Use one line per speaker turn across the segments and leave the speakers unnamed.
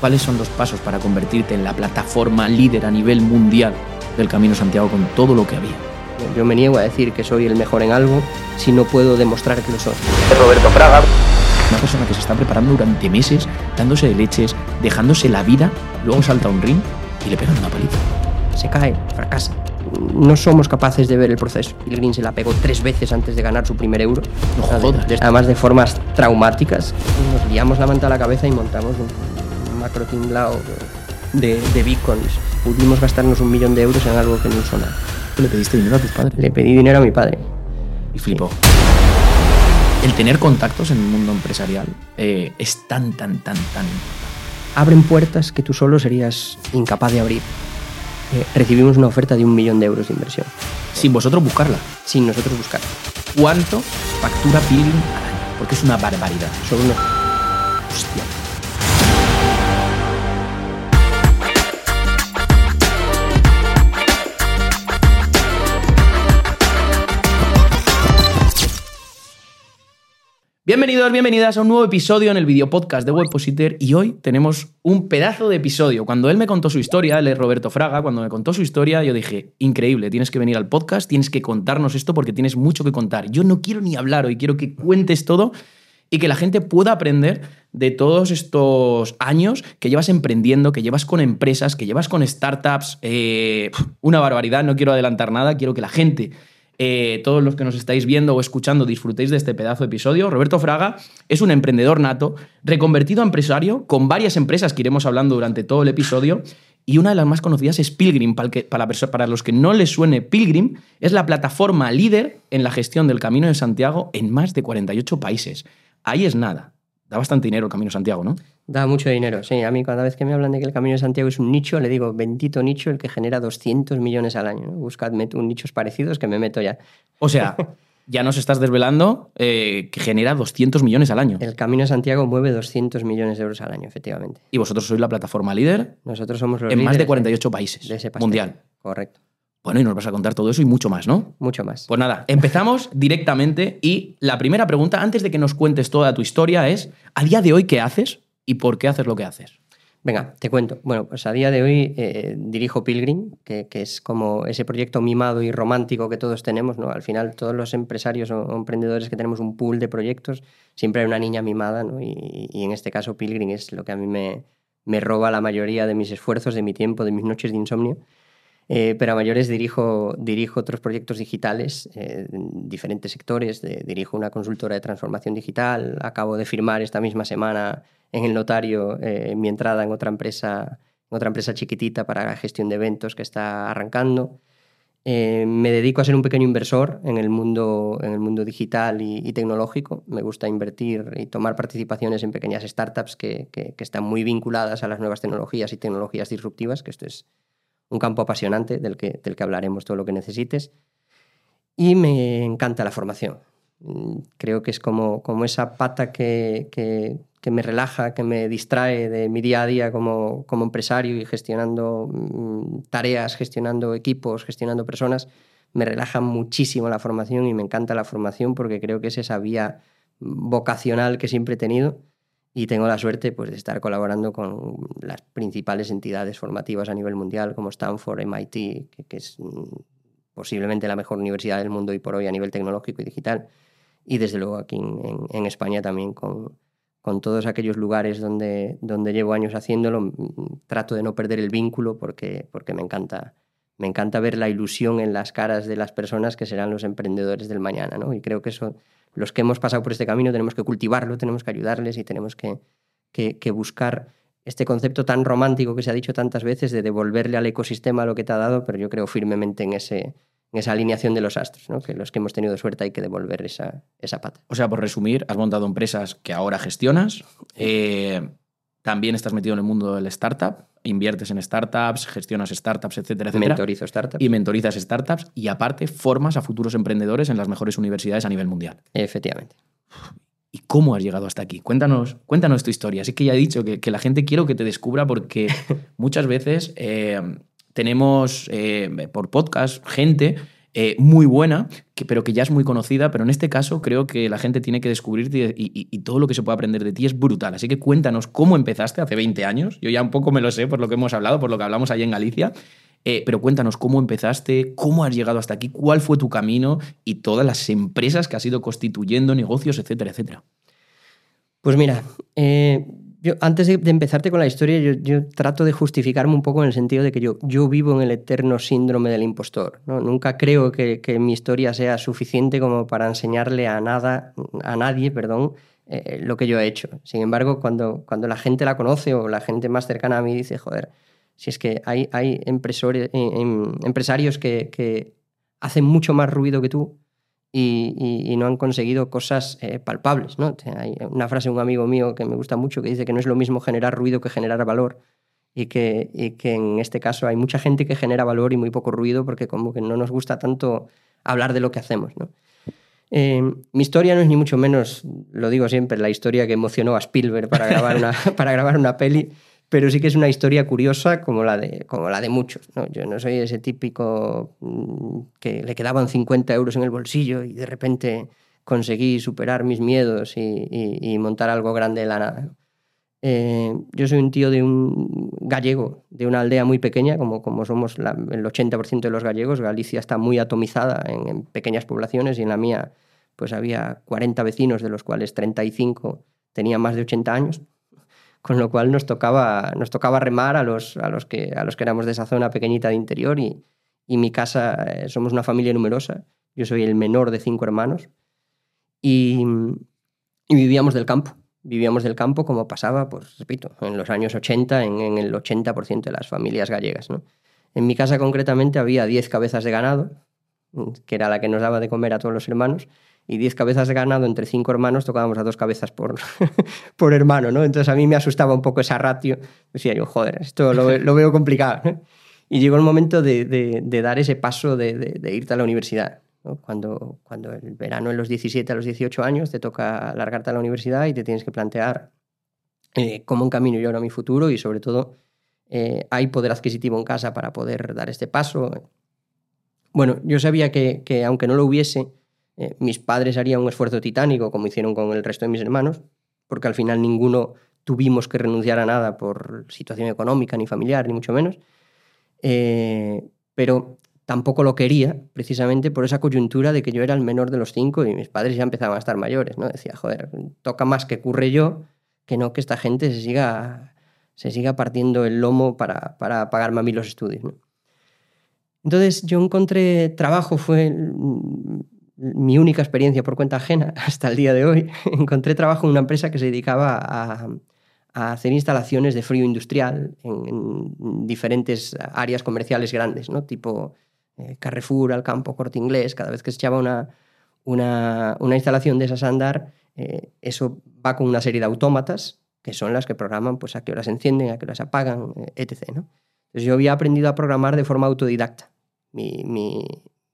¿Cuáles son los pasos para convertirte en la plataforma líder a nivel mundial del Camino Santiago con todo lo que había?
Yo me niego a decir que soy el mejor en algo si no puedo demostrar que lo soy.
Roberto Fraga. Una persona que se está preparando durante meses, dándose de leches, dejándose la vida, luego salta a un ring y le pegan una paliza.
Se cae, fracasa. No somos capaces de ver el proceso. Pilgrim se la pegó tres veces antes de ganar su primer euro.
No jodas.
Además de formas traumáticas. Nos liamos la manta a la cabeza y montamos un macro tinglao de, de bitcoins. Pudimos gastarnos un millón de euros en algo que no usó nada.
¿Le pediste dinero a tus padres?
Le pedí dinero a mi padre.
Y flipó. El tener contactos en el mundo empresarial eh, es tan, tan, tan, tan...
Abren puertas que tú solo serías incapaz de abrir. Eh, recibimos una oferta de un millón de euros de inversión.
Sin vosotros buscarla.
Sin nosotros buscarla.
¿Cuánto factura Pilgrim al año? Porque es una barbaridad.
Son unos...
Hostia. Bienvenidos, bienvenidas a un nuevo episodio en el video podcast de Webpositor y hoy tenemos un pedazo de episodio. Cuando él me contó su historia, él es Roberto Fraga, cuando me contó su historia yo dije, increíble, tienes que venir al podcast, tienes que contarnos esto porque tienes mucho que contar. Yo no quiero ni hablar hoy, quiero que cuentes todo y que la gente pueda aprender de todos estos años que llevas emprendiendo, que llevas con empresas, que llevas con startups. Eh, una barbaridad, no quiero adelantar nada, quiero que la gente eh, todos los que nos estáis viendo o escuchando disfrutéis de este pedazo de episodio. Roberto Fraga es un emprendedor nato, reconvertido a empresario, con varias empresas que iremos hablando durante todo el episodio. Y una de las más conocidas es Pilgrim. Para, para, los que no les suene, Pilgrim es la plataforma líder en la gestión del Camino de Santiago en más de 48 países. Ahí es nada. Da bastante dinero el Camino de Santiago, ¿no?
Da mucho dinero, sí. A mí cada vez que me hablan de que el Camino de Santiago es un nicho, le digo, bendito nicho el que genera 200 millones al año. Buscadme un nichos parecidos que me meto ya.
O sea, ya nos estás desvelando eh, que genera 200 millones al año.
El Camino de Santiago mueve 200 millones de euros al año, efectivamente.
Y vosotros sois la plataforma líder
Nosotros somos los
en más de
líderes
48 países
de ese pastel.
mundial.
Correcto.
Bueno, y nos vas a contar todo eso y mucho más, ¿no?
Mucho más.
Pues nada, empezamos directamente y la primera pregunta, antes de que nos cuentes toda tu historia, es, ¿a día de hoy qué haces y por qué haces lo que haces?
Venga, te cuento. Bueno, pues a día de hoy eh, dirijo Pilgrim, que, es como ese proyecto mimado y romántico que todos tenemos, ¿no? Al final, todos los empresarios o, emprendedores que tenemos un pool de proyectos, siempre hay una niña mimada, ¿no? Y, en este caso, Pilgrim es lo que a mí me, roba la mayoría de mis esfuerzos, de mi tiempo, de mis noches de insomnio. Eh, pero a mayores dirijo, dirijo otros proyectos digitales eh, en diferentes sectores. Dirijo una consultora de transformación digital. Acabo de firmar esta misma semana en el notario eh, mi entrada en otra empresa, en otra empresa chiquitita para la gestión de eventos que está arrancando. Eh, me dedico a ser un pequeño inversor en el mundo, en el mundo digital y, y tecnológico. Me gusta invertir y tomar participaciones en pequeñas startups que, que, que están muy vinculadas a las nuevas tecnologías y tecnologías disruptivas, que esto es un campo apasionante del que, del que hablaremos todo lo que necesites. Y me encanta la formación. Creo que es como, como esa pata que, que, que, me relaja, que me distrae de mi día a día como, como empresario y gestionando mm, tareas, gestionando equipos, gestionando personas. Me relaja muchísimo la formación y me encanta la formación porque creo que es esa vía vocacional que siempre he tenido y tengo la suerte pues, de estar colaborando con las principales entidades formativas a nivel mundial, como Stanford, MIT, que, es posiblemente la mejor universidad del mundo y por hoy a nivel tecnológico y digital, y desde luego aquí en, en, España también con, con, todos aquellos lugares donde, donde llevo años haciéndolo, trato de no perder el vínculo porque, porque me, encanta, me encanta ver la ilusión en las caras de las personas que serán los emprendedores del mañana, ¿no? y creo que eso los que hemos pasado por este camino tenemos que cultivarlo, tenemos que ayudarles y tenemos que, que, buscar este concepto tan romántico que se ha dicho tantas veces de devolverle al ecosistema lo que te ha dado, pero yo creo firmemente en, ese, en esa alineación de los astros, ¿no? que los que hemos tenido suerte hay que devolver esa, esa pata.
O sea, por resumir, has montado empresas que ahora gestionas, eh, también estás metido en el mundo del startup, inviertes en startups, gestionas startups, etcétera, etcétera.
Mentorizo startups.
Y mentorizas startups y aparte formas a futuros emprendedores en las mejores universidades a nivel mundial.
Efectivamente.
¿Y cómo has llegado hasta aquí? Cuéntanos, cuéntanos tu historia. Así que ya he dicho que, que la gente quiero que te descubra porque muchas veces eh, tenemos eh, por podcast gente eh, muy buena, que, pero que ya es muy conocida, pero en este caso creo que la gente tiene que descubrirte y, todo lo que se puede aprender de ti es brutal. Así que cuéntanos cómo empezaste hace 20 años, yo ya un poco me lo sé por lo que hemos hablado, por lo que hablamos allí en Galicia, eh, pero cuéntanos cómo empezaste, cómo has llegado hasta aquí, cuál fue tu camino y todas las empresas que has ido constituyendo, negocios, etcétera, etcétera.
Pues mira, eh, yo, antes de, empezarte con la historia, yo, trato de justificarme un poco en el sentido de que yo, yo vivo en el eterno síndrome del impostor. ¿no? Nunca creo que, mi historia sea suficiente como para enseñarle a nada, a nadie, perdón, eh, lo que yo he hecho. Sin embargo, cuando, cuando la gente la conoce o la gente más cercana a mí dice, joder, si es que hay, hay eh, em, empresarios que, que hacen mucho más ruido que tú y, no han conseguido cosas eh, palpables. ¿no? Hay una frase de un amigo mío que me gusta mucho que dice que no es lo mismo generar ruido que generar valor y que, en este caso hay mucha gente que genera valor y muy poco ruido porque como que no nos gusta tanto hablar de lo que hacemos. ¿no? Eh, mi historia no es ni mucho menos, lo digo siempre, la historia que emocionó a Spielberg para grabar una, para grabar una peli pero sí que es una historia curiosa como la de, como la de muchos. ¿no? Yo no soy ese típico mm, que le quedaban 50 euros en el bolsillo y de repente conseguí superar mis miedos y, montar algo grande de la nada. Eh, yo soy un tío de un gallego, de una aldea muy pequeña, como, como somos el 80% de los gallegos. Galicia está muy atomizada en, en, pequeñas poblaciones y en la mía pues había 40 vecinos, de los cuales 35 tenían más de 80 años con lo cual nos tocaba, nos tocaba remar a los, a, los que, a los que éramos de esa zona pequeñita de interior y, y mi casa, eh, somos una familia numerosa, yo soy el menor de cinco hermanos y, y, vivíamos del campo, vivíamos del campo como pasaba, pues repito, en los años 80, en, en el 80% de las familias gallegas. ¿no? En mi casa concretamente había 10 cabezas de ganado, que era la que nos daba de comer a todos los hermanos, y 10 cabezas de ganado entre cinco hermanos tocábamos a dos cabezas por, por hermano, ¿no? Entonces a mí me asustaba un poco esa ratio. Decía yo, joder, esto lo, lo veo complicado. Y llegó el momento de, de, dar ese paso de, de, irte a la universidad. Cuando, cuando el verano en los 17 a los 18 años te toca largarte a la universidad y te tienes que plantear eh, cómo encamino yo ahora mi futuro y sobre todo eh, hay poder adquisitivo en casa para poder dar este paso. Bueno, yo sabía que, que aunque no lo hubiese, eh, mis padres harían un esfuerzo titánico, como hicieron con el resto de mis hermanos, porque al final ninguno tuvimos que renunciar a nada por situación económica, ni familiar, ni mucho menos. Eh, pero tampoco lo quería, precisamente por esa coyuntura de que yo era el menor de los cinco y mis padres ya empezaban a estar mayores. ¿no? Decía, joder, toca más que curre yo que no que esta gente se siga, se siga partiendo el lomo para, para pagarme a mí los estudios. Entonces yo encontré trabajo, fue mi única experiencia por cuenta ajena hasta el día de hoy, encontré trabajo en una empresa que se dedicaba a, hacer instalaciones de frío industrial en, diferentes áreas comerciales grandes, ¿no? tipo eh, Carrefour, al campo, Corte Inglés. Cada vez que se echaba una, una, instalación de esas a andar, eh, eso va con una serie de autómatas que son las que programan pues, a qué horas encienden, a qué horas apagan, eh, etc. ¿no? Entonces yo había aprendido a programar de forma autodidacta. Mi,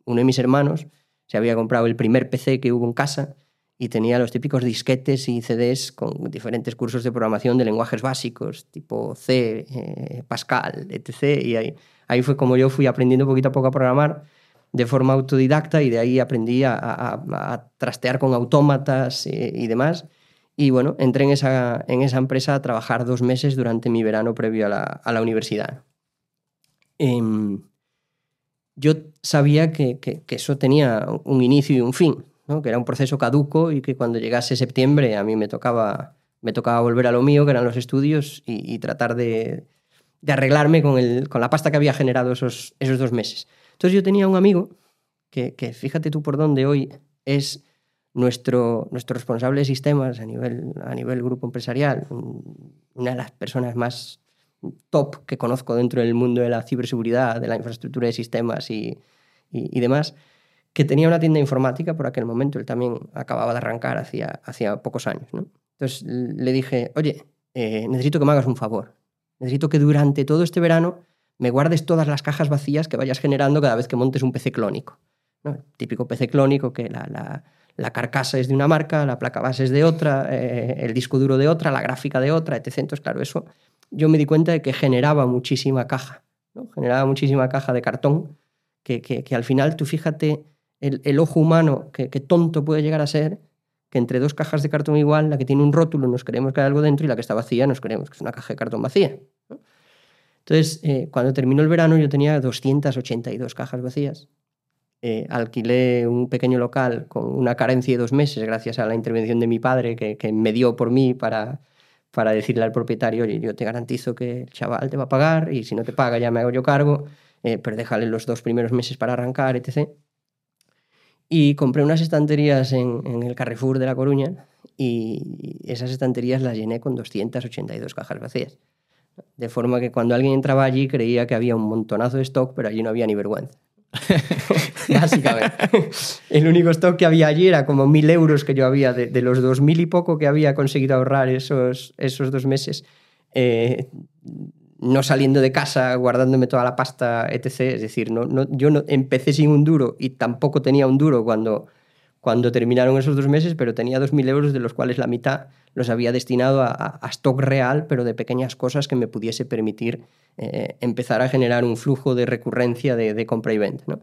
uno de mis hermanos se había comprado el primer PC que hubo en casa y tenía los típicos disquetes y CDs con diferentes cursos de programación de lenguajes básicos, tipo C, eh, Pascal, etc. Y ahí, fue como yo fui aprendiendo poquito a poco a programar de forma autodidacta y de ahí aprendí a, trastear con autómatas eh, y, demás. Y bueno, entré en esa, en esa empresa a trabajar dos meses durante mi verano previo a la, a la universidad. Em, yo sabía que, eso tenía un inicio y un fin, que era un proceso caduco y que cuando llegase septiembre a mí me tocaba, me tocaba volver a lo mío, que eran los estudios, y, tratar de, arreglarme con, el, con, la pasta que había generado esos, esos dos meses. Entonces yo tenía un amigo que, fíjate tú por dónde hoy es nuestro, nuestro responsable de sistemas a nivel, a nivel grupo empresarial, una de las personas más top que conozco dentro del mundo de la ciberseguridad, de la infraestructura de sistemas y, y, demás, que tenía una tienda informática por aquel momento. Él también acababa de arrancar hacía, hacía pocos años. ¿no? Entonces le dije, oye, eh, necesito que me hagas un favor. Necesito que durante todo este verano me guardes todas las cajas vacías que vayas generando cada vez que montes un PC clónico. Típico PC clónico que la, la, la, carcasa es de una marca, la placa base es de otra, eh, el disco duro de otra, la gráfica de otra, etc. Entonces, claro, eso yo me di cuenta de que generaba muchísima caja, generaba muchísima caja de cartón que, que, al final tú fíjate el, el ojo humano, que, tonto puede llegar a ser, que entre dos cajas de cartón igual, la que tiene un rótulo nos creemos que hay algo dentro y la que está vacía nos creemos que es una caja de cartón vacía. Entonces, eh, cuando terminó el verano yo tenía 282 cajas vacías. Eh, alquilé un pequeño local con una carencia de dos meses gracias a la intervención de mi padre que, que me dio por mí para, para decirle al propietario, oye, yo te garantizo que el chaval te va a pagar y si no te paga ya me hago yo cargo, eh, pero déjale los dos primeros meses para arrancar, etc. Y compré unas estanterías en, el Carrefour de La Coruña y esas estanterías las llené con 282 cajas vacías. De forma que cuando alguien entraba allí creía que había un montonazo de stock, pero allí no había ni vergüenza. El único stock que había allí era como mil euros que yo había, de, los dos mil y poco que había conseguido ahorrar esos, esos dos meses. Eh, no saliendo de casa, guardándome toda la pasta, etc. Es decir, no, no, yo no, empecé sin un duro y tampoco tenía un duro cuando, cuando terminaron esos dos meses, pero tenía 2.000 euros de los cuales la mitad los había destinado a, stock real, pero de pequeñas cosas que me pudiese permitir eh, empezar a generar un flujo de recurrencia de, compra y venta. ¿no?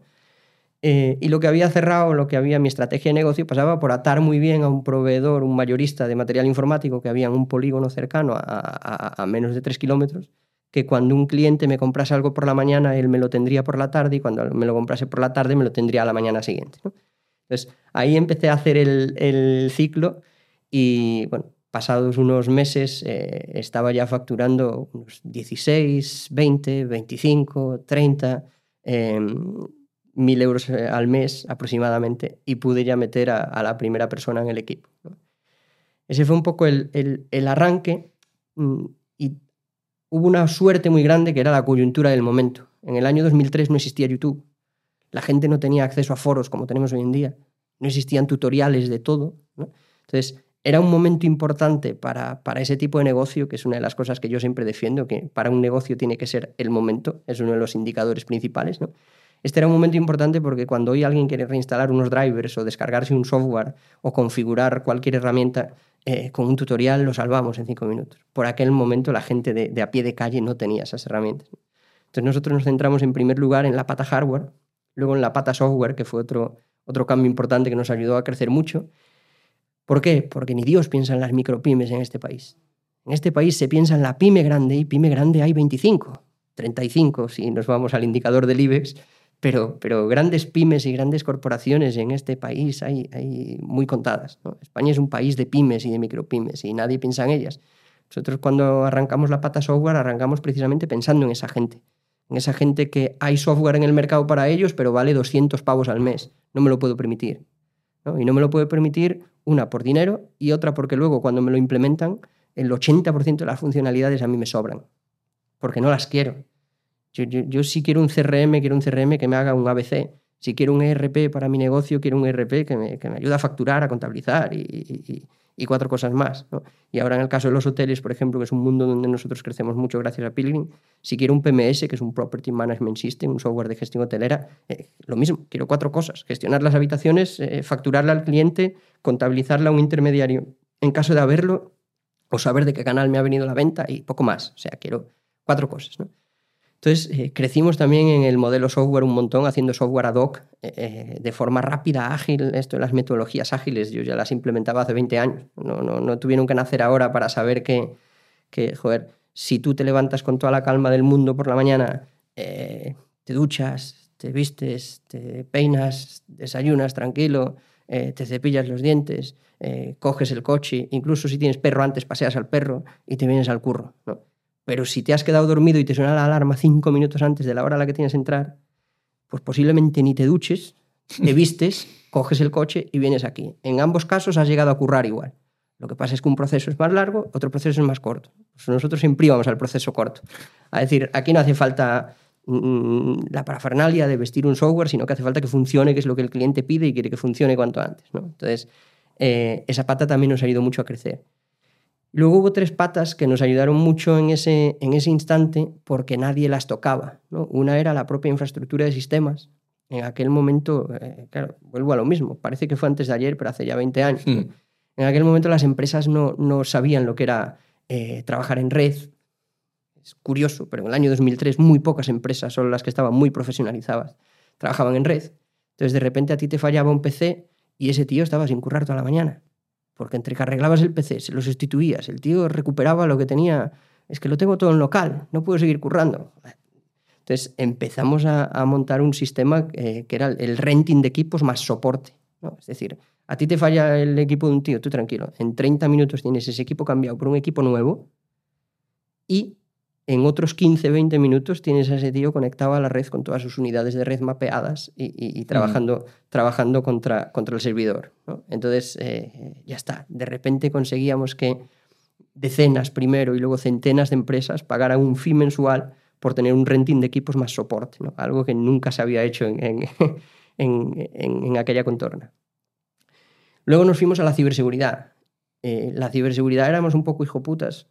Eh, y lo que había cerrado, lo que había mi estrategia de negocio, pasaba por atar muy bien a un proveedor, un mayorista de material informático que había en un polígono cercano a, a menos de 3 kilómetros que cuando un cliente me comprase algo por la mañana, él me lo tendría por la tarde y cuando me lo comprase por la tarde, me lo tendría a la mañana siguiente. Entonces, ahí empecé a hacer el, ciclo y, bueno, pasados unos meses eh, estaba ya facturando unos 16, 20, 25, 30 mil euros eh, al mes aproximadamente y pude ya meter a, la primera persona en el equipo. Ese fue un poco el, el arranque mm, y hubo una suerte muy grande que era la coyuntura del momento. En el año 2003 no existía YouTube. La gente no tenía acceso a foros como tenemos hoy en día. No existían tutoriales de todo. Entonces, era un momento importante para, para, ese tipo de negocio, que es una de las cosas que yo siempre defiendo, que para un negocio tiene que ser el momento, es uno de los indicadores principales. ¿no? Este era un momento importante porque cuando hoy alguien quiere reinstalar unos drivers o descargarse un software o configurar cualquier herramienta, eh, con un tutorial lo salvamos en cinco minutos. Por aquel momento la gente de, a pie de calle no tenía esas herramientas. Entonces nosotros nos centramos en primer lugar en la pata hardware, luego en la pata software, que fue otro, otro cambio importante que nos ayudó a crecer mucho. ¿Por qué? Porque ni Dios piensa en las micropymes en este país. En este país se piensa en la pyme grande y pyme grande hay 25, 35 si nos vamos al indicador del IBEX pero, pero grandes pymes y grandes corporaciones en este país hay, hay muy contadas. España es un país de pymes y de micropymes y nadie piensa en ellas. Nosotros cuando arrancamos la pata software arrancamos precisamente pensando en esa gente, en esa gente que hay software en el mercado para ellos, pero vale 200 pavos al mes. No me lo puedo permitir. Y no me lo puedo permitir, una, por dinero y otra porque luego cuando me lo implementan, el 80% de las funcionalidades a mí me sobran, porque no las quiero. Yo, si quiero un CRM, quiero un CRM que me haga un ABC. Si quiero un ERP para mi negocio, quiero un ERP que me, que me ayude a facturar, a contabilizar y, cuatro cosas más. Y ahora en el caso de los hoteles, por ejemplo, que es un mundo donde nosotros crecemos mucho gracias a Pilgrim, si quiero un PMS, que es un Property Management System, un software de gestión hotelera, eh, lo mismo, quiero cuatro cosas. Gestionar las habitaciones, eh, facturarla al cliente, contabilizarla a un intermediario en caso de haberlo, o saber de qué canal me ha venido la venta y poco más. O sea, quiero cuatro cosas. ¿no? Entonces, eh, crecimos también en el modelo software un montón, haciendo software ad hoc eh, eh, de forma rápida, ágil. Esto de las metodologías ágiles, yo ya las implementaba hace 20 años. No, no, no tuvieron que nacer ahora para saber que, joder, si tú te levantas con toda la calma del mundo por la mañana, te duchas, te vistes, te peinas, desayunas tranquilo, te cepillas los dientes, coges el coche, incluso si tienes perro antes, paseas al perro y te vienes al curro. Pero si te has quedado dormido y te suena la alarma cinco minutos antes de la hora a la que tienes que entrar, pues posiblemente ni te duches, te vistes, coges el coche y vienes aquí. En ambos casos has llegado a currar igual. Lo que pasa es que un proceso es más largo, otro proceso es más corto. Pues nosotros siempre íbamos al proceso corto. Es decir, aquí no hace falta mm, la parafernalia de vestir un software, sino que hace falta que funcione, que es lo que el cliente pide y quiere que funcione cuanto antes. Entonces, eh, esa pata también nos ha ido mucho a crecer. Luego hubo tres patas que nos ayudaron mucho en ese, en ese instante porque nadie las tocaba. Una era la propia infraestructura de sistemas. En aquel momento, eh, claro, vuelvo a lo mismo, parece que fue antes de ayer, pero hace ya 20 años. Hmm. En aquel momento las empresas no, no sabían lo que era eh, trabajar en red. Es curioso, pero en el año 2003 muy pocas empresas, solo las que estaban muy profesionalizadas, trabajaban en red. Entonces de repente a ti te fallaba un PC y ese tío estaba sin currar toda la mañana. Porque entre que arreglabas el PC, se lo sustituías, el tío recuperaba lo que tenía. Es que lo tengo todo en local, no puedo seguir currando. Entonces empezamos a, montar un sistema eh, que era el renting de equipos más soporte. Es decir, a ti te falla el equipo de un tío, tú tranquilo. En 30 minutos tienes ese equipo cambiado por un equipo nuevo y en otros 15, 20 minutos tienes a ese tío conectado a la red con todas sus unidades de red mapeadas y, trabajando, trabajando contra, contra el servidor. Entonces, eh, ya está. De repente conseguíamos que decenas primero y luego centenas de empresas pagaran un fee mensual por tener un renting de equipos más soporte, algo que nunca se había hecho en, en aquella contorna. Luego nos fuimos a la ciberseguridad. Eh, la ciberseguridad éramos un poco hijoputas,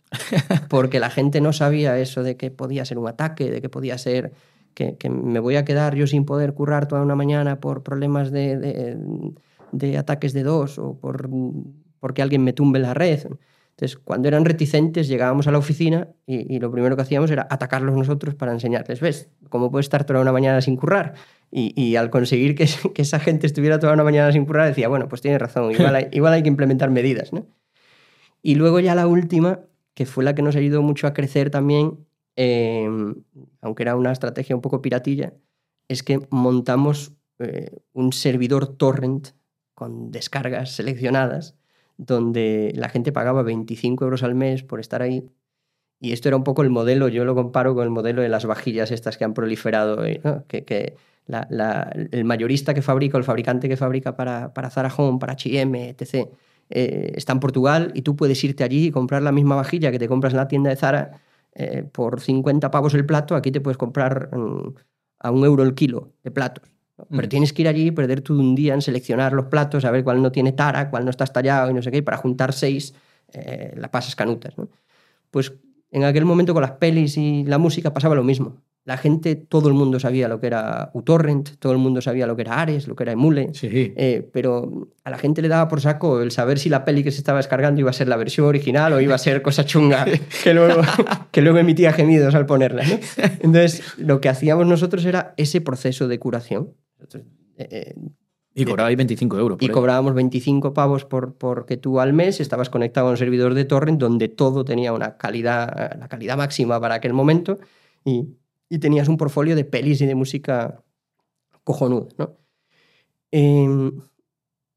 porque la gente no sabía eso de que podía ser un ataque, de que podía ser que, me voy a quedar yo sin poder currar toda una mañana por problemas de, de, ataques de dos o por, porque alguien me tumbe la red. Entonces, cuando eran reticentes, llegábamos a la oficina y, lo primero que hacíamos era atacarlos nosotros para enseñarles, ¿ves? ¿Cómo puedes estar toda una mañana sin currar? Y, al conseguir que, esa gente estuviera toda una mañana sin currar, decía, bueno, pues tiene razón, igual hay, igual hay que implementar medidas, ¿no? Y luego ya la última, que fue la que nos ayudó mucho a crecer también, em, aunque era una estrategia un poco piratilla, es que montamos eh, un servidor torrent con descargas seleccionadas, donde la gente pagaba 25 euros al mes por estar ahí. Y esto era un poco el modelo, yo lo comparo con el modelo de las vajillas estas que han proliferado, eh, que, que el mayorista que fabrica el fabricante que fabrica para, para Zara Home, para H&M, etc., eh, está en Portugal y tú puedes irte allí y comprar la misma vajilla que te compras en la tienda de Zara eh, por 50 pavos el plato, aquí te puedes comprar mm, a un euro el kilo de platos. Pero mm. tienes que ir allí y perder todo un día en seleccionar los platos, a ver cuál no tiene tara, cuál no está estallado y no sé qué, y para juntar seis eh, la pasas canutas. Pues en aquel momento con las pelis y la música pasaba lo mismo. La gente, todo el mundo sabía lo que era uTorrent, todo el mundo sabía lo que era Ares, lo que era Emule, eh, pero a la gente le daba por saco el saber si la peli que se estaba descargando iba a ser la versión original o iba a ser cosa chunga que luego, que luego emitía gemidos al ponerla. Entonces, lo que hacíamos nosotros era ese proceso de curación.
Eh, eh, y cobrabais 25 euros.
y cobrábamos 25 pavos por, porque tú al mes estabas conectado a un servidor de torrent donde todo tenía una calidad, la calidad máxima para aquel momento. Y, y tenías un portfolio de pelis y de música cojonuda. ¿no? Em,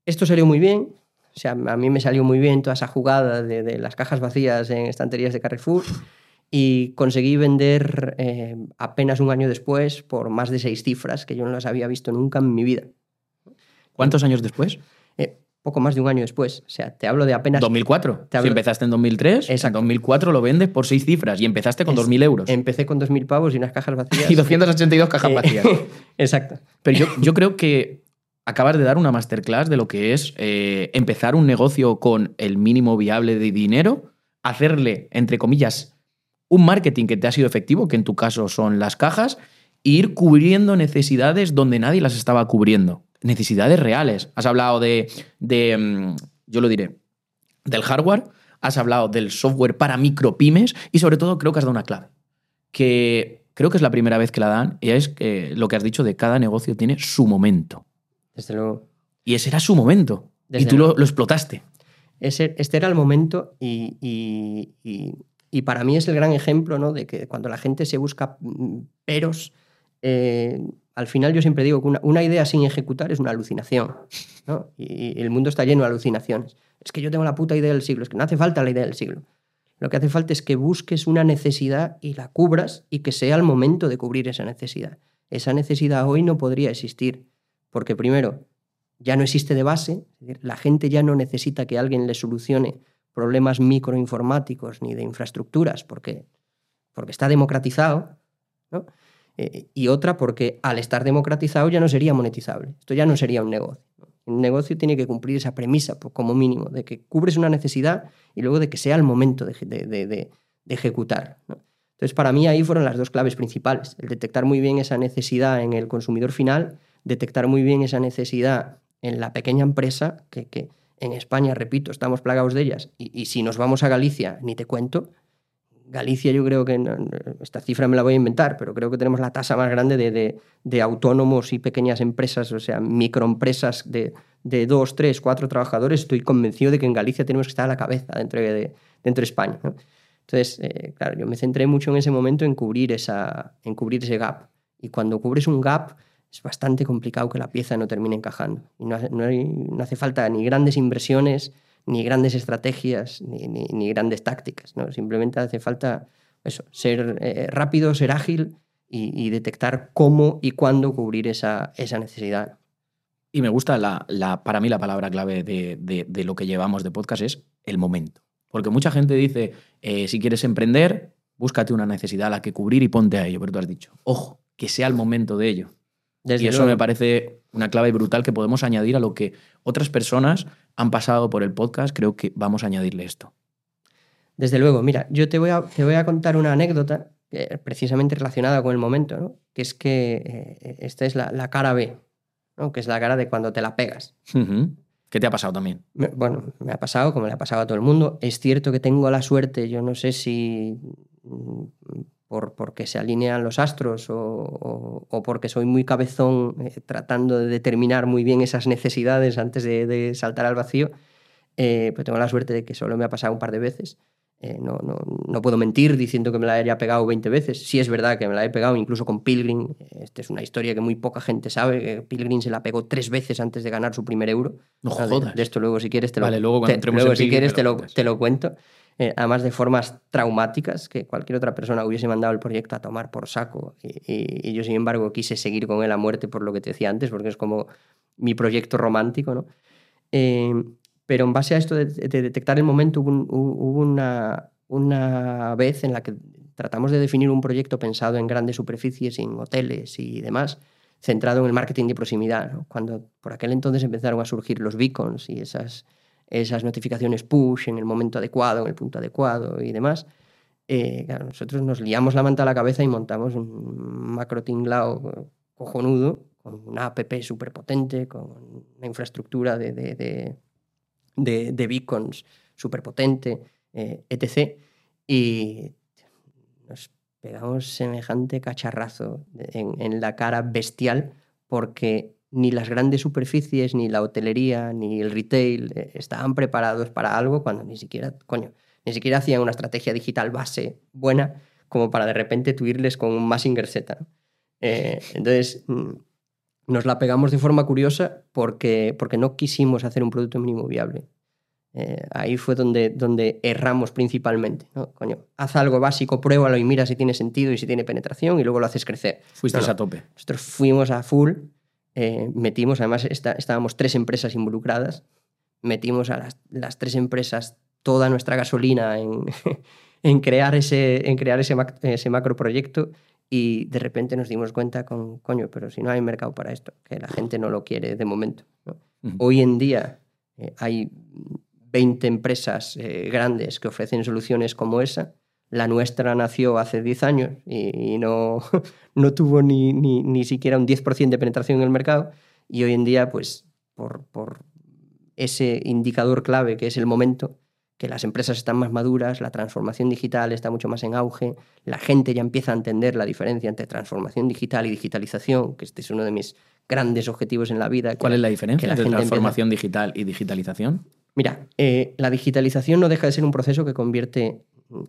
esto salió muy bien, o sea, a mí me salió muy bien toda esa jugada de, las cajas vacías en estanterías de Carrefour y conseguí vender em, apenas un año después por más de seis cifras que yo no las había visto nunca en mi vida.
¿Cuántos años después?
Poco más de un año después. O sea, te hablo de apenas...
2004. Si empezaste en 2003, en 2004 lo vendes por seis cifras y empezaste con 2.000 euros.
Empecé con 2.000 pavos y unas cajas vacías.
y 282 cajas eh, vacías.
Exacto.
Pero yo, yo creo que acabas de dar una masterclass de lo que es eh, empezar un negocio con el mínimo viable de dinero, hacerle, entre comillas, un marketing que te ha sido efectivo, que en tu caso son las cajas, e ir cubriendo necesidades donde nadie las estaba cubriendo necesidades reales. Has hablado de, mm, yo lo diré, del hardware, has hablado del software para micropymes y sobre todo creo que has dado una clave, que creo que es la primera vez que la dan y es que lo que has dicho de cada negocio tiene su momento.
Desde luego.
Y ese era su momento. y tú lo, explotaste.
Ese, este era el momento y, y, para mí es el gran ejemplo ¿no? de que cuando la gente se busca mm, peros, eh, al final yo siempre digo que una, idea sin ejecutar es una alucinación. Y, el mundo está lleno de alucinaciones. Es que yo tengo la puta idea del siglo, es que no hace falta la idea del siglo. Lo que hace falta es que busques una necesidad y la cubras y que sea el momento de cubrir esa necesidad. Esa necesidad hoy no podría existir, porque primero, ya no existe de base, la gente ya no necesita que alguien le solucione problemas microinformáticos ni de infraestructuras, porque, porque está democratizado. ¿no? Eh, y otra porque al estar democratizado ya no sería monetizable. Esto ya no sería un negocio. Un negocio tiene que cumplir esa premisa, pues, como mínimo, de que cubres una necesidad y luego de que sea el momento de, ejecutar. Entonces, para mí ahí fueron las dos claves principales. El detectar muy bien esa necesidad en el consumidor final, detectar muy bien esa necesidad en la pequeña empresa, que, en España, repito, estamos plagados de ellas, y si nos vamos a Galicia, ni te cuento, Galicia yo creo que, esta cifra me la voy a inventar, pero creo que tenemos la tasa más grande de, de, autónomos y pequeñas empresas, o sea, microempresas de, de, dos, tres, cuatro trabajadores. Estoy convencido de que en Galicia tenemos que estar a la cabeza dentro de, dentro de España. Entonces, eh, claro, yo me centré mucho en ese momento en cubrir, esa, en cubrir ese gap. Y cuando cubres un gap, es bastante complicado que la pieza no termine encajando. Y no, no, no hace falta ni grandes inversiones, ni grandes estrategias, ni, ni, grandes tácticas. ¿no? Simplemente hace falta eso, ser eh, rápido, ser ágil y, detectar cómo y cuándo cubrir esa, esa necesidad.
Y me gusta, la, la, para mí la palabra clave de, de, lo que llevamos de podcast es el momento. Porque mucha gente dice, eh, si quieres emprender, búscate una necesidad a la que cubrir y ponte a ello. Pero tú has dicho, ojo, que sea el momento de ello. y eso me parece una clave brutal que podemos añadir a lo que otras personas han pasado por el podcast. Creo que vamos a añadirle esto.
Desde luego, mira, yo te voy a, te voy a contar una anécdota eh, precisamente relacionada con el momento, ¿no? que es que eh, esta es la, cara B, ¿no? que es la cara de cuando te la pegas.
¿Qué te ha pasado también?
bueno, me ha pasado como le ha pasado a todo el mundo. Es cierto que tengo la suerte, yo no sé si por, porque se alinean los astros o, porque soy muy cabezón eh, tratando de determinar muy bien esas necesidades antes de, saltar al vacío, eh, pues tengo la suerte de que solo me ha pasado un par de veces. Eh, no, no, no, puedo mentir diciendo que me la haya pegado 20 veces. Sí es verdad que me la he pegado incluso con Pilgrim. Esta es una historia que muy poca gente sabe. Pilgrim se la pegó tres veces antes de ganar su primer euro.
No jodas.
De, esto luego si quieres te lo,
vale, luego,
te, luego, si quieres te lo, te lo cuento. Eh, además de formas traumáticas que cualquier otra persona hubiese mandado el proyecto a tomar por saco. Y, yo, sin embargo, quise seguir con él a muerte por lo que te decía antes, porque es como mi proyecto romántico. ¿no? Eh, pero en base a esto de, detectar el momento, hubo, una, una vez en la que tratamos de definir un proyecto pensado en grandes superficies, en hoteles y demás, centrado en el marketing de proximidad. Cuando por aquel entonces empezaron a surgir los beacons y esas esas notificaciones push en el momento adecuado, en el punto adecuado y demás. Eh, nosotros nos liamos la manta a la cabeza y montamos un macro tinglao cojonudo, con una app súper potente, con una infraestructura de, de, de, beacons súper potente, eh, etc. Y nos pegamos semejante cacharrazo en, en la cara bestial porque ni las grandes superficies, ni la hotelería, ni el retail eh, estaban preparados para algo cuando ni siquiera, coño, ni siquiera hacían una estrategia digital base buena como para de repente tuirles con un Massinger Z. Eh, entonces, mm, nos la pegamos de forma curiosa porque, porque no quisimos hacer un producto mínimo viable. Eh, ahí fue donde, donde erramos principalmente. Coño, haz algo básico, pruébalo y mira si tiene sentido y si tiene penetración y luego lo haces crecer.
Fuiste a tope.
Nosotros fuimos a full eh, metimos, además estábamos tres empresas involucradas, metimos a las, tres empresas toda nuestra gasolina en, en crear, ese, en crear ese, ese macro proyecto y de repente nos dimos cuenta con, coño, pero si no hay mercado para esto, que la gente no lo quiere de momento. Hoy en día eh, hay 20 empresas eh, grandes que ofrecen soluciones como esa la nuestra nació hace 10 años y, no, no tuvo ni, ni, ni siquiera un 10% de penetración en el mercado y hoy en día, pues por, por ese indicador clave que es el momento, que las empresas están más maduras, la transformación digital está mucho más en auge, la gente ya empieza a entender la diferencia entre transformación digital y digitalización, que este es uno de mis grandes objetivos en la vida.
¿Cuál es la diferencia entre transformación digital y digitalización?
Mira, eh, la digitalización no deja de ser un proceso que convierte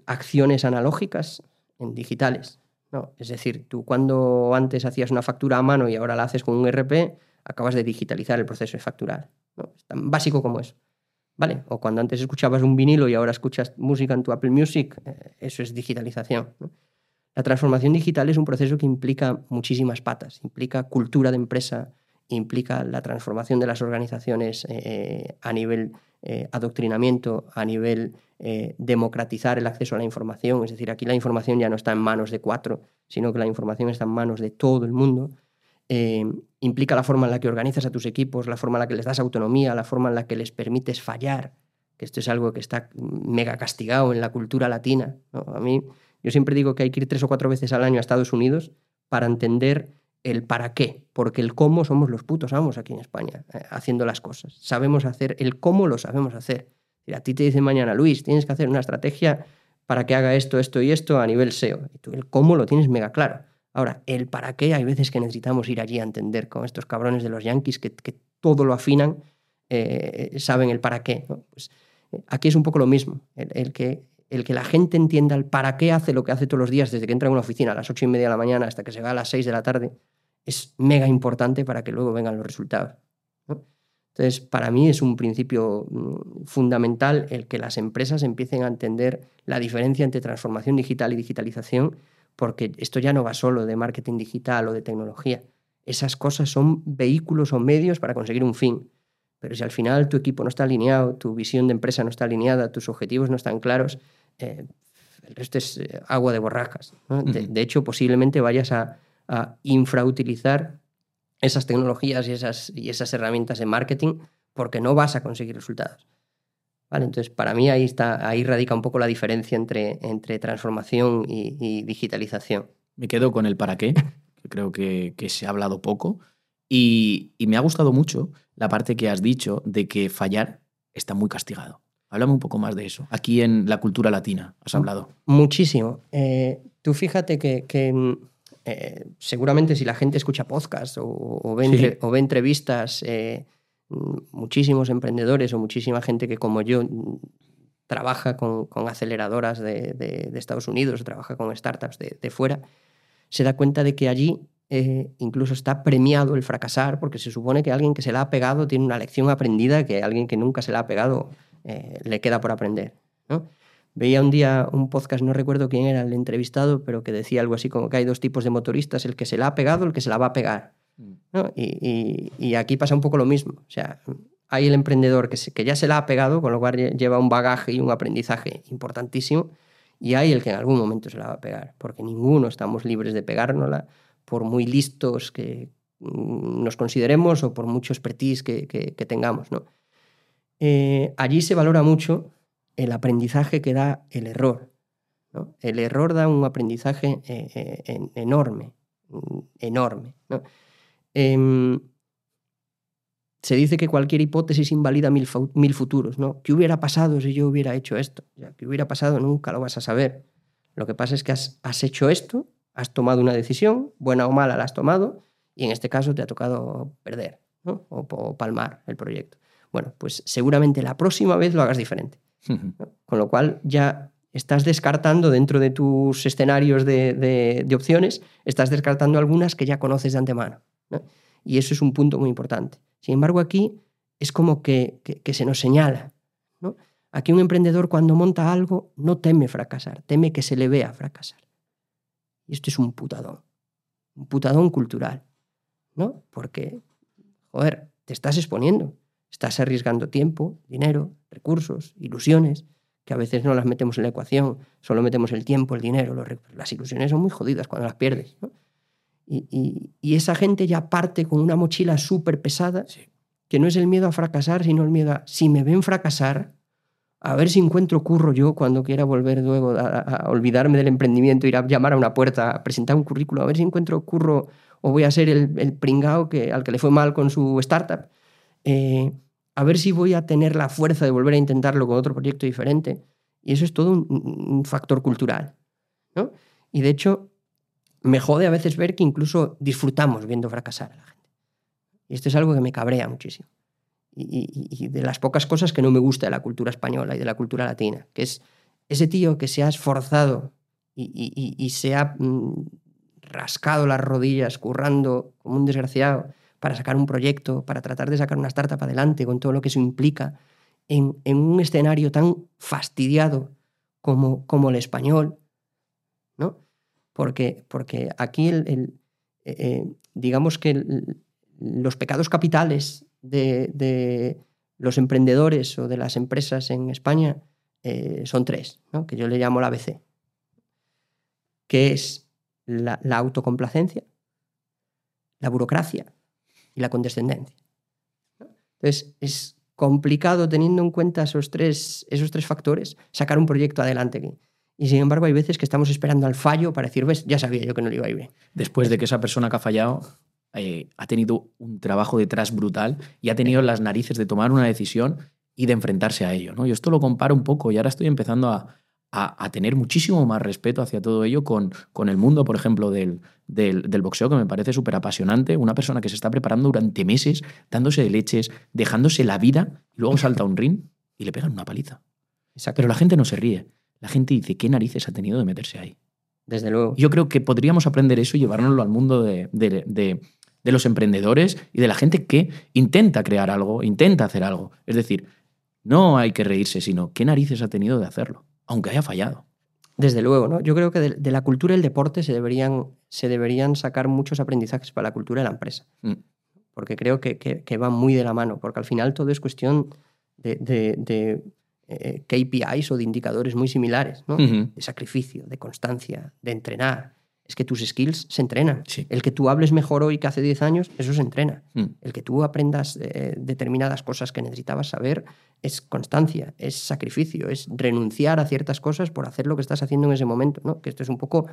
acciones analógicas en digitales. ¿no? Es decir, tú cuando antes hacías una factura a mano y ahora la haces con un RP, acabas de digitalizar el proceso de facturar. ¿no? Es tan básico como eso. ¿Vale? O cuando antes escuchabas un vinilo y ahora escuchas música en tu Apple Music, eh, eso es digitalización. La transformación digital es un proceso que implica muchísimas patas, implica cultura de empresa, implica la transformación de las organizaciones eh, eh, a nivel eh, adoctrinamiento, a nivel democratizar el acceso a la información. Es decir, aquí la información ya no está en manos de cuatro, sino que la información está en manos de todo el mundo. implica la forma en la que organizas a tus equipos, la forma en la que les das autonomía, la forma en la que les permites fallar, que esto es algo que está mega castigado en la cultura latina. A mí, yo siempre digo que hay que ir tres o cuatro veces al año a Estados Unidos para entender el para qué, porque el cómo somos los putos amos aquí en España, eh, haciendo las cosas. Sabemos hacer, el cómo lo sabemos hacer. a ti te dicen mañana, Luis, tienes que hacer una estrategia para que haga esto, esto y esto a nivel SEO. Y tú el cómo lo tienes mega claro. Ahora, el para qué, hay veces que necesitamos ir allí a entender con estos cabrones de los yankees que, todo lo afinan, eh, saben el para qué. Pues, eh, aquí es un poco lo mismo, el, que, la gente entienda el para qué hace lo que hace todos los días, desde que entra a una oficina a las ocho y media de la mañana hasta que se va a las seis de la tarde, es mega importante para que luego vengan los resultados. Entonces, para mí es un principio mm, fundamental el que las empresas empiecen a entender la diferencia entre transformación digital y digitalización, porque esto ya no va solo de marketing digital o de tecnología. Esas cosas son vehículos o medios para conseguir un fin. Pero si al final tu equipo no está alineado, tu visión de empresa no está alineada, tus objetivos no están claros, eh, el resto es eh, agua de borracas. de, hecho, posiblemente vayas a, a infrautilizar esas tecnologías y esas, y esas herramientas de marketing porque no vas a conseguir resultados. ¿Vale? Entonces, para mí ahí, está, ahí radica un poco la diferencia entre, entre transformación y, digitalización.
Me quedo con el para qué, que creo que, que se ha hablado poco, y, y, me ha gustado mucho la parte que has dicho de que fallar está muy castigado. Háblame un poco más de eso. Aquí en la cultura latina has hablado.
Muchísimo. Eh, tú fíjate que, que eh, seguramente si la gente escucha podcasts o, ve, o ve, entrevistas, eh, muchísimos emprendedores o muchísima gente que como yo trabaja con, aceleradoras de, Estados Unidos, trabaja con startups de, fuera, se da cuenta de que allí eh, incluso está premiado el fracasar, porque se supone que alguien que se la ha pegado tiene una lección aprendida que alguien que nunca se la ha pegado le queda por aprender. ¿no? Veía un día un podcast, no recuerdo quién era el entrevistado, pero que decía algo así como que hay dos tipos de motoristas, el que se la ha pegado, el que se la va a pegar. Mm. Y, aquí pasa un poco lo mismo. O sea, hay el emprendedor que, que ya se la ha pegado, con lo cual lleva un bagaje y un aprendizaje importantísimo, y hay el que en algún momento se la va a pegar, porque ninguno estamos libres de pegárnosla, por muy listos que mm, nos consideremos o por mucho expertise que, tengamos. ¿no? Eh, allí se valora mucho el aprendizaje que da el error. El error da un aprendizaje eh, eh, enorme, enorme. Em, se dice que cualquier hipótesis invalida mil, futuros. ¿no? ¿Qué hubiera pasado si yo hubiera hecho esto? ¿Qué hubiera pasado? Nunca lo vas a saber. Lo que pasa es que has, hecho esto, has tomado una decisión, buena o mala la has tomado, y en este caso te ha tocado perder o palmar el proyecto. Bueno, pues seguramente la próxima vez lo hagas diferente. Con lo cual ya estás descartando dentro de tus escenarios de, opciones, estás descartando algunas que ya conoces de antemano. Y eso es un punto muy importante. Sin embargo, aquí es como que, se nos señala. Aquí un emprendedor cuando monta algo no teme fracasar, teme que se le vea fracasar. Y esto es un putadón, un putadón cultural, ¿no? Porque, joder, te estás exponiendo. Estás arriesgando tiempo, dinero, recursos, ilusiones, que a veces no las metemos en la ecuación, solo metemos el tiempo, el dinero, las ilusiones son muy jodidas cuando las pierdes. Y, esa gente ya parte con una mochila súper pesada, que no es el miedo a fracasar, sino el miedo a, si me ven fracasar, a ver si encuentro curro yo cuando quiera volver luego a, olvidarme del emprendimiento, ir a llamar a una puerta, a presentar un currículo, a ver si encuentro curro o voy a ser el, el pringao que, al que le fue mal con su startup. Eh, a ver si voy a tener la fuerza de volver a intentarlo con otro proyecto diferente. Y eso es todo un, factor cultural. ¿no? Y de hecho, me jode a veces ver que incluso disfrutamos viendo fracasar a la gente. Y esto es algo que me cabrea muchísimo. Y, de las pocas cosas que no me gusta de la cultura española y de la cultura latina, que es ese tío que se ha esforzado y, se ha mm, rascado las rodillas currando como un desgraciado para sacar un proyecto, para tratar de sacar una startup adelante con todo lo que eso implica, en, un escenario tan fastidiado como, como el español, ¿no? Porque, porque aquí, eh, eh, digamos que los pecados capitales de, los emprendedores o de las empresas en España eh, son tres, que yo le llamo la ABC, que es la autocomplacencia, la burocracia y la condescendencia. Entonces, es complicado teniendo en cuenta esos tres, esos tres factores sacar un proyecto adelante aquí. Y sin embargo, hay veces que estamos esperando al fallo para decir, ves, ya sabía yo que no le iba a ir bien.
Después de que esa persona que ha fallado eh, ha tenido un trabajo detrás brutal y ha tenido las narices de tomar una decisión y de enfrentarse a ello. ¿no? Yo esto lo comparo un poco y ahora estoy empezando a, a, tener muchísimo más respeto hacia todo ello con, con el mundo, por ejemplo, del, del, del boxeo, que me parece súper apasionante. Una persona que se está preparando durante meses, dándose de leches, dejándose la vida, y luego salta a un ring y le pegan una paliza. Pero la gente no se ríe. La gente dice, ¿qué narices ha tenido de meterse ahí?
Desde luego.
Yo creo que podríamos aprender eso y llevárnoslo al mundo de, de, de, de los emprendedores y de la gente que intenta crear algo, intenta hacer algo. Es decir, no hay que reírse, sino qué narices ha tenido de hacerlo, aunque haya fallado.
Desde luego, ¿no? Yo creo que de, de la cultura del deporte se deberían, se deberían sacar muchos aprendizajes para la cultura de la empresa.
Mm.
Porque creo que, que, que va muy de la mano, porque al final todo es cuestión de, de, de eh, KPIs o de indicadores muy similares, ¿no? De sacrificio, de constancia, de entrenar. Es que tus skills se entrenan.
Sí.
El que tú hables mejor hoy que hace 10 años, eso se entrena.
Mm.
El que tú aprendas eh, determinadas cosas que necesitabas saber es constancia, es sacrificio, es renunciar a ciertas cosas por hacer lo que estás haciendo en ese momento. ¿no? Que esto es un poco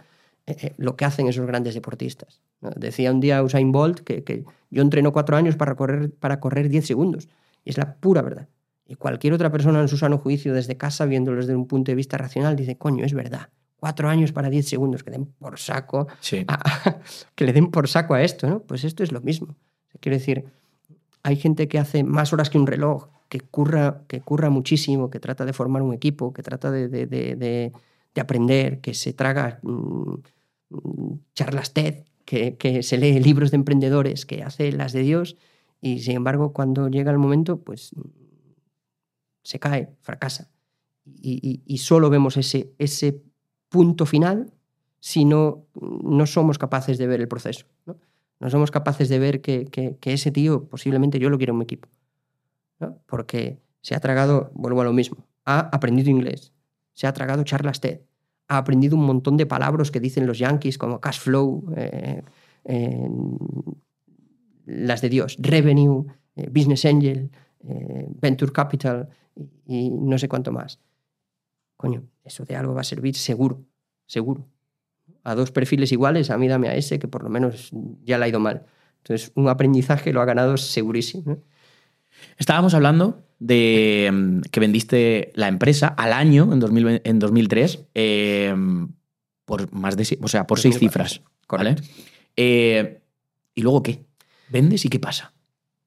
eh, eh, lo que hacen esos grandes deportistas. ¿no? Decía un día Usain Bolt que, que yo entreno cuatro años para correr, para correr 10 segundos. Y es la pura verdad. Y cualquier otra persona en su sano juicio desde casa, viéndolo desde un punto de vista racional, dice, coño, es verdad. Cuatro años para 10 segundos, que den por saco
Sí.
a- que le den por saco a esto, ¿no? Pues esto es lo mismo. Quiero decir, hay gente que hace más horas que un reloj, que curra, que curra muchísimo, que trata de formar un equipo, que trata de, de- de- de- de aprender, que se traga mm, charlas TED, que, que se lee libros de emprendedores, que hace las de Dios, y sin embargo, cuando llega el momento, pues se cae, fracasa. Y, y- y solo vemos ese, ese punto final si no, no somos capaces de ver el proceso. ¿no? No somos capaces de ver que, que- ese tío posiblemente yo lo quiero en mi equipo. ¿no? Porque se ha tragado, vuelvo a lo mismo, ha aprendido inglés, se ha tragado charlas TED, ha aprendido un montón de palabras que dicen los yankees como cash flow, eh, eh, las de Dios, revenue, eh, business angel, venture capital y, y no sé cuánto más. Coño, eso de algo va a servir seguro, seguro a dos perfiles iguales, a mí dame a ese, que por lo menos ya le ha ido mal. Entonces, un aprendizaje lo ha ganado segurísimo. ¿no?
Estábamos hablando de mm, que vendiste la empresa al año, en, 2000 en 2003, eh, por más de, o sea, por seis
2004,
cifras. ¿vale?
Correcto.
Eh, ¿Y luego qué? ¿Vendes y qué pasa?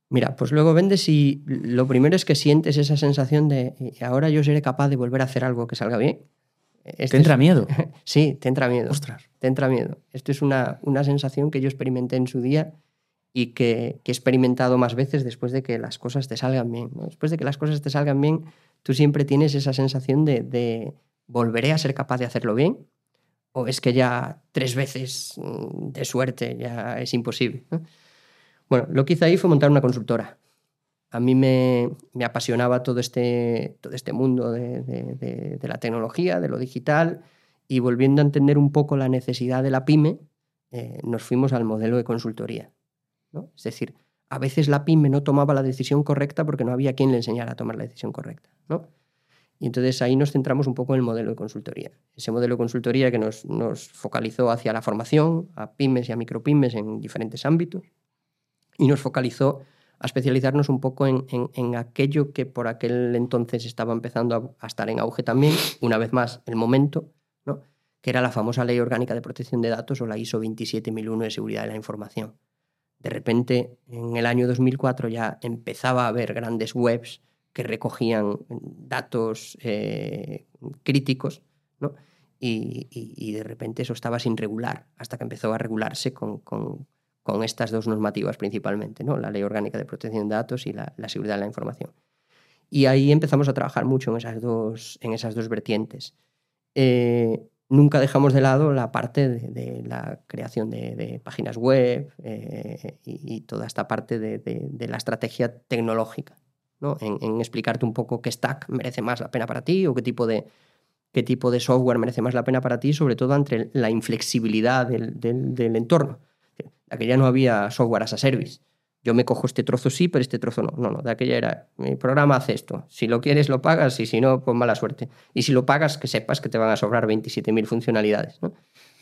Mira, pues luego vendes y lo primero es que sientes esa sensación de "Y ahora yo seré capaz de volver a hacer algo que salga bien. Este
¿Te entra
es-
miedo?
Sí, te entra miedo.
Ostras.
te entra miedo. Esto es una, una sensación que yo experimenté en su día y que, que he experimentado más veces después de que las cosas te salgan bien. ¿no? Después de que las cosas te salgan bien, tú siempre tienes esa sensación de, de ¿volveré a ser capaz de hacerlo bien? ¿O es que ya tres veces mm, de suerte ya es imposible? ¿no? Bueno, lo que hice ahí fue montar una consultora. A mí me, me apasionaba todo este, todo este mundo de, de- la tecnología, de lo digital, y volviendo a entender un poco la necesidad de la pyme, eh, nos fuimos al modelo de consultoría. ¿no? Es decir, a veces la pyme no tomaba la decisión correcta porque no había quien le enseñara a tomar la decisión correcta. ¿no? Y entonces ahí nos centramos un poco en el modelo de consultoría. Ese modelo de consultoría que nos, nos focalizó hacia la formación, a pymes y a micropymes en diferentes ámbitos, y nos focalizó a especializarnos un poco en, en- aquello que por aquel entonces estaba empezando a, estar en auge también, una vez más, el momento, ¿no? que era la famosa Ley Orgánica de Protección de Datos o la ISO 27001 de Seguridad de la Información. De repente, en el año 2004 ya empezaba a haber grandes webs que recogían datos eh, críticos, ¿no? y, y- de repente eso estaba sin regular, hasta que empezó a regularse con- con estas dos normativas principalmente, ¿no? la Ley Orgánica de Protección de Datos y la, Seguridad de la Información. Y ahí empezamos a trabajar mucho en esas dos, en esas dos vertientes. Eh, nunca dejamos de lado la parte de, la creación de, páginas web eh, y, toda esta parte de, la estrategia tecnológica, ¿no? en, explicarte un poco qué stack merece más la pena para ti o qué tipo de, qué tipo de software merece más la pena para ti, sobre todo ante la inflexibilidad del entorno. Aquella no había software as a service. Yo me cojo este trozo sí, pero este trozo no. No, no, de aquella era, mi programa hace esto. Si lo quieres, lo pagas y si no, pues mala suerte. Y si lo pagas, que sepas que te van a sobrar 27.000 funcionalidades. ¿no?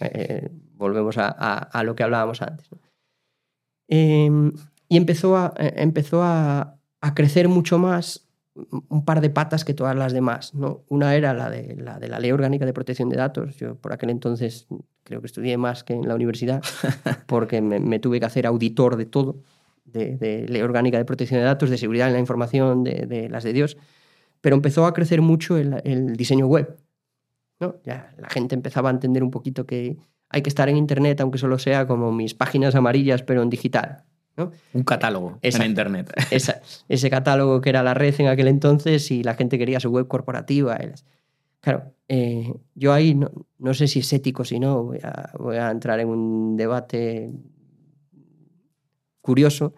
Eh, volvemos a, a- lo que hablábamos antes. Eh, y empezó, a, eh, empezó a crecer mucho más un par de patas que todas las demás. ¿no? Una era la de, la de la Ley Orgánica de Protección de Datos. Yo por aquel entonces creo que estudié más que en la universidad porque me, tuve que hacer auditor de todo, de, Ley Orgánica de Protección de Datos, de seguridad en la información, de, las de Dios. Pero empezó a crecer mucho el, diseño web. ¿no? Ya la gente empezaba a entender un poquito que hay que estar en Internet, aunque solo sea como mis páginas amarillas, pero en digital.
Un catálogo en Internet.
ese catálogo que era la red en aquel entonces y la gente quería su web corporativa. Claro, eh, yo ahí no, sé si es ético, si no, voy a, voy a entrar en un debate curioso,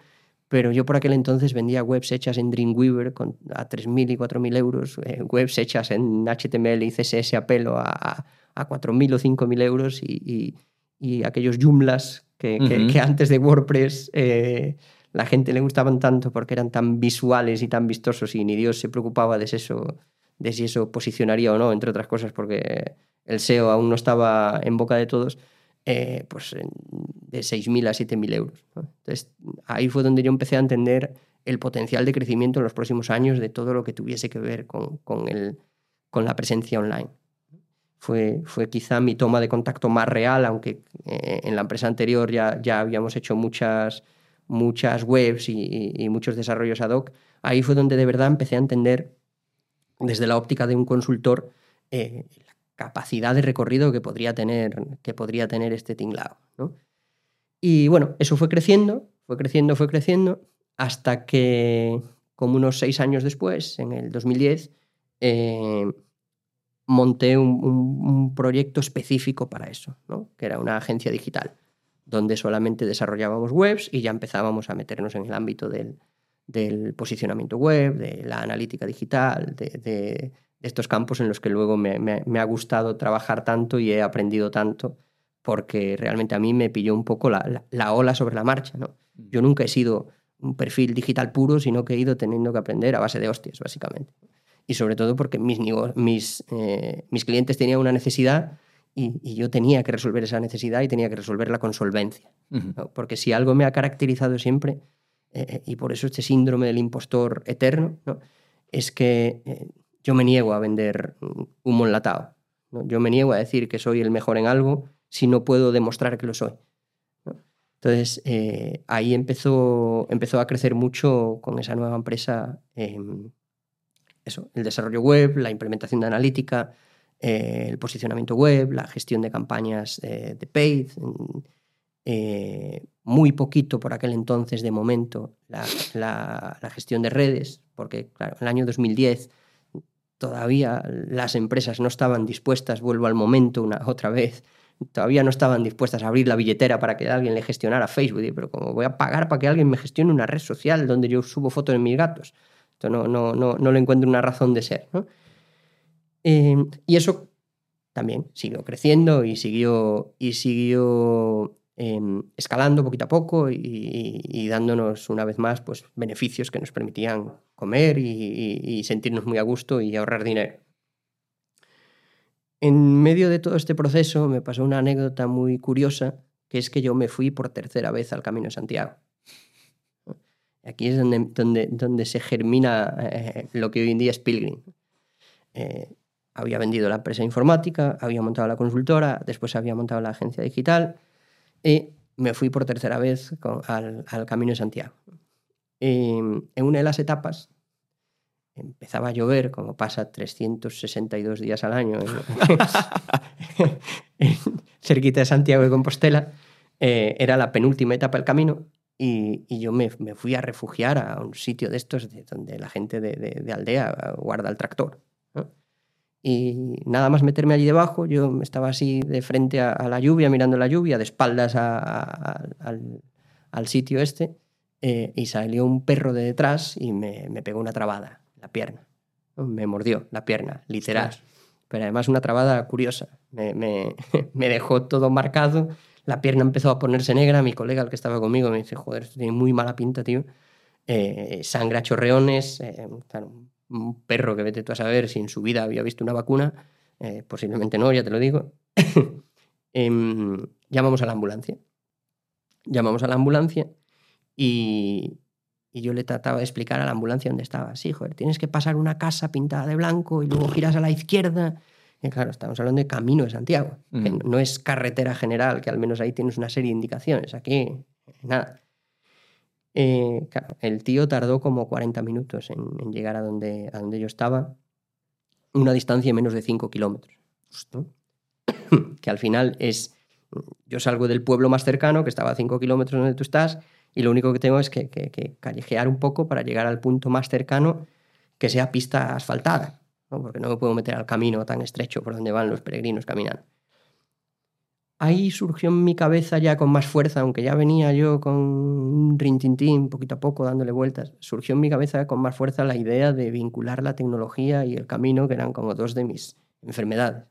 pero yo por aquel entonces vendía webs hechas en Dreamweaver con, a 3.000 y 4.000 euros, eh, webs hechas en HTML y CSS a pelo a, a 4.000 o 5.000 euros y, y, aquellos Joomlas que, antes de WordPress eh, la gente le gustaban tanto porque eran tan visuales y tan vistosos y ni Dios se preocupaba de, eso, de si eso posicionaría o no, entre otras cosas porque el SEO aún no estaba en boca de todos, eh, pues de 6.000 a 7.000 euros. Entonces ahí fue donde yo empecé a entender el potencial de crecimiento en los próximos años de todo lo que tuviese que ver con, con, el, con la presencia online fue, fue quizá mi toma de contacto más real, aunque eh, en la empresa anterior ya, ya habíamos hecho muchas, muchas webs y, muchos desarrollos ad hoc. Ahí fue donde de verdad empecé a entender desde la óptica de un consultor eh, la capacidad de recorrido que podría tener, que podría tener este tinglado. Y bueno, eso fue creciendo, fue creciendo, fue creciendo, hasta que como unos seis años después, en el 2010, eh, monté un, proyecto específico para eso, ¿no? que era una agencia digital, donde solamente desarrollábamos webs y ya empezábamos a meternos en el ámbito del, posicionamiento web, de la analítica digital, de, estos campos en los que luego me, ha gustado trabajar tanto y he aprendido tanto, porque realmente a mí me pilló un poco la, la ola sobre la marcha. ¿no? Mm. Yo nunca he sido un perfil digital puro, sino que he ido teniendo que aprender a base de hostias, básicamente y sobre todo porque mis, mis, eh, mis clientes tenían una necesidad y, yo tenía que resolver esa necesidad y tenía que resolverla con solvencia. Porque si algo me ha caracterizado siempre, eh, eh, y por eso este síndrome del impostor eterno, es que yo me niego a vender humo enlatado. Yo me niego a decir que soy el mejor en algo si no puedo demostrar que lo soy. Entonces, ahí empezó, empezó a crecer mucho con esa nueva empresa em, eso, el desarrollo web, la implementación de analítica, eh, el posicionamiento web, la gestión de campañas eh, de paid, eh, muy poquito por aquel entonces de momento la, gestión de redes, porque claro, en el año 2010 todavía las empresas no estaban dispuestas, vuelvo al momento una otra vez, todavía no estaban dispuestas a abrir la billetera para que alguien le gestionara Facebook, pero como voy a pagar para que alguien me gestione una red social donde yo subo fotos de mis gatos no, no, no, no le encuentro una razón de ser. Em, y eso también siguió creciendo y siguió, y siguió em, escalando poquito a poco y, dándonos una vez más pues, beneficios que nos permitían comer y, sentirnos muy a gusto y ahorrar dinero. En medio de todo este proceso me pasó una anécdota muy curiosa, que es que yo me fui por tercera vez al Camino de Santiago. Aquí es donde, donde, donde se germina eh, lo que hoy en día es Pilgrim. Eh, había vendido la empresa informática, había montado la consultora, después había montado la agencia digital y me fui por tercera vez al, Camino de Santiago. en una de las etapas empezaba a llover, como pasa 362 días al año, cerquita de Santiago de Compostela. Eh, era la penúltima etapa del camino y, yo me, fui a refugiar a un sitio de estos de donde la gente de, aldea guarda el tractor. Y nada más meterme allí debajo, yo estaba así de frente a, la lluvia, mirando la lluvia, de espaldas al, sitio este, eh, y salió un perro de detrás y me, pegó una trabada, la pierna. Me mordió la pierna, literal. Pero además una trabada curiosa. Me, me dejó todo marcado la pierna empezó a ponerse negra, mi colega, el que estaba conmigo, me dice, joder, esto tiene muy mala pinta, tío. Eh, sangre a chorreones, eh, un perro que vete tú a saber si en su vida había visto una vacuna, eh, posiblemente no, ya te lo digo. Em, llamamos a la ambulancia. Llamamos a la ambulancia y, Y yo le trataba de explicar a la ambulancia dónde estaba. Sí, joder, tienes que pasar una casa pintada de blanco y luego giras a la izquierda. Y claro, estamos hablando de Camino de Santiago, que no es carretera general, que al menos ahí tienes una serie de indicaciones. Aquí, nada. Eh, claro, el tío tardó como 40 minutos en, llegar a donde, a donde yo estaba, una distancia de menos de 5 kilómetros. que al final es, yo salgo del pueblo más cercano, que estaba a 5 kilómetros donde tú estás, y lo único que tengo es que, callejear un poco para llegar al punto más cercano que sea pista asfaltada, porque no me puedo meter al camino tan estrecho por donde van los peregrinos caminando ahí surgió en mi cabeza ya con más fuerza, aunque ya venía yo con un rintintín poquito a poco dándole vueltas, surgió en mi cabeza con más fuerza la idea de vincular la tecnología y el camino, que eran como dos de mis enfermedades.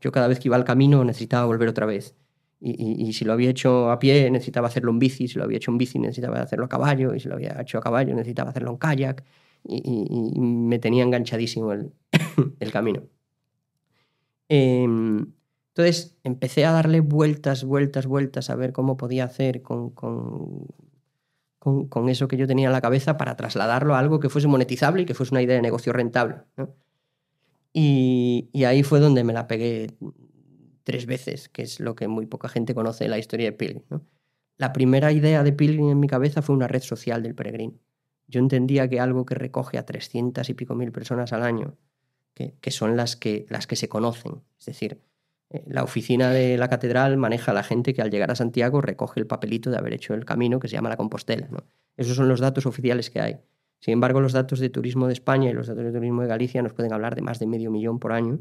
Yo cada vez que iba al camino necesitaba volver otra vez. Y, si lo había hecho a pie, necesitaba hacerlo en bici, si lo había hecho en bici, necesitaba hacerlo a caballo, y si lo había hecho a caballo, necesitaba hacerlo en kayak, y, me tenía enganchadísimo el, el camino. Eh, entonces empecé a darle vueltas, vueltas, vueltas a ver cómo podía hacer con, con, con, eso que yo tenía en la cabeza para trasladarlo a algo que fuese monetizable y que fuese una idea de negocio rentable. Y, ahí fue donde me la pegué tres veces, que es lo que muy poca gente conoce de la historia de Pilgrim. La primera idea de Pilgrim en mi cabeza fue una red social del peregrino. Yo entendía que algo que recoge a 300 y pico mil personas al año, que, que son las que, las que se conocen, es decir, la oficina de la catedral maneja a la gente que al llegar a Santiago recoge el papelito de haber hecho el camino que se llama la Compostela. Esos son los datos oficiales que hay. Sin embargo, los datos de turismo de España y los datos de turismo de Galicia nos pueden hablar de más de medio millón por año.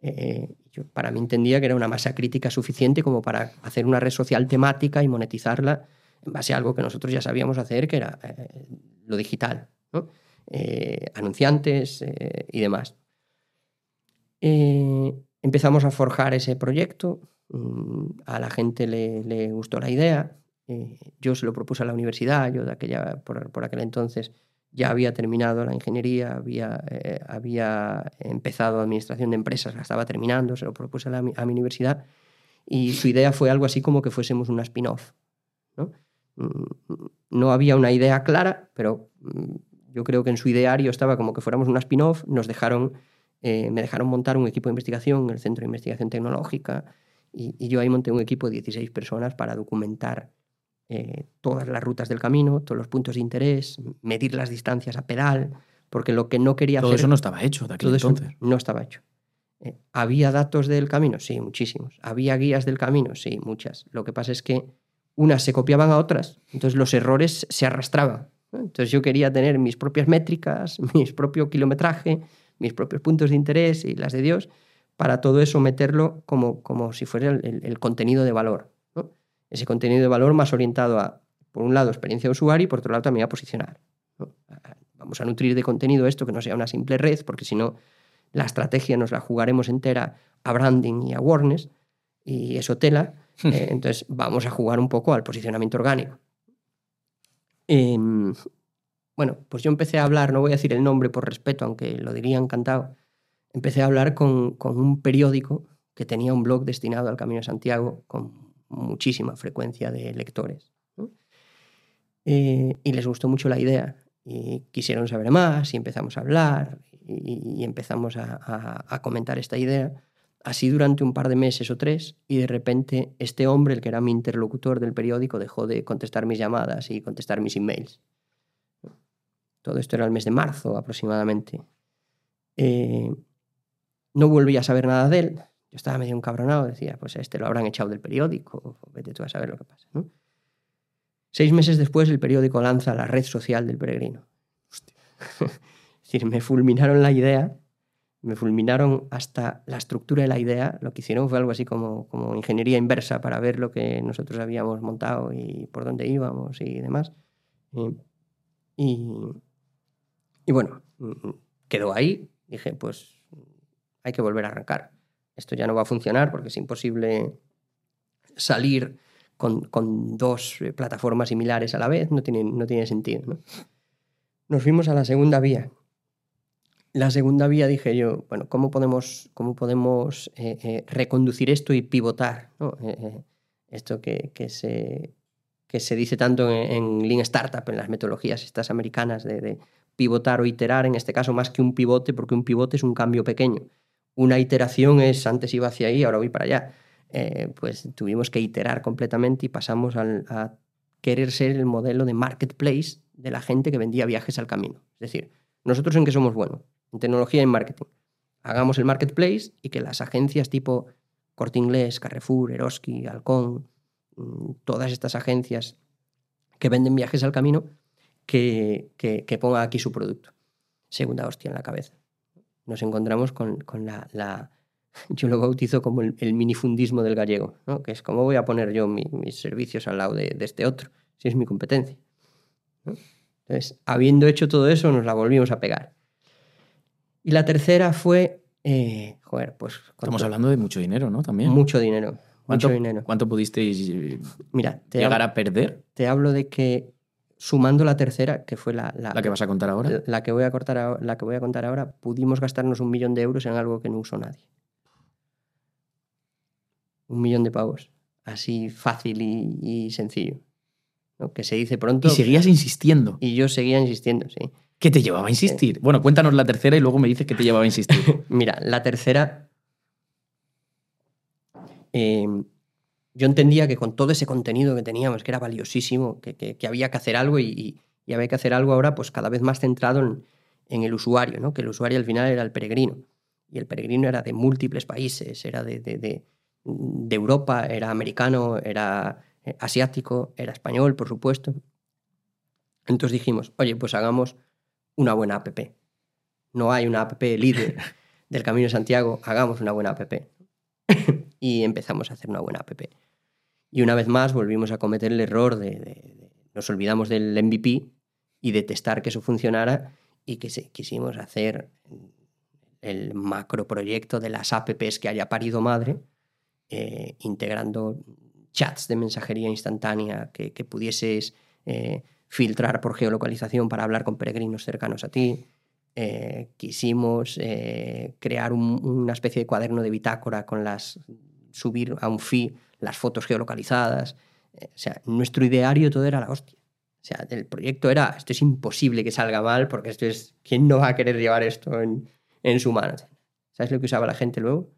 Eh, para mí entendía que era una masa crítica suficiente como para hacer una red social temática y monetizarla en base a algo que nosotros ya sabíamos hacer, que era eh, lo digital, eh, anunciantes y demás empezamos a forjar ese proyecto, mm, a la gente le, gustó la idea, eh, yo se lo propuse a la universidad, yo de aquella, por, aquel entonces ya había terminado la ingeniería, había, eh, había empezado administración de empresas, la estaba terminando, se lo propuse a, mi universidad y su idea fue algo así como que fuésemos una spin-off. ¿no? Mm, no había una idea clara, pero mm, yo creo que en su ideario estaba como que fuéramos una spin-off, nos dejaron eh, me dejaron montar un equipo de investigación en el Centro de Investigación Tecnológica y, yo ahí monté un equipo de 16 personas para documentar eh, todas las rutas del camino, todos los puntos de interés, medir las distancias a pedal, porque lo que no quería
todo
hacer...
Todo eso no estaba hecho de aquel entonces.
no estaba hecho. Eh, ¿Había datos del camino? Sí, muchísimos. ¿Había guías del camino? Sí, muchas. Lo que pasa es que unas se copiaban a otras, entonces los errores se arrastraban. Entonces yo quería tener mis propias métricas, mi propio kilometraje, mis propios puntos de interés y las de Dios, para todo eso meterlo como, como si fuera el, contenido de valor. Ese contenido de valor más orientado a, por un lado, experiencia de usuario y por otro lado también a posicionar. Vamos a nutrir de contenido esto que no sea una simple red, porque si no, la estrategia nos la jugaremos entera a branding y a awareness, y eso tela. Eh, entonces vamos a jugar un poco al posicionamiento orgánico. Em, bueno, pues yo empecé a hablar, no voy a decir el nombre por respeto, aunque lo diría encantado, empecé a hablar con, un periódico que tenía un blog destinado al Camino de Santiago con muchísima frecuencia de lectores. Eh, y les gustó mucho la idea y quisieron saber más y empezamos a hablar y, empezamos a, comentar esta idea. Así durante un par de meses o tres y de repente este hombre, el que era mi interlocutor del periódico, dejó de contestar mis llamadas y contestar mis emails. Todo esto era el mes de marzo aproximadamente. Eh, no volví a saber nada de él. Yo estaba medio encabronado, decía, pues a este lo habrán echado del periódico, vete tú a saber lo que pasa. Seis meses después el periódico lanza la red social del peregrino. es decir, me fulminaron la idea, me fulminaron hasta la estructura de la idea. Lo que hicieron fue algo así como, como ingeniería inversa para ver lo que nosotros habíamos montado y por dónde íbamos y demás. y, y bueno, mm, quedó ahí. Dije, pues hay que volver a arrancar. Esto ya no va a funcionar porque es imposible salir con, dos eh, plataformas similares a la vez. No tiene, no tiene sentido. Nos fuimos a la segunda vía. La segunda vía dije yo, bueno, ¿cómo podemos, cómo podemos eh, eh, reconducir esto y pivotar? esto que, que, se, que se dice tanto en, Lean Startup, en las metodologías estas americanas de pivotar o iterar, en este caso más que un pivote, porque un pivote es un cambio pequeño. Una iteración es antes iba hacia ahí, ahora voy para allá. Eh, pues tuvimos que iterar completamente y pasamos a querer ser el modelo de marketplace de la gente que vendía viajes al camino. Es decir, nosotros en qué somos buenos? En tecnología y en marketing. Hagamos el marketplace y que las agencias tipo Corte Inglés, Carrefour, Eroski, Halcón, mm, todas estas agencias que venden viajes al camino, que, que, que ponga aquí su producto. Segunda hostia en la cabeza. Nos encontramos con, con la, la, yo lo bautizo como el, el minifundismo del gallego, ¿no? que es cómo voy a poner yo mi, mis servicios al lado de, de, este otro, si es mi competencia. ¿no? Entonces, habiendo hecho todo eso, nos la volvimos a pegar. Y la tercera fue, eh, joder, pues...
Estamos hablando de mucho dinero, ¿no? También.
Mucho dinero.
¿Cuánto,
mucho dinero.
¿Cuánto pudisteis eh,
Mira,
llegar
hablo,
a perder?
te hablo de que sumando la tercera, que fue la, la,
La que vas a contar ahora.
la que voy a cortar la que voy a contar ahora, pudimos gastarnos un millón de euros en algo que no usó nadie. Un millón de pavos. Así fácil y, y sencillo. ¿no? Que se dice pronto.
Y seguías insistiendo.
y yo seguía insistiendo, sí.
¿Qué te llevaba a insistir? Bueno, cuéntanos la tercera y luego me dices qué te llevaba a insistir.
Mira, la tercera. eh, yo entendía que con todo ese contenido que teníamos, que era valiosísimo, que, que- que había que hacer algo y, y- y había que hacer algo ahora, pues cada vez más centrado en, en el usuario, ¿no? que el usuario al final era el peregrino. Y el peregrino era de múltiples países, era de, de- de- de Europa, era americano, era eh, asiático, era español, por supuesto. Entonces dijimos, oye, pues hagamos una buena app. No hay una app líder del Camino de Santiago, hagamos una buena app. y empezamos a hacer una buena app. Y una vez más volvimos a cometer el error de, nos olvidamos del MVP y de testar que eso funcionara y que se- quisimos hacer el macroproyecto de las apps que haya parido madre, eh, integrando chats de mensajería instantánea que, pudieses eh, filtrar por geolocalización para hablar con peregrinos cercanos a ti. Eh, quisimos crear un- una especie de cuaderno de bitácora con las subir a un feed las fotos geolocalizadas. Eh, o sea, nuestro ideario todo era la hostia. O sea, el proyecto era, esto es imposible que salga mal porque esto es, ¿quién no va a querer llevar esto en, en su mano? ¿Sabes lo que usaba la gente luego?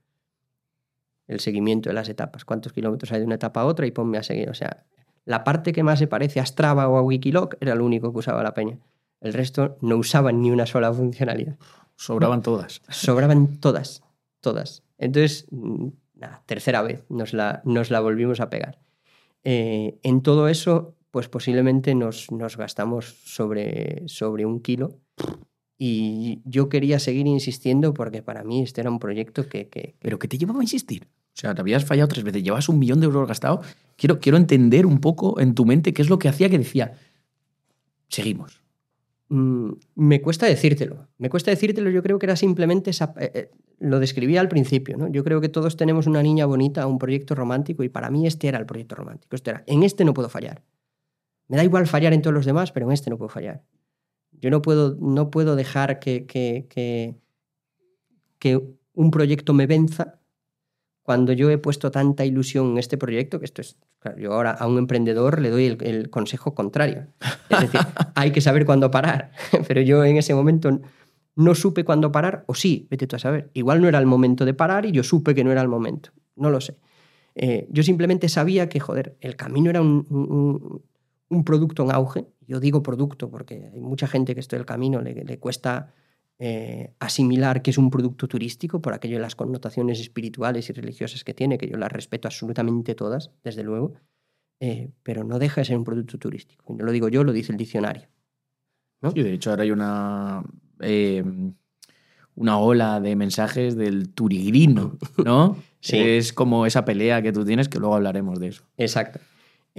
El seguimiento de las etapas. ¿Cuántos kilómetros hay de una etapa a otra? Y ponme a seguir. O sea, la parte que más se parece a Strava o a Wikiloc era lo único que usaba la peña. El resto no usaban ni una sola funcionalidad.
Sobraban todas.
Sobraban todas, todas. Entonces, nada, tercera vez nos la, nos la volvimos a pegar. Eh, en todo eso, pues posiblemente nos, nos gastamos sobre, sobre un kilo. Y yo quería seguir insistiendo porque para mí este era un proyecto que, que-
¿Pero qué te llevaba a insistir? O sea, te habías fallado tres veces, llevas un millón de euros gastado. Quiero, quiero entender un poco en tu mente qué es lo que hacía que decía, seguimos.
Mm, me cuesta decírtelo. Me cuesta decírtelo, yo creo que era simplemente esa, eh, eh, lo describía al principio, ¿no? Yo creo que todos tenemos una niña bonita, un proyecto romántico y para mí este era el proyecto romántico. Este era, en este no puedo fallar. Me da igual fallar en todos los demás, pero en este no puedo fallar. Yo no puedo, no puedo dejar que, que, que, que un proyecto me venza cuando yo he puesto tanta ilusión en este proyecto, que esto es, claro, yo ahora a un emprendedor le doy el, el consejo contrario. Es decir, hay que saber cuándo parar, pero yo en ese momento no supe cuándo parar, o sí, vete tú a saber. Igual no era el momento de parar y yo supe que no era el momento, no lo sé. Eh, yo simplemente sabía que, joder, el camino era un, un, un producto en auge. Yo digo producto porque hay mucha gente que esto del camino le, le cuesta eh, asimilar que es un producto turístico por aquello de las connotaciones espirituales y religiosas que tiene, que yo las respeto absolutamente todas, desde luego, eh, pero no deja de ser un producto turístico. Y no lo digo yo, lo dice el diccionario. ¿no?
Y de hecho ahora hay una, eh, una ola de mensajes del turigrino, ¿no?
Sí.
Es como esa pelea que tú tienes, que luego hablaremos de eso.
Exacto.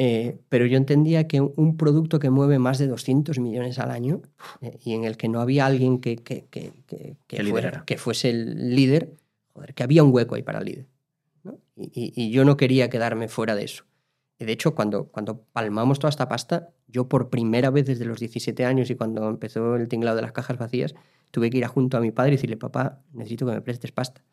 Eh, pero yo entendía que un producto que mueve más de 200 millones al año eh, y en el que no había alguien que, que, que, que, que fuera- fuese el líder, joder, que había un hueco ahí para el líder. ¿no? Y, y- y yo no quería quedarme fuera de eso. Y de hecho, cuando, cuando palmamos toda esta pasta, yo por primera vez desde los 17 años y cuando empezó el tinglado de las cajas vacías, tuve que ir a junto a mi padre y decirle, papá, necesito que me prestes pasta.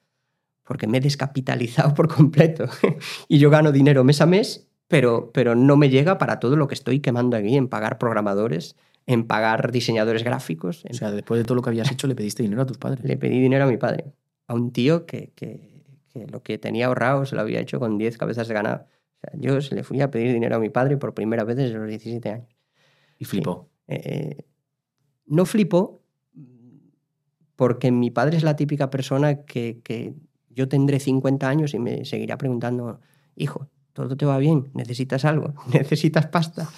Porque me he descapitalizado por completo. y yo gano dinero mes a mes pero, pero no me llega para todo lo que estoy quemando aquí en pagar programadores, en pagar diseñadores gráficos.
O sea, después de todo lo que habías hecho, le pediste dinero a tus padres.
Le pedí dinero a mi padre, a un tío que, que, que lo que tenía ahorrado se lo había hecho con 10 cabezas de ganado. O sea, yo se le fui a pedir dinero a mi padre por primera vez desde los 17 años.
Y flipó.
Eh, no flipó porque mi padre es la típica persona que, que yo tendré 50 años y me seguirá preguntando, hijo, todo te va bien, necesitas algo, necesitas pasta.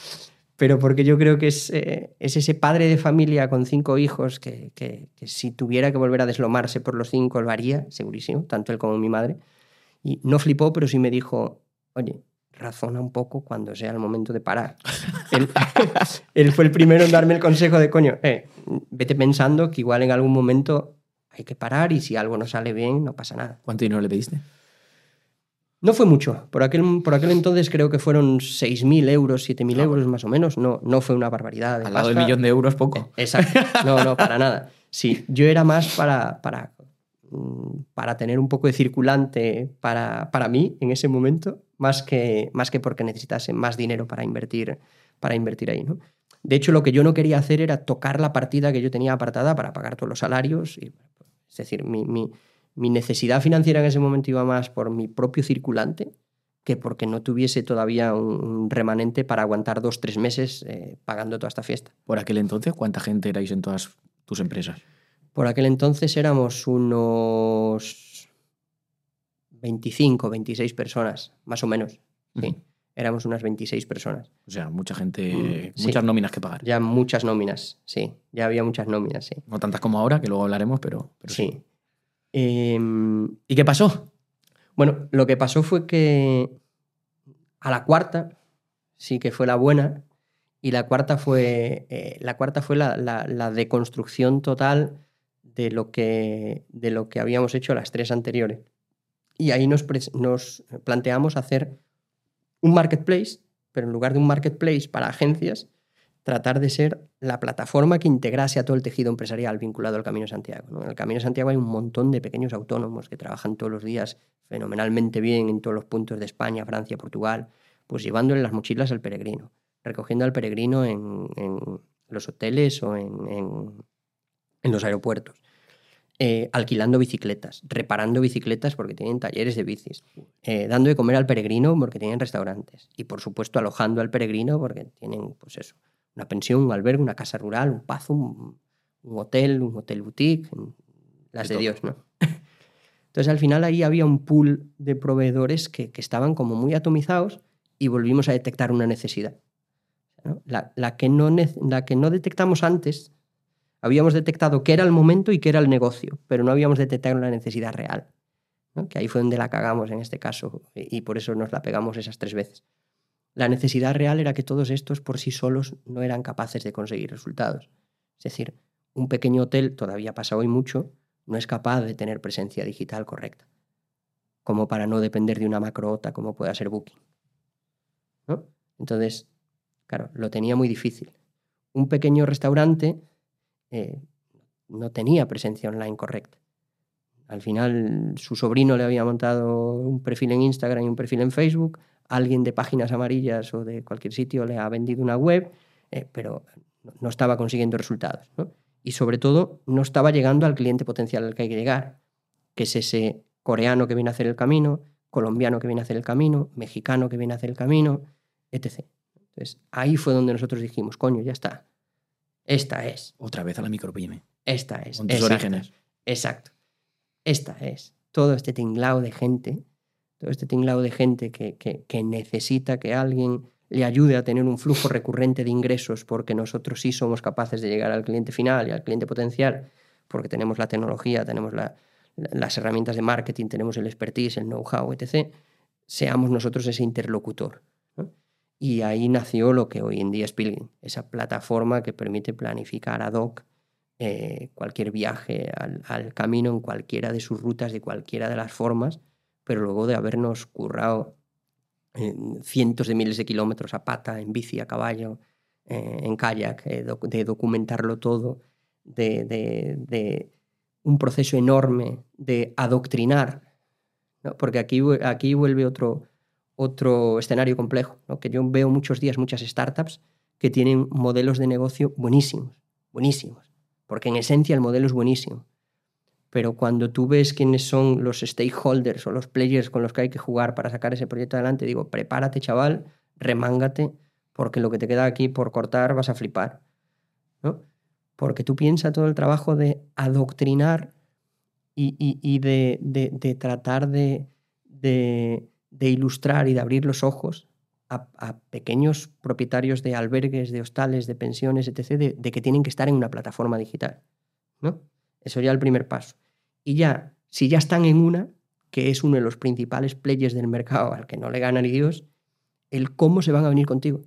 Pero porque yo creo que es, eh, es ese padre de familia con cinco hijos que, que, que, si tuviera que volver a deslomarse por los cinco lo haría, segurísimo, tanto él como mi madre. Y no flipó, pero sí me dijo, oye, razona un poco cuando sea el momento de parar. él, él, fue el primero en darme el consejo de, coño, eh, vete pensando que igual en algún momento hay que parar y si algo no sale bien, no pasa nada.
¿Cuánto dinero le pediste?
No fue mucho. Por aquel, por aquel entonces creo que fueron 6.000 euros, 7.000 euros más o menos. No, no fue una barbaridad.
Al lado del millón de euros, poco.
Exacto. No, no, para nada. Sí, yo era más para, para, para tener un poco de circulante para, para mí en ese momento, más que, más que porque necesitase más dinero para invertir, para invertir ahí. ¿no? De hecho, lo que yo no quería hacer era tocar la partida que yo tenía apartada para pagar todos los salarios. Y, es decir, mi, mi, mi necesidad financiera en ese momento iba más por mi propio circulante que porque no tuviese todavía un remanente para aguantar dos, tres meses eh, pagando toda esta fiesta.
Por aquel entonces, ¿cuánta gente erais en todas tus empresas?
Por aquel entonces éramos unos 25, 26 personas, más o menos. Uh -huh. Éramos unas 26 personas.
O sea, mucha gente, mm, muchas sí. nóminas que pagar.
Ya muchas nóminas, sí. Ya había muchas nóminas, sí.
No tantas como ahora, que luego hablaremos, pero, pero
sí. sí. Eh,
¿Y qué pasó?
Bueno, lo que pasó fue que a la cuarta sí que fue la buena y la cuarta fue, eh, la, cuarta fue la, deconstrucción total de lo, que, de lo que habíamos hecho las tres anteriores. Y ahí nos, nos planteamos hacer un marketplace, pero en lugar de un marketplace para agencias, tratar de ser la plataforma que integrase a todo el tejido empresarial vinculado al Camino Santiago. En el Camino Santiago hay un montón de pequeños autónomos que trabajan todos los días fenomenalmente bien en todos los puntos de España, Francia, Portugal, pues llevándole las mochilas al peregrino, recogiendo al peregrino en, los hoteles o en los aeropuertos. Eh, alquilando bicicletas, reparando bicicletas porque tienen talleres de bicis, eh, dando de comer al peregrino porque tienen restaurantes y por supuesto alojando al peregrino porque tienen pues eso, una pensión, un albergue, una casa rural, un pazo, un, un hotel, un hotel boutique, las de, de Dios, ¿no? Entonces al final ahí había un pool de proveedores que, que estaban como muy atomizados y volvimos a detectar una necesidad. ¿no? La, la, que no, la que no detectamos antes, habíamos detectado qué era el momento y qué era el negocio, pero no habíamos detectado la necesidad real. ¿no? Que ahí fue donde la cagamos en este caso y por eso nos la pegamos esas tres veces. La necesidad real era que todos estos por sí solos no eran capaces de conseguir resultados. Es decir, un pequeño hotel, todavía pasa hoy mucho, no es capaz de tener presencia digital correcta, como para no depender de una macroota como pueda ser Booking. ¿no? Entonces, claro, lo tenía muy difícil. Un pequeño restaurante eh, no tenía presencia online correcta. Al final, su sobrino le había montado un perfil en Instagram y un perfil en Facebook, alguien de páginas amarillas o de cualquier sitio le ha vendido una web, eh, pero no estaba consiguiendo resultados. ¿no? Y sobre todo, no estaba llegando al cliente potencial al que hay que llegar, que es ese coreano que viene a hacer el camino, colombiano que viene a hacer el camino, mexicano que viene a hacer el camino, etc. Entonces, ahí fue donde nosotros dijimos, coño, ya está. Esta es.
Otra vez a la micropyme.
Esta es.
Con tus exacto, orígenes.
Exacto. Esta es. Todo este tinglao de gente todo este tinglado de gente que, que, necesita que alguien le ayude a tener un flujo recurrente de ingresos porque nosotros sí somos capaces de llegar al cliente final y al cliente potencial, porque tenemos la tecnología, tenemos la, las herramientas de marketing, tenemos el expertise, el know-how, etc., seamos nosotros ese interlocutor. Y ahí nació lo que hoy en día es Pilgrim, esa plataforma que permite planificar ad hoc eh, cualquier viaje al camino en cualquiera de sus rutas, de cualquiera de las formas, pero luego de habernos currado cientos de miles de kilómetros a pata, en bici, a caballo, eh, en kayak, eh, de documentarlo todo, de, un proceso enorme de adoctrinar, porque aquí, aquí vuelve otro, otro escenario complejo, ¿no? que yo veo muchos días muchas startups que tienen modelos de negocio buenísimos, buenísimos, porque en esencia el modelo es buenísimo. Pero cuando tú ves quiénes son los stakeholders o los players con los que hay que jugar para sacar ese proyecto adelante, digo, prepárate chaval, remángate, porque lo que te queda aquí por cortar vas a flipar. ¿no? Porque tú piensas todo el trabajo de adoctrinar y, de, tratar de, ilustrar y de abrir los ojos a, pequeños propietarios de albergues, de hostales, de pensiones, etc., de, que tienen que estar en una plataforma digital. ¿no? Eso ya el primer paso. Y ya, si ya están en una, que es uno de los principales players del mercado al que no le gana ni Dios, el cómo se van a venir contigo.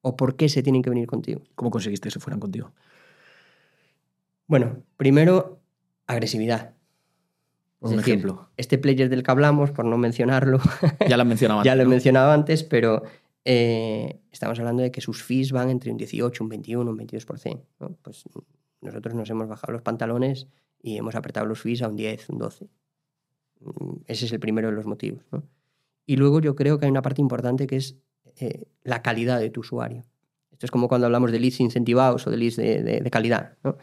O por qué se tienen que venir contigo.
¿Cómo conseguiste que se fueran contigo?
Bueno, primero, agresividad.
Por un ejemplo.
Este player del que hablamos, por no mencionarlo.
Ya lo mencionaba
ya lo he mencionado antes, pero eh, estamos hablando de que sus fees van entre un 18, un 21, un 22%. Pues nosotros nos hemos bajado los pantalones y hemos apretado los fees a un 10, un 12. Mm, ese es el primero de los motivos. Y luego yo creo que hay una parte importante que es eh, la calidad de tu usuario. Esto es como cuando hablamos de leads incentivados o de leads de, de calidad. ¿no?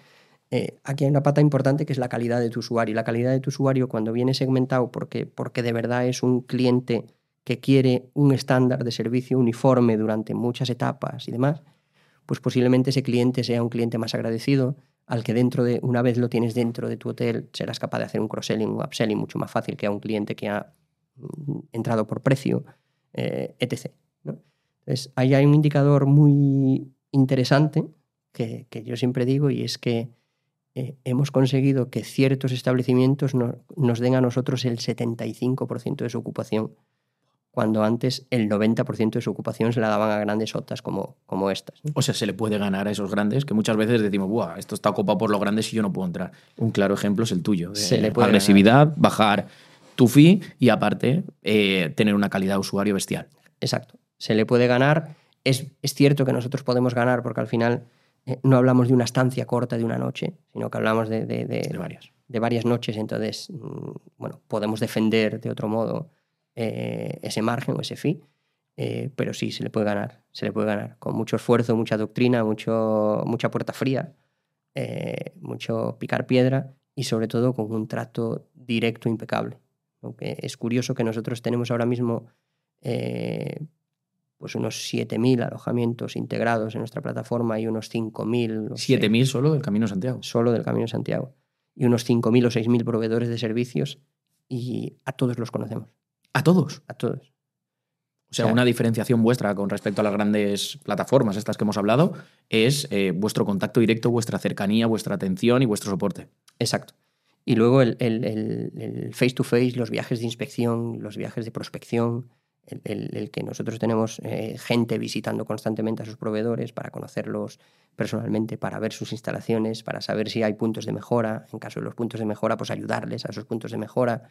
Eh, aquí hay una pata importante que es la calidad de tu usuario. La calidad de tu usuario cuando viene segmentado porque, porque de verdad es un cliente que quiere un estándar de servicio uniforme durante muchas etapas y demás, pues posiblemente ese cliente sea un cliente más agradecido, al que dentro de, una vez lo tienes dentro de tu hotel, serás capaz de hacer un cross-selling, un upselling mucho más fácil que a un cliente que ha mm, entrado por precio, eh, etc. Entonces, ahí hay un indicador muy interesante que, que yo siempre digo y es que eh, hemos conseguido que ciertos establecimientos nos den a nosotros el 75% de su ocupación, cuando antes el 90% de su ocupación se la daban a grandes otras como, como estas.
O sea, se le puede ganar a esos grandes que muchas veces decimos, Buah, esto está ocupado por los grandes y yo no puedo entrar. Un claro ejemplo es el tuyo. De se le puede agresividad, bajar tu fee y aparte eh, tener una calidad de usuario bestial.
Exacto. Se le puede ganar. Es, es cierto que nosotros podemos ganar porque al final eh, no hablamos de una estancia corta de una noche, sino que hablamos de, de,
varias.
de varias noches. Entonces, mm, bueno, podemos defender de otro modo eh, ese margen o ese fee, eh, pero sí, se le puede ganar, se le puede ganar. Con mucho esfuerzo, mucha doctrina, mucho, mucha puerta fría, mucho picar piedra y sobre todo con un trato directo impecable. Aunque es curioso que nosotros tenemos ahora mismo pues unos 7.000 alojamientos integrados en nuestra plataforma y unos 5.000...
¿7.000 solo del Camino Santiago?
Solo del Camino Santiago. Y unos 5.000 o 6.000 proveedores de servicios y a todos los conocemos.
¿A todos?
A todos.
O sea, una diferenciación vuestra con respecto a las grandes plataformas, estas que hemos hablado, es eh, vuestro contacto directo, vuestra cercanía, vuestra atención y vuestro soporte.
Exacto. Y luego el, el face to face, los viajes de inspección, los viajes de prospección, el, que nosotros tenemos eh, gente visitando constantemente a sus proveedores para conocerlos personalmente, para ver sus instalaciones, para saber si hay puntos de mejora, en caso de los puntos de mejora, pues ayudarles a esos puntos de mejora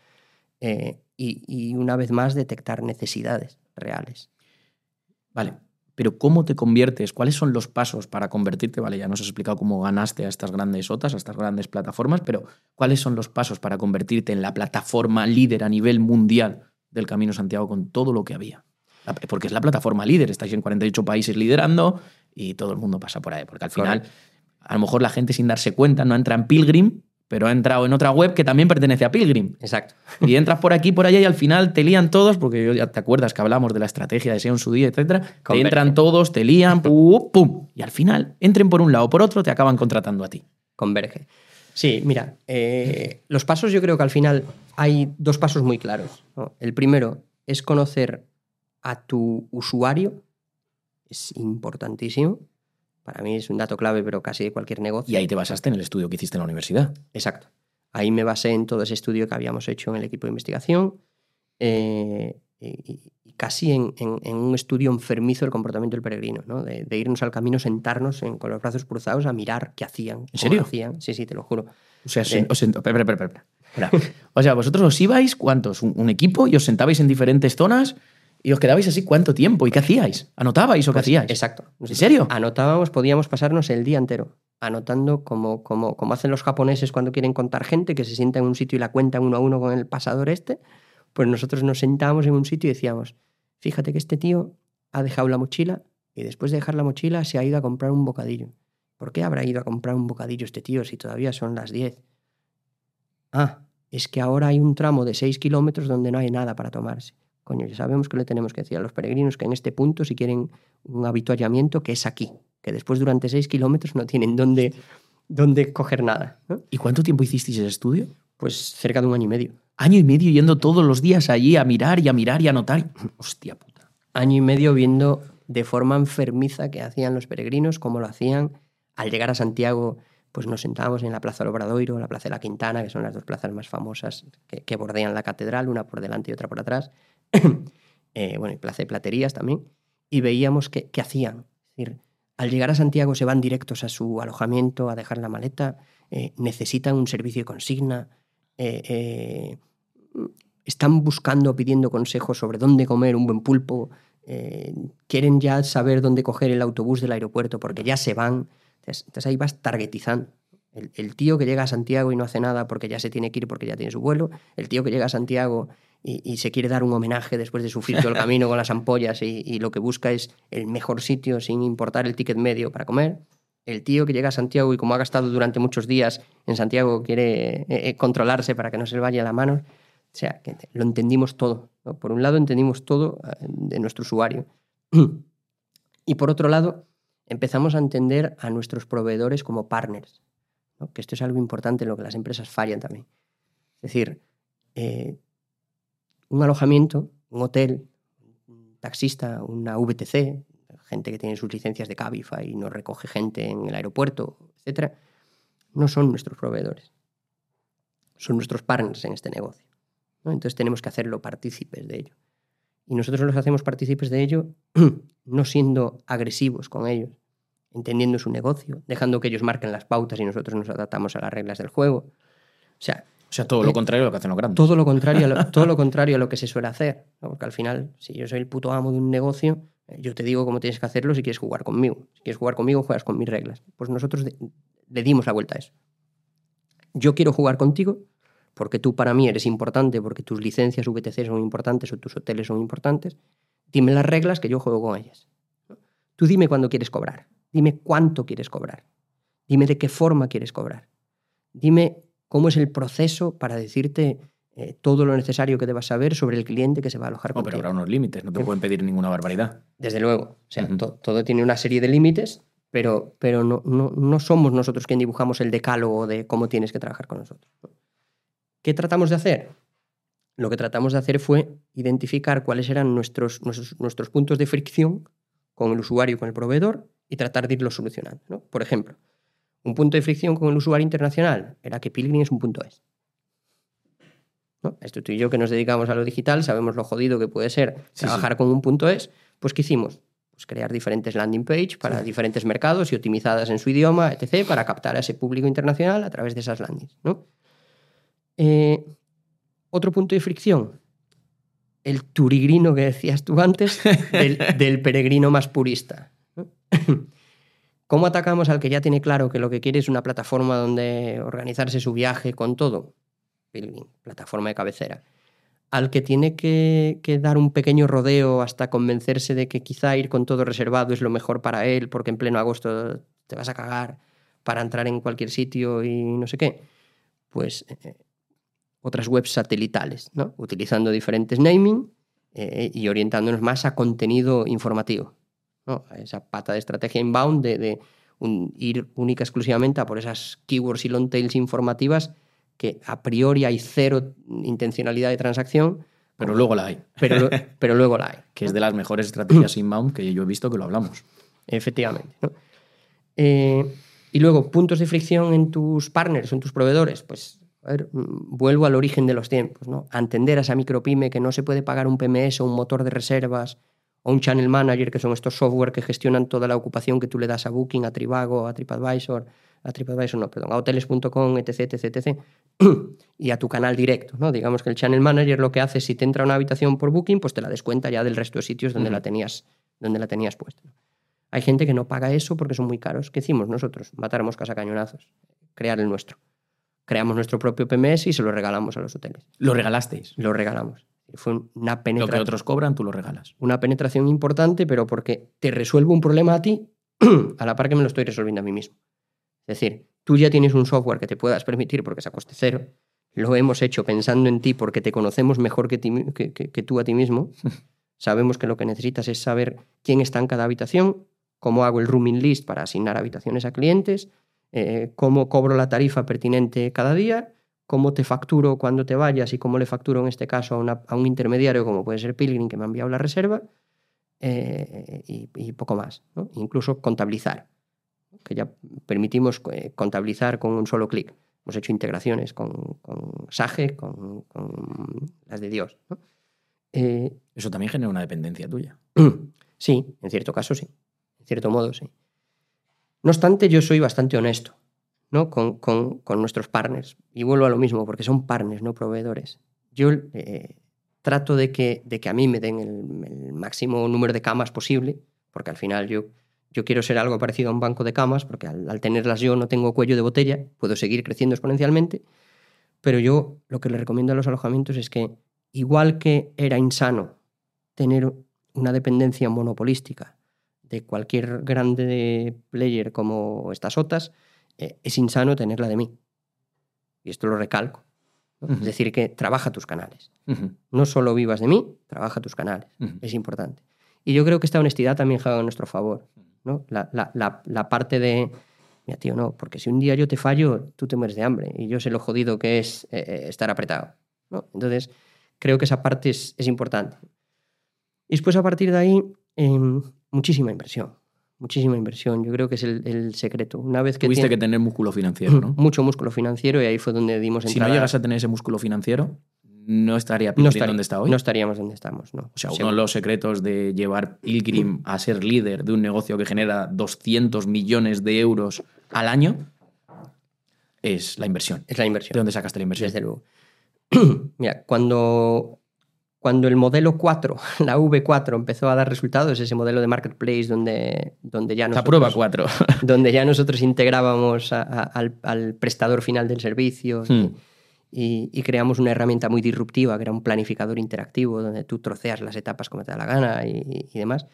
eh, y, una vez más detectar necesidades reales.
Vale, pero ¿cómo te conviertes? ¿Cuáles son los pasos para convertirte? Vale, ya nos has explicado cómo ganaste a estas grandes OTAs, a estas grandes plataformas, pero ¿cuáles son los pasos para convertirte en la plataforma líder a nivel mundial del Camino Santiago con todo lo que había. Porque es la plataforma líder, estáis en 48 países liderando y todo el mundo pasa por ahí. Porque al final, a lo mejor la gente sin darse cuenta no entra en Pilgrim, pero ha entrado en otra web que también pertenece a Pilgrim.
Exacto.
Y entras por aquí, por allá y al final te lían todos, porque ya te acuerdas que hablamos de la estrategia de SEO en su día, etcétera. Te entran todos, te lían, pum, pum. Y al final, entren por un lado o por otro, te acaban contratando a ti.
Converge. Sí, mira, eh, los pasos yo creo que al final hay dos pasos muy claros. El primero es conocer a tu usuario, es importantísimo. Para mí es un dato clave, pero casi de cualquier negocio.
Y ahí te basaste en el estudio que hiciste en la universidad.
Exacto. Ahí me basé en todo ese estudio que habíamos hecho en el equipo de investigación. Eh, y, casi en, un estudio enfermizo del comportamiento del peregrino, ¿no? de, irnos al camino, sentarnos con los brazos cruzados a mirar qué hacían.
¿En serio?
Hacían. Sí, sí, te lo juro.
O sea, o sea, vosotros os ibais, ¿cuántos? Un, equipo y os sentabais en diferentes zonas y os quedabais así cuánto tiempo y qué hacíais. ¿Anotabais o qué pues, hacíais?
Exacto.
¿En serio?
Anotábamos, podíamos pasarnos el día entero anotando como, como, como hacen los japoneses cuando quieren contar gente, que se sienta en un sitio y la cuentan uno a uno con el pasador este pues nosotros nos sentábamos en un sitio y decíamos, fíjate que este tío ha dejado la mochila y después de dejar la mochila se ha ido a comprar un bocadillo. ¿Por qué habrá ido a comprar un bocadillo este tío si todavía son las 10? Ah, es que ahora hay un tramo de 6 kilómetros donde no hay nada para tomarse. Coño, ya sabemos que le tenemos que decir a los peregrinos que en este punto, si quieren un habituallamiento, que es aquí, que después durante 6 kilómetros no tienen dónde, dónde coger nada. ¿no?
¿Y cuánto tiempo hicisteis ese estudio?
Pues cerca de un año y medio.
Año y medio yendo todos los días allí a mirar y a mirar y a anotar. Hostia puta.
Año y medio viendo de forma enfermiza que hacían los peregrinos, cómo lo hacían. Al llegar a Santiago, pues nos sentábamos en la Plaza del Obradoiro, la Plaza de la Quintana, que son las dos plazas más famosas que, bordean la catedral, una por delante y otra por atrás. eh, bueno, y Plaza de Platerías también. Y veíamos qué hacían. Es decir, al llegar a Santiago se van directos a su alojamiento a dejar la maleta, eh, necesitan un servicio de consigna, eh, están buscando, pidiendo consejos sobre dónde comer un buen pulpo, quieren ya saber dónde coger el autobús del aeropuerto porque ya se van. Entonces, entonces ahí vas targetizando. El, el, tío que llega a Santiago y no hace nada porque ya se tiene que ir porque ya tiene su vuelo, el tío que llega a Santiago y, y se quiere dar un homenaje después de sufrir todo el camino con las ampollas y, y lo que busca es el mejor sitio sin importar el ticket medio para comer, el tío que llega a Santiago y como ha gastado durante muchos días en Santiago quiere eh, eh, controlarse para que no se le vaya la mano. O sea, que lo entendimos todo. ¿no? Por un lado entendimos todo eh, de nuestro usuario. y por otro lado, empezamos a entender a nuestros proveedores como partners. Que esto es algo importante en lo que las empresas fallan también. Es decir, eh, un alojamiento, un hotel, un taxista, una VTC, gente que tiene sus licencias de Cabify y nos recoge gente en el aeropuerto, etc., no son nuestros proveedores. Son nuestros partners en este negocio. Entonces tenemos que hacerlo partícipes de ello. Y nosotros los hacemos partícipes de ello no siendo agresivos con ellos, entendiendo su negocio, dejando que ellos marquen las pautas y nosotros nos adaptamos a las reglas del juego. O sea,
O sea, todo lo contrario a lo que hacen los grandes.
todo lo contrario a lo, todo lo, contrario a lo que se suele hacer. ¿no? Porque al final, si yo soy el puto amo de un negocio, eh, yo te digo cómo tienes que hacerlo si quieres jugar conmigo. Si quieres jugar conmigo, juegas con mis reglas. Pues nosotros le dimos la vuelta a eso. Yo quiero jugar contigo porque tú para mí eres importante, porque tus licencias VTC son importantes o tus hoteles son importantes. Dime las reglas que yo juego con ellas. Tú dime cuándo quieres cobrar. Dime cuánto quieres cobrar. Dime de qué forma quieres cobrar. Dime cómo es el proceso para decirte eh, todo lo necesario que debas saber sobre el cliente que se va a alojar
No, pero
contigo.
habrá unos límites, no te pueden pedir ninguna barbaridad.
Desde luego. O sea,
Ujú.
to- todo tiene una serie de límites, pero, pero no, no, no somos nosotros quien dibujamos el decálogo de cómo tienes que trabajar con nosotros. ¿Qué tratamos de hacer? Lo que tratamos de hacer fue identificar cuáles eran nuestros, nuestros, nuestros puntos de fricción con el usuario y con el proveedor y tratar de irlos solucionando. ¿no? Por ejemplo, un punto de fricción con el usuario internacional era que Pilgrim es un punto es. ¿no? Esto tú y yo que nos dedicamos a lo digital sabemos lo jodido que puede ser
Sí,
trabajar con un punto es. Pues ¿qué hicimos? Pues crear diferentes landing page para diferentes mercados y optimizadas en su idioma, etc., para captar a ese público internacional a través de esas landings. ¿no? Eh, otro punto de fricción, el turigrino que decías tú antes, del, del peregrino más purista. ¿Cómo atacamos al que ya tiene claro que lo que quiere es una plataforma donde organizarse su viaje con todo? Plataforma de cabecera. Al que tiene que, que dar un pequeño rodeo hasta convencerse de que quizá ir con todo reservado es lo mejor para él, porque en pleno agosto te vas a cagar para entrar en cualquier sitio y no sé qué. Pues eh, otras webs satelitales, ¿no? utilizando diferentes naming eh, y orientándonos más a contenido informativo. ¿no? A esa pata de estrategia inbound de, de un- ir única exclusivamente a por esas keywords y long tails informativas que a priori hay cero intencionalidad de transacción,
Pero luego la hay,
pero, pero luego la hay.
que es de las mejores estrategias inbound que yo he visto que lo hablamos.
Efectivamente. ¿no? Eh, y luego, puntos de fricción en tus partners, en tus proveedores. Pues, a ver, mm, vuelvo al origen de los tiempos, ¿no? A entender a esa micropyme que no se puede pagar un PMS o un motor de reservas o un channel manager, que son estos software que gestionan toda la ocupación que tú le das a Booking, a Trivago, a TripAdvisor, a TripAdvisor no, perdón, a hoteles.com, etc, etc, etc, y a tu canal directo, ¿no? Digamos que el channel manager lo que hace es si te entra una habitación por Booking, pues te la descuenta ya del resto de sitios donde la tenías, donde la tenías puesta. Hay gente que no paga eso porque son muy caros. ¿Qué hicimos nosotros? Matar moscas a cañonazos. Crear el nuestro. Creamos nuestro propio PMS y se lo regalamos a los hoteles.
Lo regalasteis.
Lo regalamos. Fue una
Lo que
penetración
otros cobran, tú lo regalas.
una penetración importante, pero porque te resuelvo un problema a ti a la par que me lo estoy resolviendo a mí mismo. Es decir, tú ya tienes un software que te puedas permitir porque es a coste cero. Lo hemos hecho pensando en ti porque te conocemos mejor que, ti mi- que- que- que tú a ti mismo. Sabemos que lo que necesitas es saber quién está en cada habitación, cómo hago el rooming list para asignar habitaciones a clientes, eh, cómo cobro la tarifa pertinente cada día, cómo te facturo cuando te vayas y cómo le facturo en este caso a, una- a un intermediario como puede ser Pilgrim que me ha enviado la reserva eh, y, y poco más. ¿no? Incluso contabilizar, que ya permitimos eh, contabilizar con un solo clic. Hemos hecho integraciones con, con Sage, con, con las de Dios. ¿no? Eh,
Eso también genera una dependencia tuya.
Sí, en cierto caso sí. En cierto modo sí. No obstante, yo soy bastante honesto ¿no? con, nuestros partners. Y vuelvo a lo mismo, porque son partners, no proveedores. Yo eh, trato de que, de que a mí me den el, máximo número de camas posible, porque al final yo, yo quiero ser algo parecido a un banco de camas, porque al tenerlas yo no tengo cuello de botella, puedo seguir creciendo exponencialmente. Pero yo lo que le recomiendo a los alojamientos es que, igual que era insano tener una dependencia monopolística de cualquier grande player como estas otras, eh, es insano tenerla de mí. Y esto lo recalco. Es decir, que trabaja tus canales. No solo vivas de mí, trabaja tus canales. Es importante. Y yo creo que esta honestidad también juega a nuestro favor. ¿no? La, la- la- la parte de, mira, tío, no, porque si un día yo te fallo, tú te mueres de hambre. Y yo sé lo jodido que es eh, eh, estar apretado. ¿no? Entonces, creo que esa parte es, es importante. Y después, a partir de ahí, em, muchísima inversión. Muchísima inversión. Yo creo que es el, el secreto. Una vez que
Tuviste
tiene-
que tener músculo financiero, ¿no?
mucho músculo financiero y ahí fue donde dimos
Si no
entrada.
llegas a tener ese músculo financiero, no estaría
no estaría-
donde está hoy.
No estaríamos donde estamos, no.
o sea, uno de los secretos de llevar Pilgrim a ser líder de un negocio que genera 200 millones de euros al año es la inversión.
Es la
¿De
inversión.
dónde sacaste la inversión?
Desde luego. Mira, cuando, cuando el modelo 4, la V4, empezó a dar resultados, ese modelo de marketplace donde, donde, ya,
La
nosotros,
prueba 4.
donde ya nosotros integrábamos a- a- al, al prestador final del servicio
Hmm.
y, y creamos una herramienta muy disruptiva que era un planificador interactivo donde tú troceas las etapas como te da la gana y, y demás.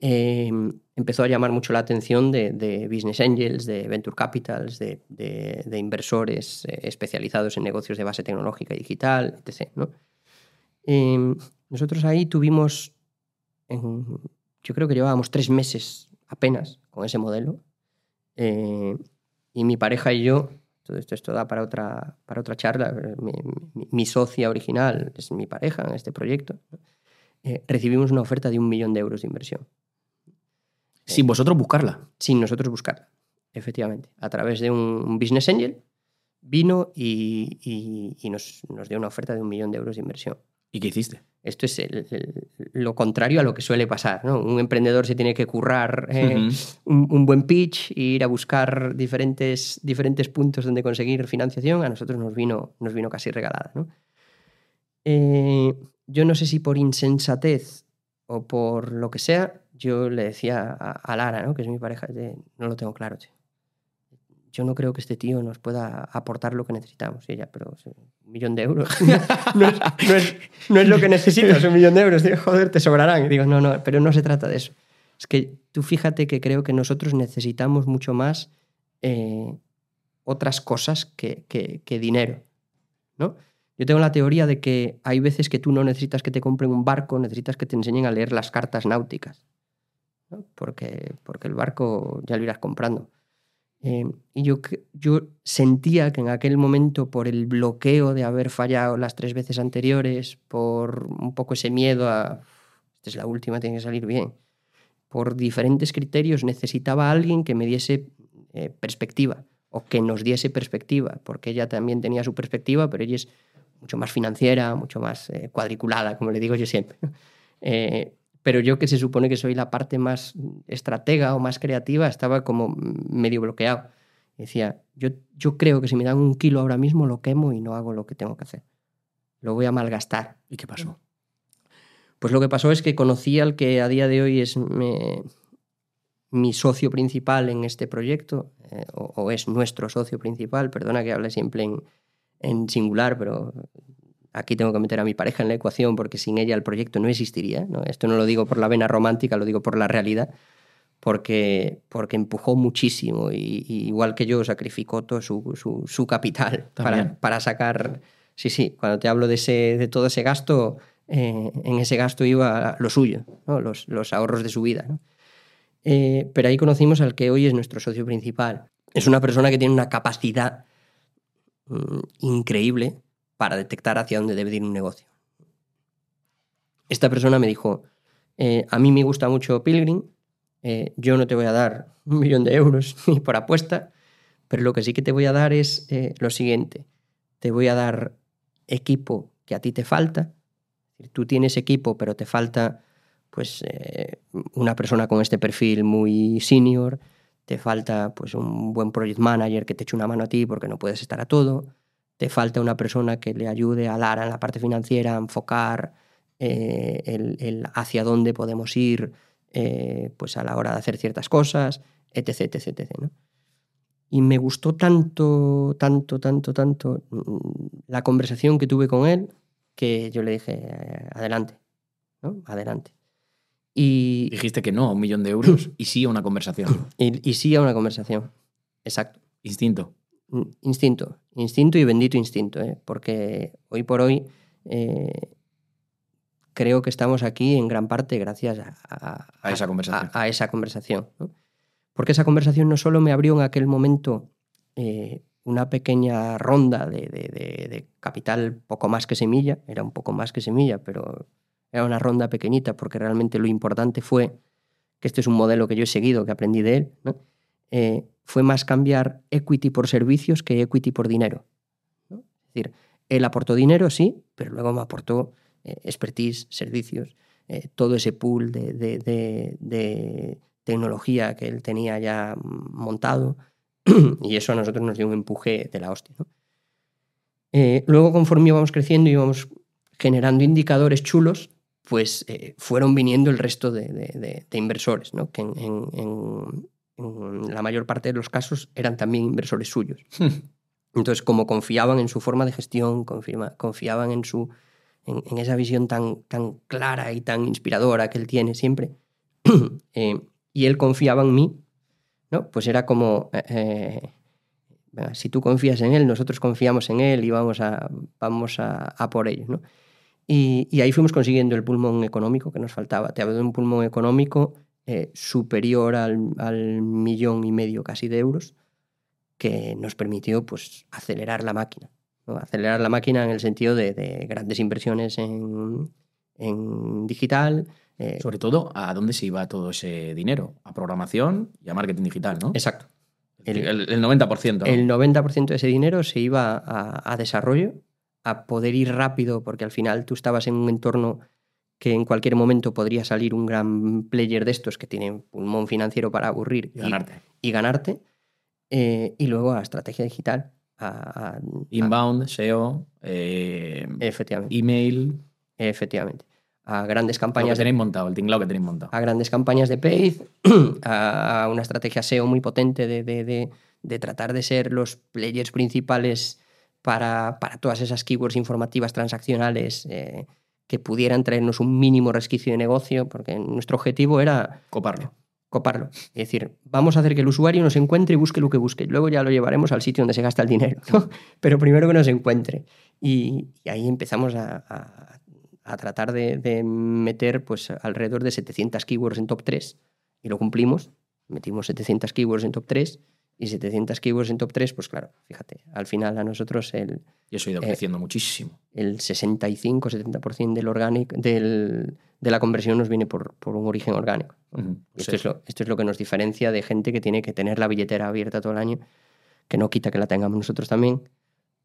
eh, empezó a llamar mucho la atención de, de business angels, de venture capitals, de, de- de inversores eh, especializados en negocios de base tecnológica y digital, etc. ¿no? Eh, nosotros ahí tuvimos, en- yo creo que llevábamos tres meses apenas con ese modelo. eh, y mi pareja y yo, todo esto, esto da para otra, para otra charla, mi, mi- mi socia original es mi pareja en este proyecto, eh, recibimos una oferta de un millón de euros de inversión
Sin vosotros buscarla.
sin nosotros buscarla, efectivamente. A través de un, un business angel vino y, y- y nos, nos dio una oferta de un millón de euros de inversión.
¿Y qué hiciste?
Esto es el- el- lo contrario a lo que suele pasar. ¿no? Un emprendedor se tiene que currar eh, un, un buen pitch e ir a buscar diferentes, diferentes puntos donde conseguir financiación. A nosotros nos vino, nos vino casi regalada. ¿no? Eh, yo no sé si por insensatez o por lo que sea, yo le decía a, a Lara, ¿no? que es mi pareja, de, no lo tengo claro. tío. Yo no creo que este tío nos pueda aportar lo que necesitamos. Y ella, pero un millón de euros. no, es, no es- no es lo que necesitas, un millón de euros. Digo, joder, te sobrarán. Y digo, no, no, pero no se trata de eso. Es que tú fíjate que creo que nosotros necesitamos mucho más eh, otras cosas que, que- que dinero. ¿no? Yo tengo la teoría de que hay veces que tú no necesitas que te compren un barco, necesitas que te enseñen a leer las cartas náuticas. ¿no? Porque, porque el barco ya lo irás comprando. Eh, y yo, yo sentía que en aquel momento, por el bloqueo de haber fallado las tres veces anteriores, por un poco ese miedo a, esta es la última, tiene que salir bien, por diferentes criterios necesitaba a alguien que me diese eh, perspectiva o que nos diese perspectiva, porque ella también tenía su perspectiva, pero ella es mucho más financiera, mucho más eh, cuadriculada, como le digo yo siempre. Eh, pero yo que se supone que soy la parte más estratega o más creativa, estaba como medio bloqueado. Decía, yo, yo creo que si me dan un kilo ahora mismo lo quemo y no hago lo que tengo que hacer. Lo voy a malgastar.
¿Y qué pasó?
Pues lo que pasó es que conocí al que a día de hoy es me- mi socio principal en este proyecto, eh, o, o es nuestro socio principal, perdona que hable siempre en, en singular, pero aquí tengo que meter a mi pareja en la ecuación porque sin ella el proyecto no existiría. ¿no? Esto no lo digo por la vena romántica, lo digo por la realidad, porque, porque empujó muchísimo y, y igual que yo sacrificó todo su, su, su capital para, para sacar... Sí, sí, cuando te hablo de, ese, de todo ese gasto, eh, en ese gasto iba lo suyo, ¿no? los, los ahorros de su vida. ¿no? Eh, pero ahí conocimos al que hoy es nuestro socio principal. Es una persona que tiene una capacidad mm, increíble para detectar hacia dónde debe ir un negocio. Esta persona me dijo, eh, a mí me gusta mucho Pilgrim, eh, yo no te voy a dar un millón de euros ni por apuesta, pero lo que sí que te voy a dar es eh, lo siguiente, te voy a dar equipo que a ti te falta, tú tienes equipo pero te falta pues una persona con este perfil muy senior, te falta pues un buen project manager que te eche una mano a ti porque no puedes estar a todo, te falta una persona que le ayude a Lara en la parte financiera a enfocar eh, el, el hacia dónde podemos ir eh, pues a la hora de hacer ciertas cosas, etc, etc, etc. ¿no? Y me gustó tanto, tanto, tanto, tanto mm, la conversación que tuve con él que yo le dije, eh, adelante, ¿no? Adelante. Y,
Dijiste que no a un millón de euros y sí a una conversación.
y, y sí a una conversación. Exacto.
Instinto.
Mm, Instinto. Instinto y bendito instinto, ¿eh? porque hoy por hoy eh, creo que estamos aquí en gran parte gracias a, a-
A esa conversación.
a- a esa conversación, ¿no? Porque esa conversación no solo me abrió en aquel momento eh, una pequeña ronda de, de- de- de capital poco más que semilla, era un poco más que semilla, pero era una ronda pequeñita porque realmente lo importante fue que este es un modelo que yo he seguido, que aprendí de él, ¿no? Eh, fue más cambiar equity por servicios que equity por dinero. Es decir, él aportó dinero, sí, pero luego me aportó eh, expertise, servicios, eh, todo ese pool de, tecnología que él tenía ya montado, y eso a nosotros nos dio un empuje de la hostia. luego, conforme íbamos creciendo y íbamos generando indicadores chulos, pues fueron viniendo el resto de, inversores, ¿no? que en la mayor parte de los casos eran también inversores suyos. Entonces, como confiaban en su forma de gestión, confiaban en, su, en, en esa visión tan, tan clara y tan inspiradora que él tiene siempre, eh, y él confiaba en mí, ¿no? pues era como, eh, eh, si tú confías en él, nosotros confiamos en él y vamos a, vamos a, a por ello. ¿no? Y, y ahí fuimos consiguiendo el pulmón económico que nos faltaba. Te hablo de un pulmón económico eh, superior al, al millón y medio casi de euros, que nos permitió pues, acelerar la máquina. ¿no? Acelerar la máquina en el sentido de, de grandes inversiones en, en digital. eh,
Sobre todo, ¿a dónde se iba todo ese dinero? A programación y a marketing digital, ¿no?
exacto.
el, el- el 90%. ¿no?
El 90% de ese dinero se iba a, a desarrollo, a poder ir rápido, porque al final tú estabas en un entorno que en cualquier momento podría salir un gran player de estos que tiene pulmón financiero para aburrir
Y ganarte.
y ganarte. eh, y luego a estrategia digital. A, a-
Inbound, SEO, eh,
efectivamente.
email.
efectivamente. A grandes
Lo que
campañas de
tenéis montado, el tinglado que tenéis montado.
a grandes campañas de paid, a a una estrategia SEO muy potente de, de- de- de tratar de ser los players principales para, para todas esas keywords informativas transaccionales eh, que pudieran traernos un mínimo resquicio de negocio, porque nuestro objetivo era
Coparlo.
coparlo. Es decir, vamos a hacer que el usuario nos encuentre y busque lo que busque. Luego ya lo llevaremos al sitio donde se gasta el dinero. ¿no? Pero primero que nos encuentre. Y, y ahí empezamos a, a- a tratar de, de meter pues, alrededor de 700 keywords en top 3. Y lo cumplimos. Metimos 700 keywords en top 3. Y 700 keywords en top 3, pues claro, fíjate, al final a nosotros el,
Y eso ha ido
Eh,
creciendo muchísimo.
el 65-70% del orgánico, del, de la conversión nos viene por, por un origen orgánico. Y
Pues
esto, es
eso.
lo, esto es lo que nos diferencia de gente que tiene que tener la billetera abierta todo el año, que no quita que la tengamos nosotros también,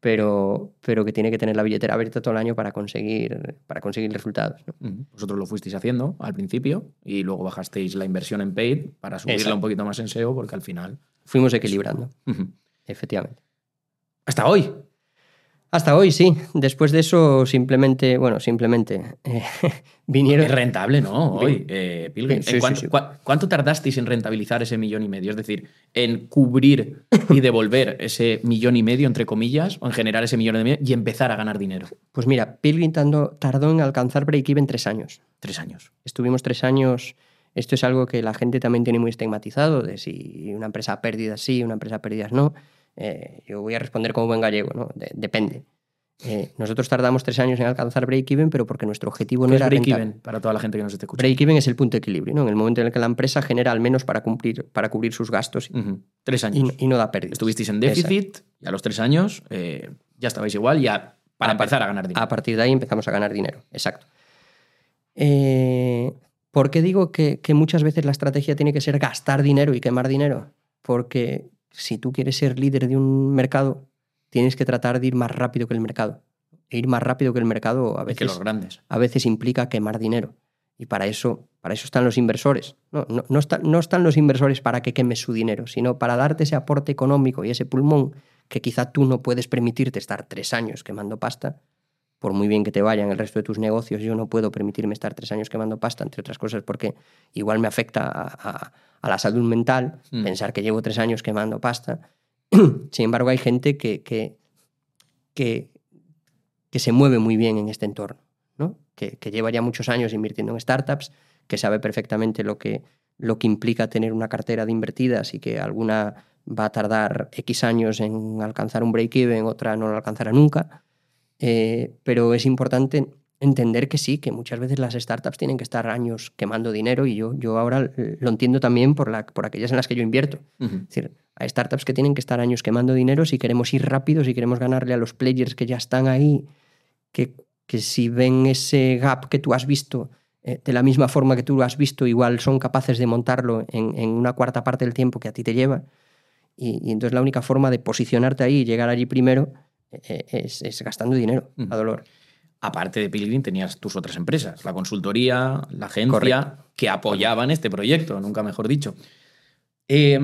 pero, pero que tiene que tener la billetera abierta todo el año para conseguir, para conseguir resultados. ¿no?
Ujú. Vosotros lo fuisteis haciendo al principio y luego bajasteis la inversión en paid para subirla
Exacto.
un poquito más en SEO porque al final...
Fuimos equilibrando, efectivamente.
Hasta hoy.
Hasta hoy, sí. Después de eso, simplemente, bueno, simplemente eh, vinieron.
Es rentable, ¿no? Hoy, eh, Pilgrim.
Sí,
¿En
sí,
cuánto,
sí.
cuánto tardasteis en rentabilizar ese millón y medio? Es decir, en cubrir y devolver ese millón y medio, entre comillas, o en generar ese millón y medio y empezar a ganar dinero.
Pues mira, Pilgrim tardó en alcanzar break-even tres años.
Tres años.
Estuvimos tres años. Esto es algo que la gente también tiene muy estigmatizado, de si una empresa a pérdidas sí, una empresa pérdidas no. Eh, yo voy a responder como buen gallego, ¿no? De- depende. Eh, nosotros tardamos tres años en alcanzar break-even, pero porque nuestro objetivo no
¿Qué es
era
break
rentable.
even para toda la gente que nos esté escuchando?
Break-even es el punto de equilibrio, ¿no? En el momento en el que la empresa genera al menos para cumplir, para cubrir sus gastos y,
Ujú. Tres
y
años.
no- y no da pérdidas.
Estuvisteis en déficit y a los tres años eh, ya estabais igual, ya para
A
empezar a ganar dinero.
A partir de ahí empezamos a ganar dinero, exacto. Eh, ¿Por qué digo que, que muchas veces la estrategia tiene que ser gastar dinero y quemar dinero? Porque si tú quieres ser líder de un mercado, tienes que tratar de ir más rápido que el mercado. E ir más rápido que el mercado a
que
veces,
los grandes.
a veces implica quemar dinero. Y para eso, para eso están los inversores. No, no, no están, no están los inversores para que quemes su dinero, sino para darte ese aporte económico y ese pulmón que quizá tú no puedes permitirte estar tres años quemando pasta. Por muy bien que te vayan el resto de tus negocios, yo no puedo permitirme estar tres años quemando pasta, entre otras cosas porque igual me afecta a, a- a la salud mental
Mm.
pensar que llevo tres años quemando pasta. Sin embargo, hay gente que, que, que, que se mueve muy bien en este entorno, ¿no? que, que lleva ya muchos años invirtiendo en startups, que sabe perfectamente lo que, lo que implica tener una cartera de invertidas y que alguna va a tardar X años en alcanzar un break-even, otra no lo alcanzará nunca. Eh, pero es importante entender que sí, que muchas veces las startups tienen que estar años quemando dinero y yo, yo ahora lo entiendo también por, la, por aquellas en las que yo invierto.
Ujú.
Es decir, hay startups que tienen que estar años quemando dinero si queremos ir rápido, si queremos ganarle a los players que ya están ahí, que, que si ven ese gap que tú has visto eh, de la misma forma que tú lo has visto, igual son capaces de montarlo en, en una cuarta parte del tiempo que a ti te lleva. Y, y entonces la única forma de posicionarte ahí y llegar allí primero es, es gastando dinero a dolor.
Aparte de Pilgrim, tenías tus otras empresas, la consultoría, la agencia,
Correcto.
que apoyaban este proyecto, nunca mejor dicho. Eh,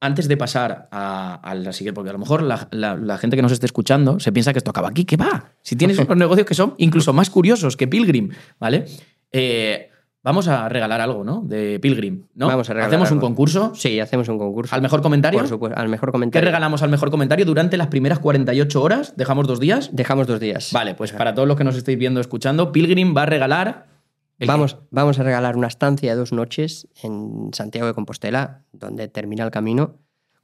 antes de pasar a, a la siguiente, porque a lo mejor la, la- la gente que nos esté escuchando se piensa que esto acaba aquí, que va. Si tienes unos negocios que son incluso más curiosos que Pilgrim, ¿vale? Eh, vamos a regalar algo, ¿no? De Pilgrim, ¿no?
Vamos a regalar
Hacemos un concurso.
Sí, hacemos un concurso.
Al mejor comentario.
Por supuesto, al mejor
¿Qué
comentario.
regalamos al mejor comentario durante las primeras 48 horas? ¿Dejamos dos días?
Dejamos dos días.
Vale, pues para todos los que nos estéis viendo, escuchando, Pilgrim va a regalar.
Vamos, vamos a regalar una estancia de dos noches en Santiago de Compostela, donde termina el camino,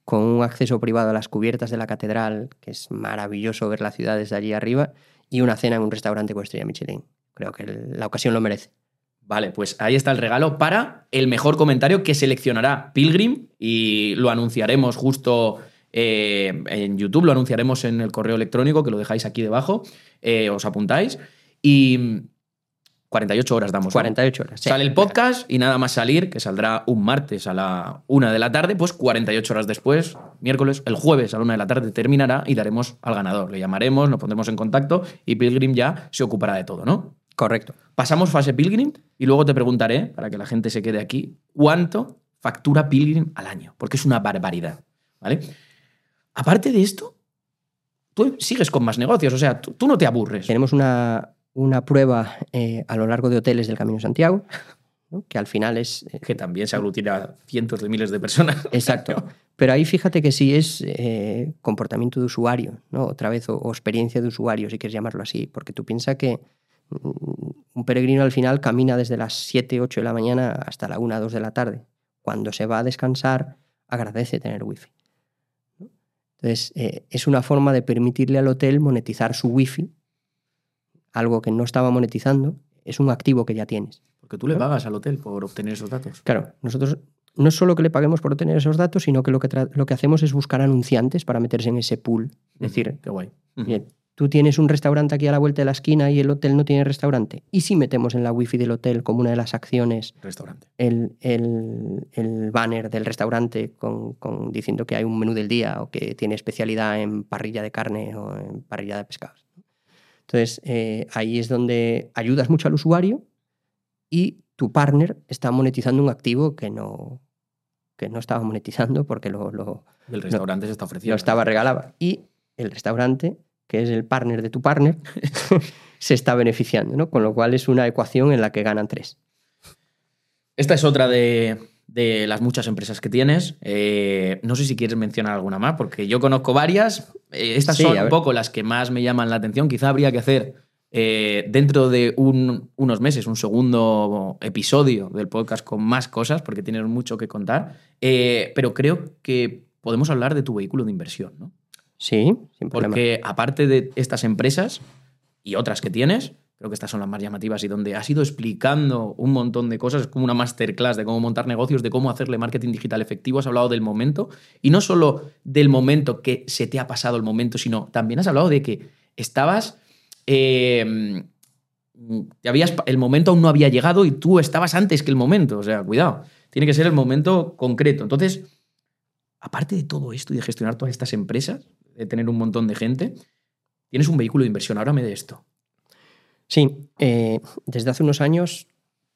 con un acceso privado a las cubiertas de la catedral, que es maravilloso ver la ciudad desde allí arriba, y una cena en un restaurante con estrella Michelin. Creo que la ocasión lo merece.
Vale, pues ahí está el regalo para el mejor comentario que seleccionará Pilgrim y lo anunciaremos justo eh, en YouTube, lo anunciaremos en el correo electrónico que lo dejáis aquí debajo, eh, os apuntáis y 48 horas damos. ¿no?
48 horas. sí.
Sale el podcast y nada más salir, que saldrá un martes a la una de la tarde, pues 48 horas después, miércoles, el jueves a la una de la tarde terminará y daremos al ganador. Le llamaremos, nos pondremos en contacto y Pilgrim ya se ocupará de todo, ¿no?
Correcto.
Pasamos fase Pilgrim y luego te preguntaré, para que la gente se quede aquí, cuánto factura Pilgrim al año, porque es una barbaridad, ¿vale? Aparte de esto, tú sigues con más negocios, o sea, tú, tú no te aburres.
Tenemos una, una prueba eh, a lo largo de hoteles del Camino de Santiago, ¿no? que al final es eh,
Que también se aglutina a cientos de miles de personas.
Exacto. Pero ahí fíjate que sí es eh, comportamiento de usuario, ¿no? Otra vez, o, o experiencia de usuario, si quieres llamarlo así. Porque tú piensas que un peregrino al final camina desde las 7, 8 de la mañana hasta la 1, 2 de la tarde. Cuando se va a descansar, agradece tener wifi. Entonces, eh, es una forma de permitirle al hotel monetizar su wifi, algo que no estaba monetizando, es un activo que ya tienes.
Porque tú le pagas al hotel por obtener esos datos.
Claro, nosotros no es solo que le paguemos por obtener esos datos, sino que lo que, lo que hacemos es buscar anunciantes para meterse en ese pool. Es decir,
Qué guay.
Bien, tú tienes un restaurante aquí a la vuelta de la esquina y el hotel no tiene restaurante. ¿Y si metemos en la wifi del hotel como una de las acciones
Restaurante.
el, el- el banner del restaurante con, con- diciendo que hay un menú del día o que tiene especialidad en parrilla de carne o en parrilla de pescados? Entonces, eh, ahí es donde ayudas mucho al usuario y tu partner está monetizando un activo que no, que no estaba monetizando porque lo, lo-
El restaurante se está ofreciendo.
lo estaba regalado. Y el restaurante, que es el partner de tu partner, se está beneficiando, ¿no? Con lo cual es una ecuación en la que ganan tres.
Esta es otra de, de las muchas empresas que tienes. Eh, no sé si quieres mencionar alguna más, porque yo conozco varias. Eh, estas
Sí,
son un poco las que más me llaman la atención. Quizá habría que hacer eh, dentro de un- unos meses un segundo episodio del podcast con más cosas, porque tienes mucho que contar. Pero creo que podemos hablar de tu vehículo de inversión, ¿no?
Sí, sin problema.
Porque aparte de estas empresas y otras que tienes, creo que estas son las más llamativas y donde has ido explicando un montón de cosas, como una masterclass de cómo montar negocios, de cómo hacerle marketing digital efectivo, has hablado del momento y no solo del momento que se te ha pasado el momento, sino también has hablado de que estabas... eh, te habías, el momento aún no había llegado y tú estabas antes que el momento. O sea, cuidado. Tiene que ser el momento concreto. Entonces, aparte de todo esto y de gestionar todas estas empresas, de tener un montón de gente, tienes un vehículo de inversión. Háblame de esto.
Sí, eh, desde hace unos años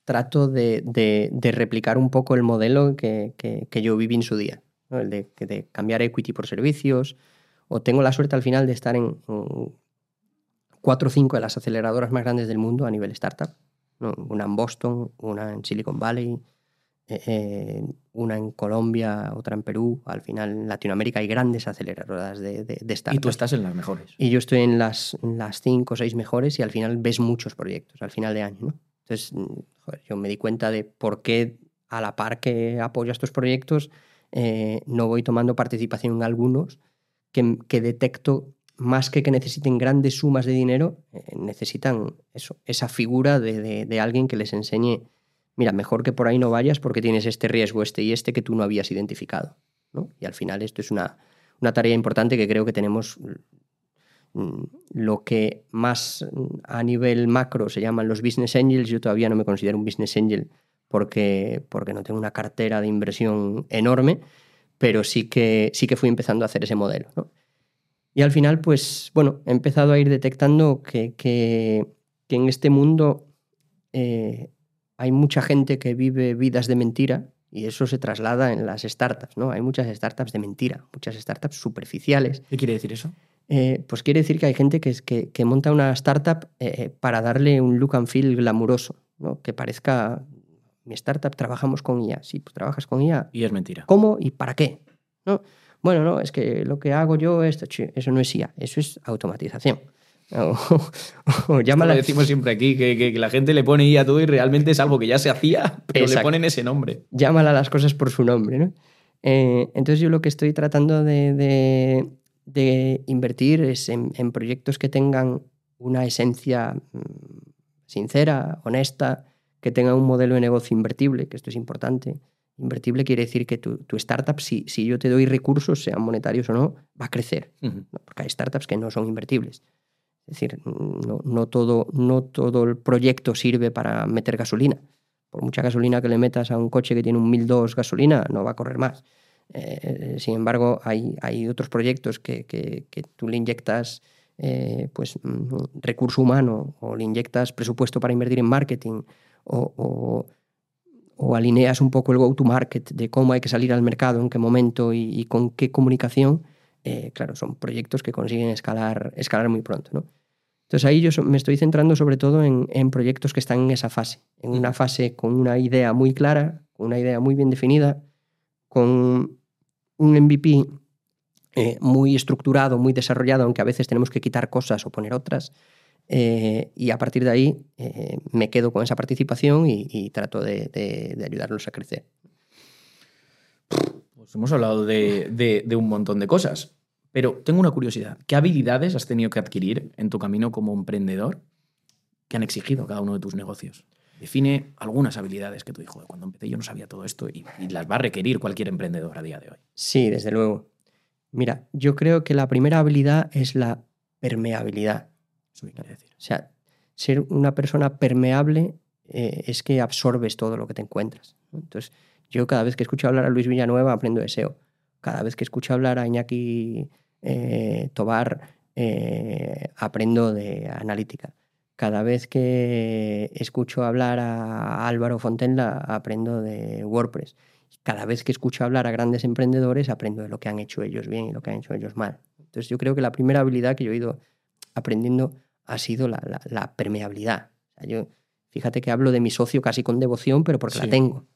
trato de, de- replicar un poco el modelo que, que- que yo viví en su día, el de, cambiar equity por servicios, o tengo la suerte al final de estar en, cuatro o cinco de las aceleradoras más grandes del mundo a nivel startup, una en Boston, una en Silicon Valley, eh, una en Colombia, otra en Perú, al final en Latinoamérica hay grandes aceleradoras de, de, de startups.
Y tú estás en las mejores.
Y yo estoy en las, en las cinco o seis mejores y al final ves muchos proyectos al final de año. ¿no? Entonces, mm, joder, yo me di cuenta de por qué a la par que apoyo a estos proyectos, eh, no voy tomando participación en algunos que, que detecto más que que necesiten grandes sumas de dinero, eh, necesitan eso, esa figura de, de- de alguien que les enseñe, mira, mejor que por ahí no vayas porque tienes este riesgo, este y este que tú no habías identificado. ¿no? Y al final esto es una, una tarea importante que creo que tenemos mm, lo que más mm, a nivel macro se llaman los business angels. Yo todavía no me considero un business angel porque, porque no tengo una cartera de inversión enorme, pero sí que, sí que fui empezando a hacer ese modelo. Y al final, pues bueno, he empezado a ir detectando que, que- que en este mundo eh, hay mucha gente que vive vidas de mentira y eso se traslada en las startups, ¿no? Hay muchas startups de mentira, muchas startups superficiales.
¿Qué quiere decir eso?
Eh, pues quiere decir que hay gente que, es- que, que monta una startup eh, para darle un look and feel glamuroso, ¿no? Que parezca, mi startup trabajamos con IA. Sí, pues trabajas con IA.
Y es mentira.
¿Cómo y para qué? ¿No? Bueno, no, es que lo que hago yo, esto, che, eso no es IA, eso es automatización. O, o
lo decimos siempre aquí, que, que- que la gente le pone I a todo y realmente es algo que ya se hacía, pero le ponen ese nombre.
llámala a las cosas por su nombre. ¿no? Eh, entonces yo lo que estoy tratando de, de- de invertir es en, en proyectos que tengan una esencia mm, sincera, honesta, que tengan un modelo de negocio invertible, que esto es importante. Invertible quiere decir que tu, tu startup, si, si yo te doy recursos, sean monetarios o no, va a crecer. Porque hay startups que no son invertibles. Es decir, no, todo, no todo el proyecto sirve para meter gasolina. Por mucha gasolina que le metas a un coche que tiene un 1002 gasolina, no va a correr más. Eh, sin embargo, hay, hay otros proyectos que, que- que tú le inyectas eh, pues, mm, recurso humano o le inyectas presupuesto para invertir en marketing o, o- alineas un poco el go-to-market de cómo hay que salir al mercado, en qué momento y, y con qué comunicación, eh, claro, son proyectos que consiguen escalar, escalar muy pronto. ¿no? Entonces ahí yo me estoy centrando sobre todo en, en proyectos que están en esa fase, en una fase con una idea muy clara, con una idea muy bien definida, con un MVP eh, muy estructurado, muy desarrollado, aunque a veces tenemos que quitar cosas o poner otras. eh, y a partir de ahí eh, me quedo con esa participación y, y trato de, de- de ayudarlos a crecer.
Pues hemos hablado de un montón de cosas, pero tengo una curiosidad. ¿Qué habilidades has tenido que adquirir en tu camino como emprendedor que han exigido cada uno de tus negocios? Define algunas habilidades que tú dijo, cuando empecé yo no sabía todo esto y, y las va a requerir cualquier emprendedor a día de hoy.
Sí, desde luego. Mira, yo creo que la primera habilidad es la permeabilidad.
¿Eso qué quiere decir?
O sea, ser una persona permeable eh, es que absorbes todo lo que te encuentras. Entonces, yo cada vez que escucho hablar a Luis Villanueva aprendo de SEO. Cada vez que escucho hablar a Iñaki eh, Tobar eh, aprendo de analítica. Cada vez que escucho hablar a Álvaro Fontenla aprendo de WordPress. Cada vez que escucho hablar a grandes emprendedores aprendo de lo que han hecho ellos bien y lo que han hecho ellos mal. Entonces yo creo que la primera habilidad que yo he ido aprendiendo ha sido la, permeabilidad. yo, fíjate que hablo de mi socio casi con devoción, pero porque la tengo.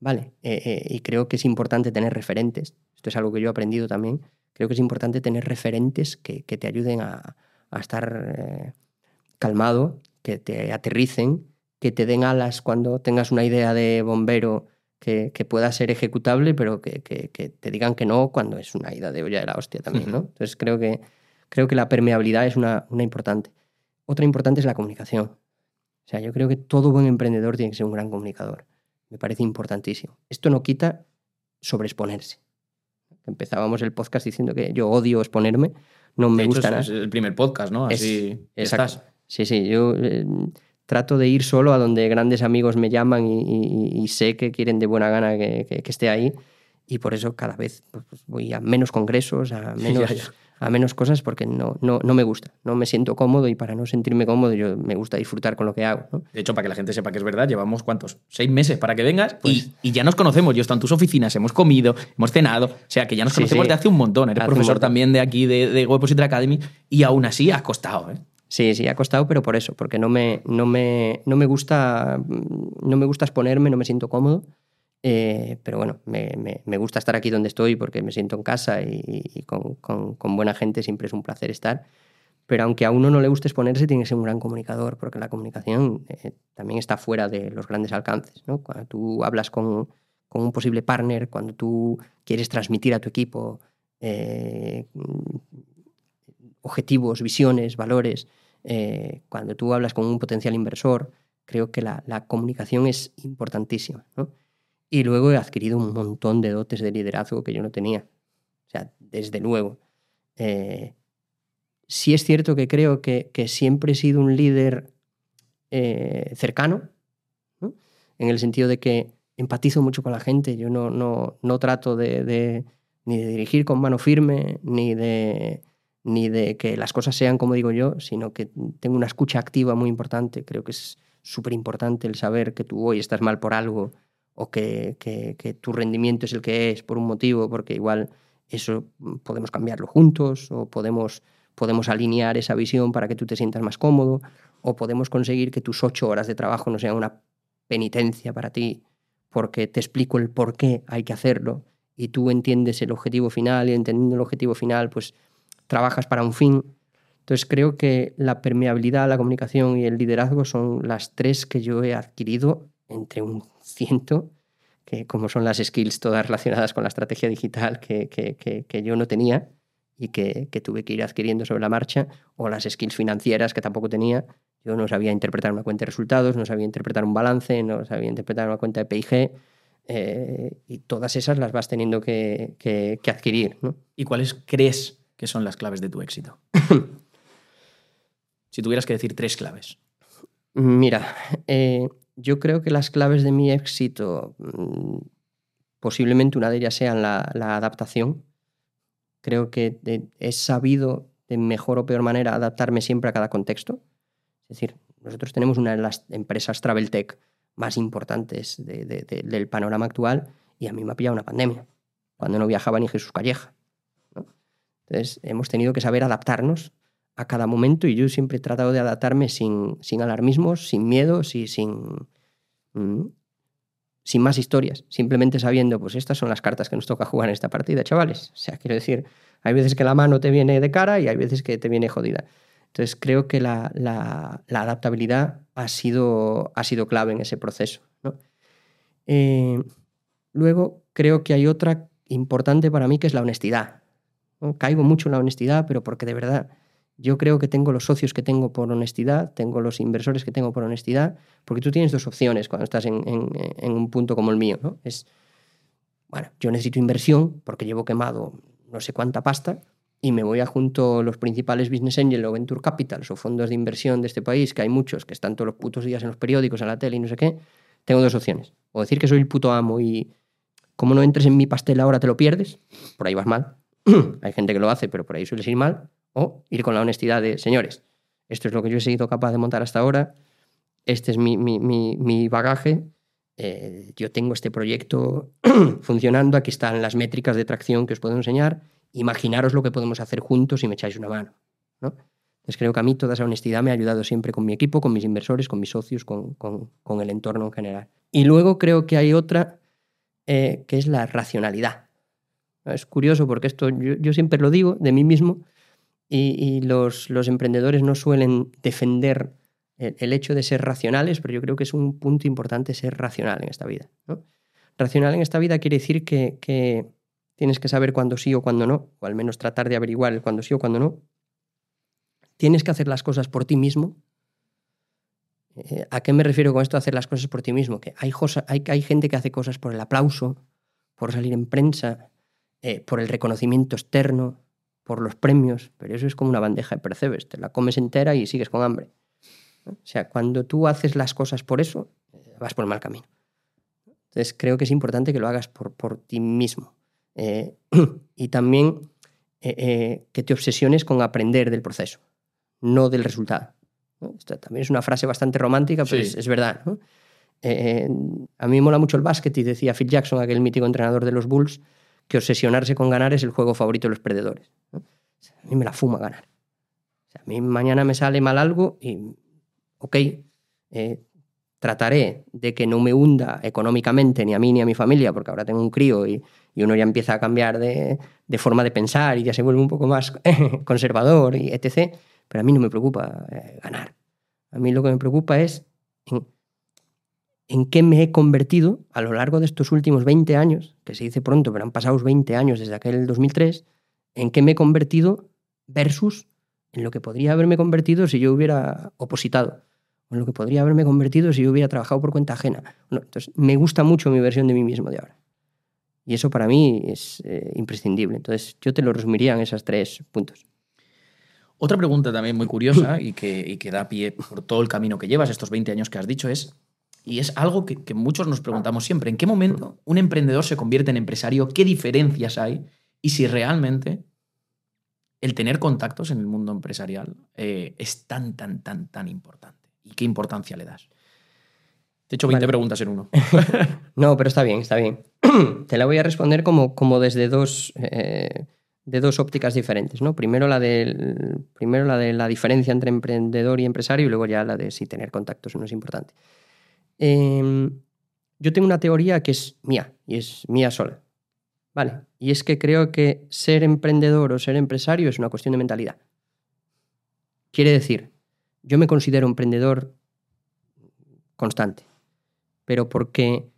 Vale, eh, eh, y creo que es importante tener referentes. Esto es algo que yo he aprendido también. Creo que es importante tener referentes que, te ayuden a, estar eh, calmado, que te aterricen, que te den alas cuando tengas una idea de bombero que, pueda ser ejecutable, pero que, te digan que no cuando es una idea de olla de la hostia también, ¿no? Entonces creo que, creo que la permeabilidad es una, una importante. Otra importante es la comunicación. O sea, yo creo que todo buen emprendedor tiene que ser un gran comunicador. Me parece importantísimo. Esto no quita sobreexponerse. Empezábamos el podcast diciendo que yo odio exponerme, no me gusta
nada. Es el primer podcast, ¿no? Así estás.
Sí, sí, yo eh, trato de ir solo a donde grandes amigos me llaman y, sé que quieren de buena gana que, esté ahí y por eso cada vez pues, voy a menos congresos, a menos, a menos cosas porque no, no, no, me gusta, no me siento cómodo y para no sentirme cómodo yo me gusta disfrutar con lo que hago.
De hecho, para que la gente sepa que es verdad, llevamos cuántos, seis meses para que vengas pues y, ya nos conocemos. Yo he estado en tus oficinas, hemos comido, hemos cenado, o sea que ya nos conocemos de hace un montón. Eres profesor también de aquí de, de Web Academy y aún así ha costado. ¿eh?
Sí, sí, ha costado, pero por eso, porque no me, no me, no me, gusta, no me gusta exponerme, no me siento cómodo. Eh, pero bueno, me, gusta estar aquí donde estoy porque me siento en casa y, con, buena gente siempre es un placer estar. Pero aunque a uno no le guste exponerse, tiene que ser un gran comunicador, porque la comunicación eh, también está fuera de los grandes alcances. Cuando tú hablas con, un posible partner, cuando tú quieres transmitir a tu equipo eh, objetivos, visiones, valores, cuando tú hablas con un potencial inversor, creo que la, comunicación es importantísima. Y luego he adquirido un montón de dotes de liderazgo que yo no tenía. O sea, desde luego. Eh, sí es cierto que creo que, siempre he sido un líder eh, cercano, en el sentido de que empatizo mucho con la gente. Yo no, no, no trato de, ni de dirigir con mano firme, ni de ni de que las cosas sean como digo yo, sino que tengo una escucha activa muy importante. Creo que es súper importante el saber que tú hoy estás mal por algo o que, tu rendimiento es el que es por un motivo, porque igual eso podemos cambiarlo juntos o podemos, podemos alinear esa visión para que tú te sientas más cómodo o podemos conseguir que tus ocho horas de trabajo no sean una penitencia para ti porque te explico el por qué hay que hacerlo y tú entiendes el objetivo final y entendiendo el objetivo final, pues trabajas para un fin. Entonces creo que la permeabilidad, la comunicación y el liderazgo son las tres que yo he adquirido entre un ciento, que como son las skills todas relacionadas con la estrategia digital que, que, yo no tenía y que, tuve que ir adquiriendo sobre la marcha, o las skills financieras que tampoco tenía. Yo no sabía interpretar una cuenta de resultados, no sabía interpretar un balance, no sabía interpretar una cuenta de PIG. Eh, y todas esas las vas teniendo que, adquirir.
¿Y cuáles crees ¿Qué son las claves de tu éxito? si tuvieras que decir tres claves.
Mira, eh, yo creo que las claves de mi éxito, mm, posiblemente una de ellas sea la, adaptación. Creo que he sabido de mejor o peor manera adaptarme siempre a cada contexto. Es decir, nosotros tenemos una de las empresas Travel Tech más importantes del panorama actual y a mí me ha pillado una pandemia, cuando no viajaba ni Jesús Calleja. Entonces, hemos tenido que saber adaptarnos a cada momento y yo siempre he tratado de adaptarme sin, sin alarmismos, sin miedos y sin, mm, sin más historias, simplemente sabiendo, pues estas son las cartas que nos toca jugar en esta partida, chavales. O sea, quiero decir, hay veces que la mano te viene de cara y hay veces que te viene jodida. Entonces, creo que la, la, adaptabilidad ha sido, ha sido clave en ese proceso. Eh, luego, creo que hay otra importante para mí que es la honestidad. Caigo mucho en la honestidad, pero porque de verdad yo creo que tengo los socios que tengo por honestidad, tengo los inversores que tengo por honestidad, porque tú tienes dos opciones cuando estás en, un punto como el mío. ¿no? Es, bueno, yo necesito inversión porque llevo quemado no sé cuánta pasta y me voy a junto los principales business angels o venture capitals o fondos de inversión de este país, que hay muchos que están todos los putos días en los periódicos, en la tele y no sé qué. Tengo dos opciones. O decir que soy el puto amo y como no entres en mi pastel ahora te lo pierdes, por ahí vas mal Hay gente que lo hace, pero por ahí suele ir mal. O ir con la honestidad de, señores, esto es lo que yo he sido capaz de montar hasta ahora, este es mi, mi, bagaje, eh, yo tengo este proyecto funcionando, aquí están las métricas de tracción que os puedo enseñar, imaginaros lo que podemos hacer juntos y me echáis una mano. ¿no? Entonces creo que a mí toda esa honestidad me ha ayudado siempre con mi equipo, con mis inversores, con mis socios, con, con, con el entorno en general. Y luego creo que hay otra eh, que es la racionalidad. Es curioso porque esto yo siempre lo digo de mí mismo y, los, los, emprendedores no suelen defender el, el, hecho de ser racionales, pero yo creo que es un punto importante ser racional en esta vida. Racional en esta vida quiere decir que, que tienes que saber cuándo sí o cuándo no, o al menos tratar de averiguar el cuándo sí o cuándo no. Tienes que hacer las cosas por ti mismo. Eh, ¿A qué me refiero con esto de hacer las cosas por ti mismo? Que hay, hay, hay gente que hace cosas por el aplauso, por salir en prensa, eh, por el reconocimiento externo, por los premios, pero eso es como una bandeja de percebes, te la comes entera y sigues con hambre. O sea, cuando tú haces las cosas por eso, eh, vas por el mal camino. Entonces creo que es importante que lo hagas por, por ti mismo. Eh, y también eh, eh, que te obsesiones con aprender del proceso, no del resultado. ¿no? Esto también es una frase bastante romántica, pero sí. es, es, verdad. ¿no? a mí me mola mucho el básquet y decía Phil Jackson, aquel mítico entrenador de los Bulls, que obsesionarse con ganar es el juego favorito de los perdedores. A mí me la fuma ganar. A mí mañana me sale mal algo y, ok, eh, trataré de que no me hunda económicamente ni a mí ni a mi familia, porque ahora tengo un crío y, uno ya empieza a cambiar de, forma de pensar y ya se vuelve un poco más conservador y etc. Pero a mí no me preocupa eh, ganar. A mí lo que me preocupa es en, qué me he convertido a lo largo de estos últimos 20 años, que se dice pronto, pero han pasado 20 años desde aquel 2003, en qué me he convertido versus en lo que podría haberme convertido si yo hubiera opositado en lo que podría haberme convertido si yo hubiera trabajado por cuenta ajena. Entonces, me gusta mucho mi versión de mí mismo de ahora. Y eso para mí es eh, imprescindible. Entonces, yo te lo resumiría en esos tres puntos.
Otra pregunta también muy curiosa y que, y que, da pie por todo el camino que llevas, estos 20 años que has dicho, es, y es algo que, que muchos nos preguntamos siempre, ¿en qué momento un emprendedor se convierte en empresario? ¿Qué diferencias hay? Y si realmente el tener contactos en el mundo empresarial eh, es tan, tan, tan, tan importante. ¿Y qué importancia le das? Te he hecho 20 vale. preguntas en uno.
no, pero está bien, está bien. Te la voy a responder como, como desde dos, eh, de dos ópticas diferentes. ¿no? Primero, la de, primero la de la diferencia entre emprendedor y empresario y luego ya la de si tener contactos no es importante. Eh, yo tengo una teoría que es mía y es mía sola. Vale. Y es que creo que ser emprendedor o ser empresario es una cuestión de mentalidad. Quiere decir, yo me considero emprendedor constante, pero porque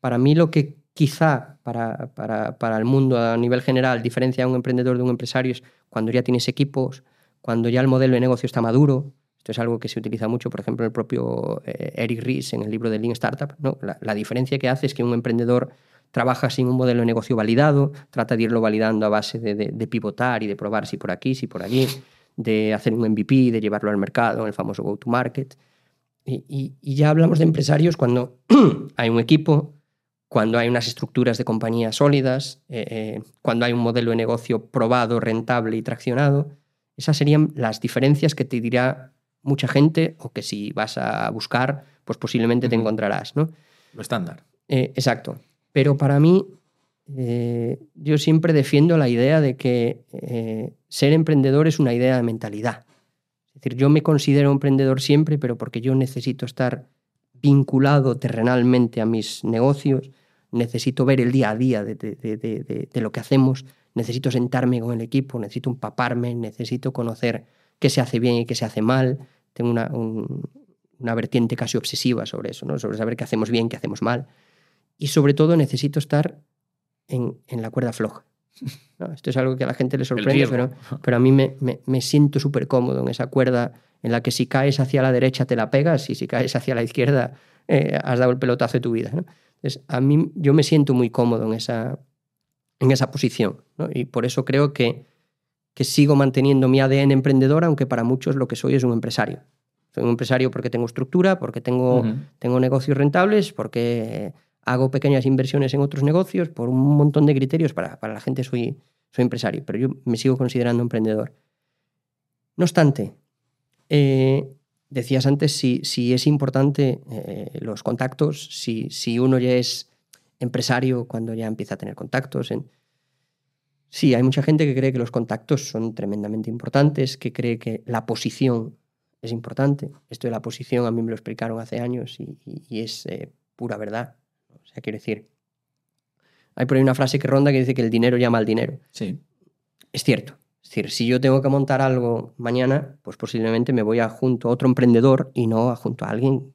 para mí lo que quizá para, para, para, el mundo a nivel general diferencia a un emprendedor de un empresario es cuando ya tienes equipos, cuando ya el modelo de negocio está maduro. Es algo que se utiliza mucho, por ejemplo, el propio eh, Eric Ries en el libro de Lean Startup. ¿no? La, diferencia que hace es que un emprendedor trabaja sin un modelo de negocio validado, trata de irlo validando a base de, pivotar y de probar si por aquí, si por allí de hacer un MVP, de llevarlo al mercado, el famoso go-to-market. Y, ya hablamos de empresarios cuando hay un equipo, cuando hay unas estructuras de compañía sólidas, eh, eh, cuando hay un modelo de negocio probado, rentable y traccionado. Esas serían las diferencias que te dirá mucha gente o que si vas a buscar, pues posiblemente te encontrarás. ¿no?
Lo estándar.
Eh, exacto. Pero para mí eh, yo siempre defiendo la idea de que eh, ser emprendedor es una idea de mentalidad. Es decir, yo me considero emprendedor siempre, pero porque yo necesito estar vinculado terrenalmente a mis negocios, necesito ver el día a día de, de, de, de, lo que hacemos, necesito sentarme con el equipo, necesito empaparme, necesito conocer qué se hace bien y qué se hace mal. Tengo una, un, una vertiente casi obsesiva sobre eso, ¿no? sobre saber qué hacemos bien, qué hacemos mal. Y sobre todo necesito estar en, en la cuerda floja. ¿no? Esto es algo que a la gente le sorprende, pero, pero, a mí me, me, me siento súper cómodo en esa cuerda en la que si caes hacia la derecha te la pegas y si caes hacia la izquierda eh, has dado el pelotazo de tu vida. ¿no? Entonces, a mí yo me siento muy cómodo en esa, en esa posición ¿no? y por eso creo que, que sigo manteniendo mi ADN emprendedor, aunque para muchos lo que soy es un empresario. Soy un empresario porque tengo estructura, porque tengo, uh -huh. tengo negocios rentables, porque hago pequeñas inversiones en otros negocios, por un montón de criterios, para, para la gente soy, soy empresario, pero yo me sigo considerando emprendedor. No obstante, eh, decías antes si, si es importante eh, los contactos, si, si, uno ya es empresario cuando ya empieza a tener contactos. En... Sí, hay mucha gente que cree que los contactos son tremendamente importantes, que cree que la posición es importante. Esto de la posición a mí me lo explicaron hace años y, es eh, pura verdad. O sea, quiero decir, hay por ahí una frase que ronda que dice que el dinero llama al dinero.
Sí.
Es cierto. Es decir, si yo tengo que montar algo mañana, pues posiblemente me voy a junto a otro emprendedor y no a junto a alguien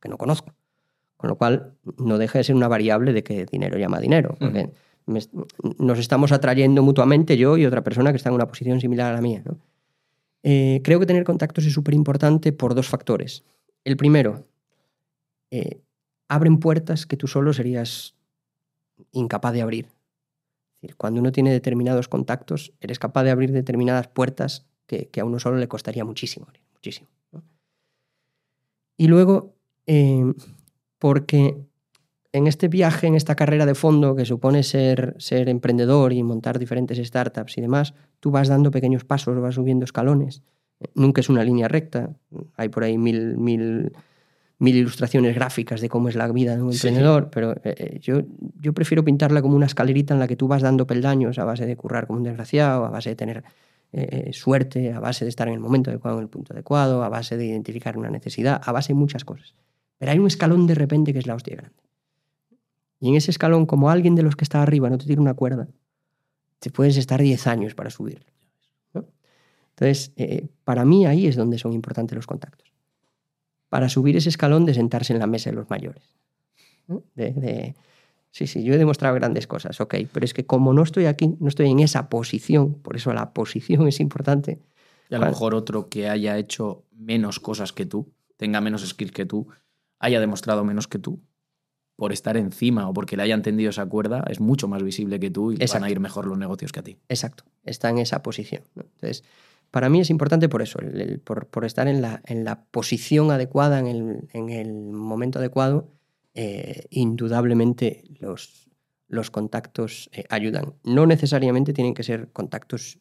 que no conozco. Con lo cual, no deja de ser una variable de que dinero llama dinero. Porque nos estamos atrayendo mutuamente yo y otra persona que está en una posición similar a la mía. Eh, creo que tener contactos es súper importante por dos factores. El primero, eh, abren puertas que tú solo serías incapaz de abrir. cuando uno tiene determinados contactos, eres capaz de abrir determinadas puertas que, a uno solo le costaría muchísimo, muchísimo. Y luego, eh, porque en este viaje, en esta carrera de fondo que supone ser, ser emprendedor y montar diferentes startups y demás, tú vas dando pequeños pasos, vas subiendo escalones. Nunca es una línea recta. Hay por ahí mil, mil, mil ilustraciones gráficas de cómo es la vida de un emprendedor, pero eh, eh, yo, yo prefiero pintarla como una escalerita en la que tú vas dando peldaños a base de currar como un desgraciado, a base de tener eh, suerte, a base de estar en el momento adecuado, en el punto adecuado, a base de identificar una necesidad, a base de muchas cosas. Pero hay un escalón de repente que es la hostia grande. Y en ese escalón, como alguien de los que está arriba no te tiene una cuerda, te puedes estar 10 años para subir. Entonces, eh, para mí ahí es donde son importantes los contactos. Para subir ese escalón de sentarse en la mesa de los mayores. De, sí, sí, yo he demostrado grandes cosas, ok, pero es que como no estoy aquí, no estoy en esa posición, por eso la posición es importante.
Y a lo mejor otro que haya hecho menos cosas que tú, tenga menos skills que tú, haya demostrado menos que tú, por estar encima o porque le hayan tendido esa cuerda, es mucho más visible que tú y van a ir mejor los negocios que a ti.
Exacto, está en esa posición. Entonces, para mí es importante por eso, por, estar en la, en la, posición adecuada, en el, momento adecuado, eh, indudablemente los, los contactos eh, ayudan. No necesariamente tienen que ser contactos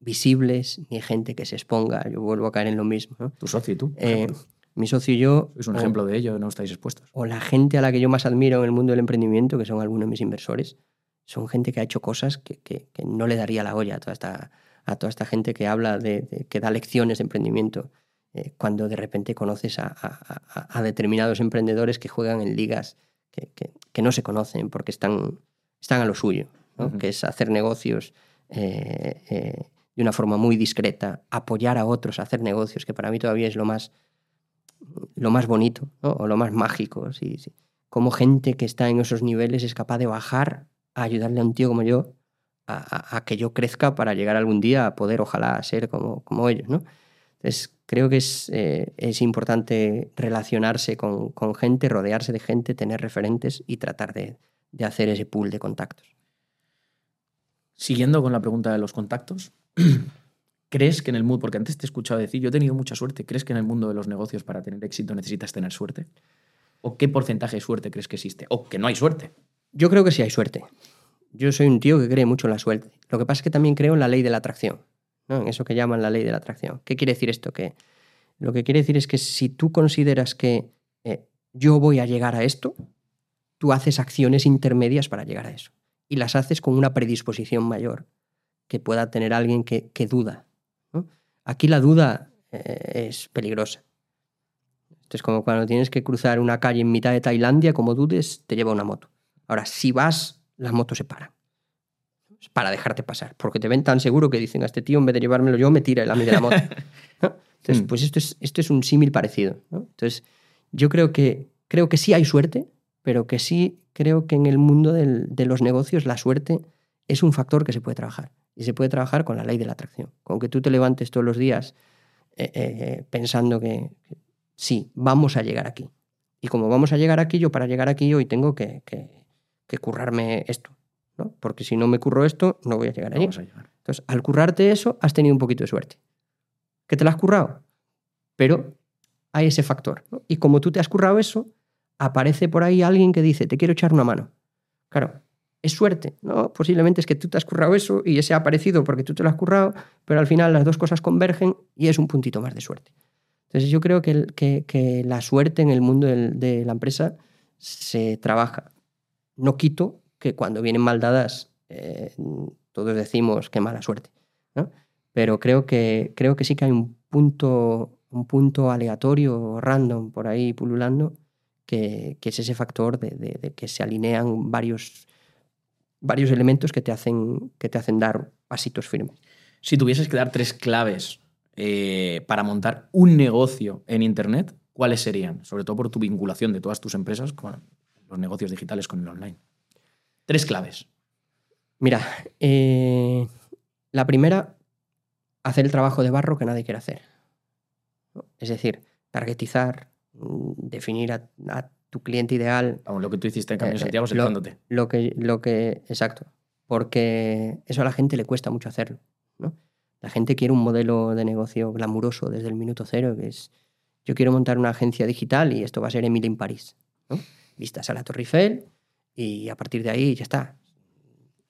visibles ni gente que se exponga. Yo vuelvo a caer en lo mismo.
Tu socio y tú.
Eh, mi socio y yo...
Es un ejemplo de ello, no estáis expuestos.
O la gente a la que yo más admiro en el mundo del emprendimiento, que son algunos de mis inversores, son gente que ha hecho cosas que, que, no le daría la olla a toda esta, a toda esta gente que habla de, que da lecciones de emprendimiento. Eh, cuando de repente conoces a, a, determinados emprendedores que juegan en ligas que, que, no se conocen porque están, están a lo suyo, que es hacer negocios eh, eh, de una forma muy discreta, apoyar a otros a hacer negocios, que para mí todavía es lo más, lo más bonito o lo más mágico. Sí, sí. Como gente que está en esos niveles es capaz de bajar a ayudarle a un tío como yo a, que yo crezca para llegar algún día a poder, ojalá, ser como, como ellos. ¿no? Entonces, creo que es, eh, es importante relacionarse con, con, gente, rodearse de gente, tener referentes y tratar de, de hacer ese pool de contactos.
Siguiendo con la pregunta de los contactos, ¿Crees que en el mundo, porque antes te he escuchado decir, yo he tenido mucha suerte, ¿crees que en el mundo de los negocios para tener éxito necesitas tener suerte? ¿O qué porcentaje de suerte crees que existe? ¿O que no hay suerte?
Yo creo que sí hay suerte. Yo soy un tío que cree mucho en la suerte. Lo que pasa es que también creo en la ley de la atracción, en eso que llaman la ley de la atracción. ¿Qué quiere decir esto? Que lo que quiere decir es que si tú consideras que eh, yo voy a llegar a esto, tú haces acciones intermedias para llegar a eso. Y las haces con una predisposición mayor que pueda tener alguien que, que duda Aquí la duda eh, es peligrosa. Esto es como cuando tienes que cruzar una calle en mitad de Tailandia, como dudes, te lleva una moto. Ahora, si vas, las motos se paran. Para dejarte pasar. Porque te ven tan seguro que dicen a este tío, en vez de llevármelo yo, me tira el de la moto. Entonces, mm. pues esto es, esto es un símil parecido. Entonces, yo creo que, creo que sí hay suerte, pero que sí creo que en el mundo de los negocios la suerte es un factor que se puede trabajar. Y se puede trabajar con la ley de la atracción. Con que tú te levantes todos los días eh, eh, pensando que, sí, vamos a llegar aquí. Y como vamos a llegar aquí, yo para llegar aquí hoy tengo que, que, currarme esto. ¿no? Porque si no me curro esto, no voy a llegar allí. Entonces, al currarte eso, has tenido un poquito de suerte. ¿Que te lo has currado? Pero hay ese factor. Y como tú te has currado eso, aparece por ahí alguien que dice, te quiero echar una mano. Claro, es suerte, ¿no? Posiblemente es que tú te has currado eso y ese ha aparecido porque tú te lo has currado, pero al final las dos cosas convergen y es un puntito más de suerte. Entonces yo creo que, que, la suerte en el mundo de la empresa se trabaja. No quito que cuando vienen mal dadas eh, todos decimos qué mala suerte, ¿no? Pero creo que, creo que sí que hay un punto, un punto aleatorio, random, por ahí pululando, que, que es ese factor de, de- de que se alinean varios, varios elementos que te, hacen, que te hacen dar pasitos firmes.
Si tuvieses que dar tres claves eh, para montar un negocio en Internet, ¿cuáles serían? Sobre todo por tu vinculación de todas tus empresas con los negocios digitales con el online. Tres claves.
Mira, eh, la primera, hacer el trabajo de barro que nadie quiere hacer. Es decir, targetizar, mm, definir a, a tu cliente ideal,
Vamos, lo que tú hiciste en Camino
Eh,
Santiago
lo-
seleccionándote.
lo que, lo que, exacto, porque eso a la gente le cuesta mucho hacerlo. ¿no? La gente quiere un modelo de negocio glamuroso desde el minuto cero, que es, yo quiero montar una agencia digital y esto va a ser Emily en París. ¿no? Vistas a la Torre Eiffel y a partir de ahí ya está.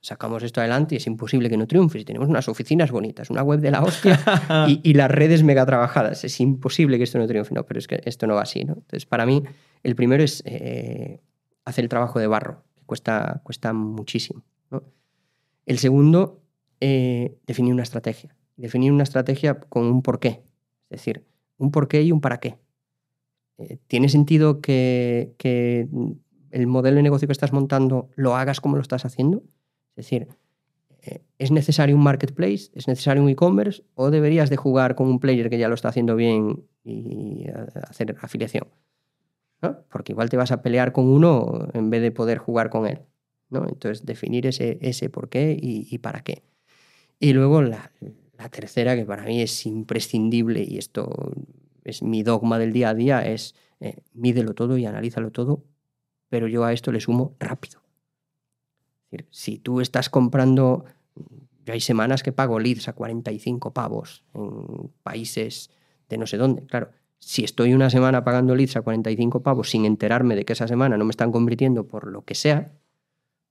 Sacamos esto adelante y es imposible que no triunfe. Si tenemos unas oficinas bonitas, una web de la hostia y, y las redes mega trabajadas, es imposible que esto no triunfe. No, pero es que esto no va así. ¿no? Entonces, para mí, el primero es eh, hacer el trabajo de barro, que cuesta, cuesta muchísimo. ¿no? El segundo, eh, definir una estrategia. Definir una estrategia con un porqué. Es decir, un porqué y un para qué. Eh, ¿Tiene sentido que, que el modelo de negocio que estás montando lo hagas como lo estás haciendo? Es decir, eh, ¿es necesario un marketplace? ¿Es necesario un e-commerce? ¿O deberías de jugar con un player que ya lo está haciendo bien y eh, hacer afiliación? ¿no? Porque igual te vas a pelear con uno en vez de poder jugar con él. ¿no? Entonces, definir ese, ese por qué y, para qué. Y luego la, la tercera, que para mí es imprescindible y esto es mi dogma del día a día, es eh, mídelo todo y analízalo todo, pero yo a esto le sumo rápido. Si tú estás comprando, yo hay semanas que pago leads a 45 pavos en países de no sé dónde, claro. Si estoy una semana pagando leads a 45 pavos sin enterarme de que esa semana no me están convirtiendo por lo que sea,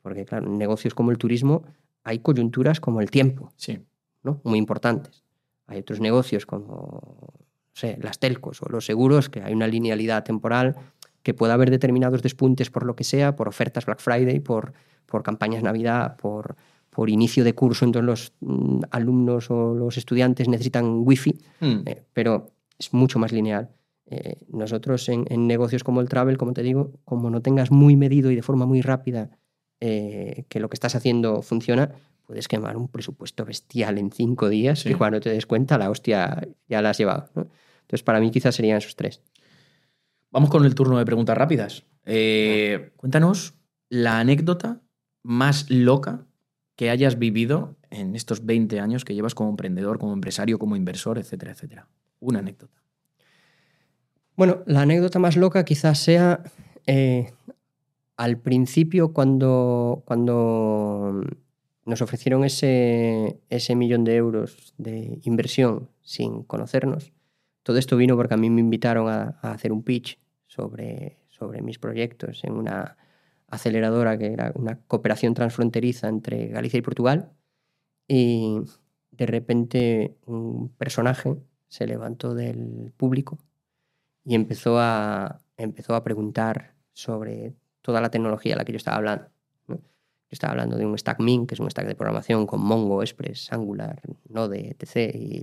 porque claro, en negocios como el turismo hay coyunturas como el tiempo,
Sí.
¿no? muy importantes. Hay otros negocios como no sé, las telcos o los seguros, que hay una linealidad temporal, que puede haber determinados despuntes por lo que sea, por ofertas Black Friday, por, por campañas Navidad, por, por inicio de curso, entonces los mm, alumnos o los estudiantes necesitan wifi,
Mm.
eh, pero es mucho más lineal. Eh, nosotros en, en negocios como el travel, como te digo, como no tengas muy medido y de forma muy rápida eh, que lo que estás haciendo funciona, puedes quemar un presupuesto bestial en cinco días
Sí.
y cuando te des cuenta la hostia ya la has llevado. ¿no? Entonces para mí quizás serían esos tres.
Vamos con el turno de preguntas rápidas. Eh, cuéntanos la anécdota más loca que hayas vivido en estos 20 años que llevas como emprendedor, como empresario, como inversor, etcétera, etcétera. Una anécdota.
Bueno, la anécdota más loca quizás sea eh, al principio cuando, cuando nos ofrecieron ese, ese millón de euros de inversión sin conocernos. Todo esto vino porque a mí me invitaron a, a hacer un pitch sobre, sobre mis proyectos en una aceleradora que era una cooperación transfronteriza entre Galicia y Portugal. Y de repente un personaje se levantó del público y empezó a, empezó a preguntar sobre toda la tecnología de la que yo estaba hablando. Yo estaba hablando de un stack Min, que es un stack de programación con Mongo, Express, Angular, Node, etc. Y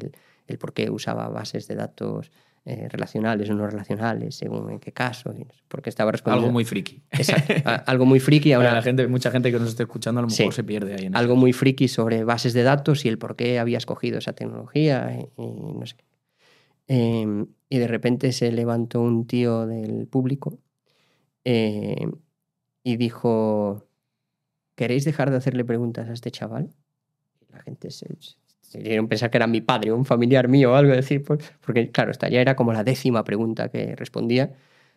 el por qué usaba bases de datos eh, relacionales o no relacionales, según en qué caso, porque estaba respondiendo.
Algo muy friki.
Exacto, a- algo muy friki.
Ahora la gente, mucha gente que nos esté escuchando a lo
Sí.
mejor se pierde ahí en eso.
algo muy friki sobre bases de datos y el por qué había escogido esa tecnología y, y no sé qué. Eh, y de repente se levantó un tío del público eh, y dijo, ¿queréis dejar de hacerle preguntas a este chaval? Y la gente se, se dieron pensar que era mi padre o un familiar mío o algo, decir, por- porque claro, esta ya era como la décima pregunta que respondía.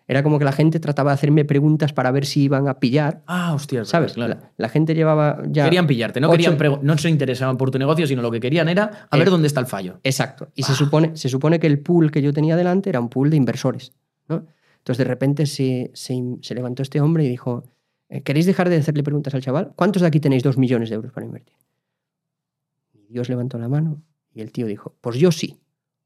Era como que la gente trataba de hacerme preguntas para ver si iban a pillar.
Ah, hostia,
¿Sabes?
Claro.
La, la gente llevaba ya...
Querían pillarte, no,
ocho-
querían no se interesaban por tu negocio, sino lo que querían era a
Eh,
ver dónde está el fallo.
Exacto. Y se, supone, se supone que el pool que yo tenía delante era un pool de inversores. ¿no? Entonces de repente se, se, se levantó este hombre y dijo, eh, ¿queréis dejar de hacerle preguntas al chaval? ¿Cuántos de aquí tenéis dos millones de euros para invertir? Y Dios levantó la mano y el tío dijo, pues yo sí.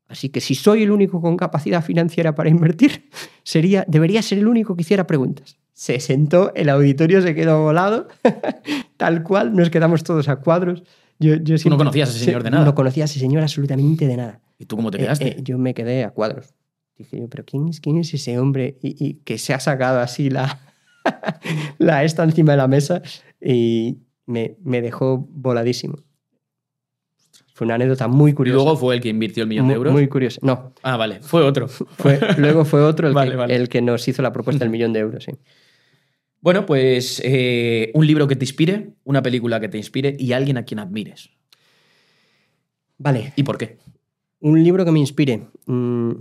Así que si soy el único con capacidad financiera para invertir, sería, debería ser el único que hiciera preguntas. Se sentó, el auditorio se quedó volado, tal cual, nos quedamos todos a cuadros Yo, yo
Tú no conocías a ese señor de nada.
No conocía a ese señor absolutamente de nada.
¿Y tú cómo te
Eh,
quedaste?
eh, yo me quedé a cuadros. Dije yo, pero ¿quién es, quién es ese hombre? Y, y que se ha sacado así la, la esta encima de la mesa y me, me dejó voladísimo. Fue una anécdota muy
y
curiosa.
luego fue el que invirtió el millón de euros.
muy curiosa. No,
Ah, vale, fue otro.
fue, luego fue otro el,
Vale,
que,
vale.
el que nos hizo la propuesta del millón de euros. Sí.
Bueno, pues eh, un libro que te inspire, una película que te inspire y alguien a quien admires.
Vale,
¿Y por qué?
un libro que me inspire. Mm,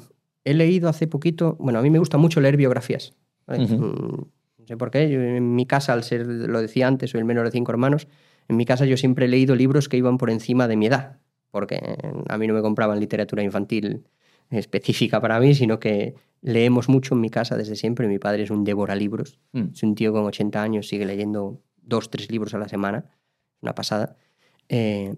he leído hace poquito, bueno, a mí me gusta mucho leer biografías. Mm, no sé por qué, yo en mi casa, al ser, lo decía antes, soy el menor de cinco hermanos, en mi casa yo siempre he leído libros que iban por encima de mi edad, porque a mí no me compraban literatura infantil específica para mí, sino que leemos mucho en mi casa desde siempre. Mi padre es un devora libros,
Mm.
es un tío con 80 años, sigue leyendo dos, tres libros a la semana, una pasada. Eh,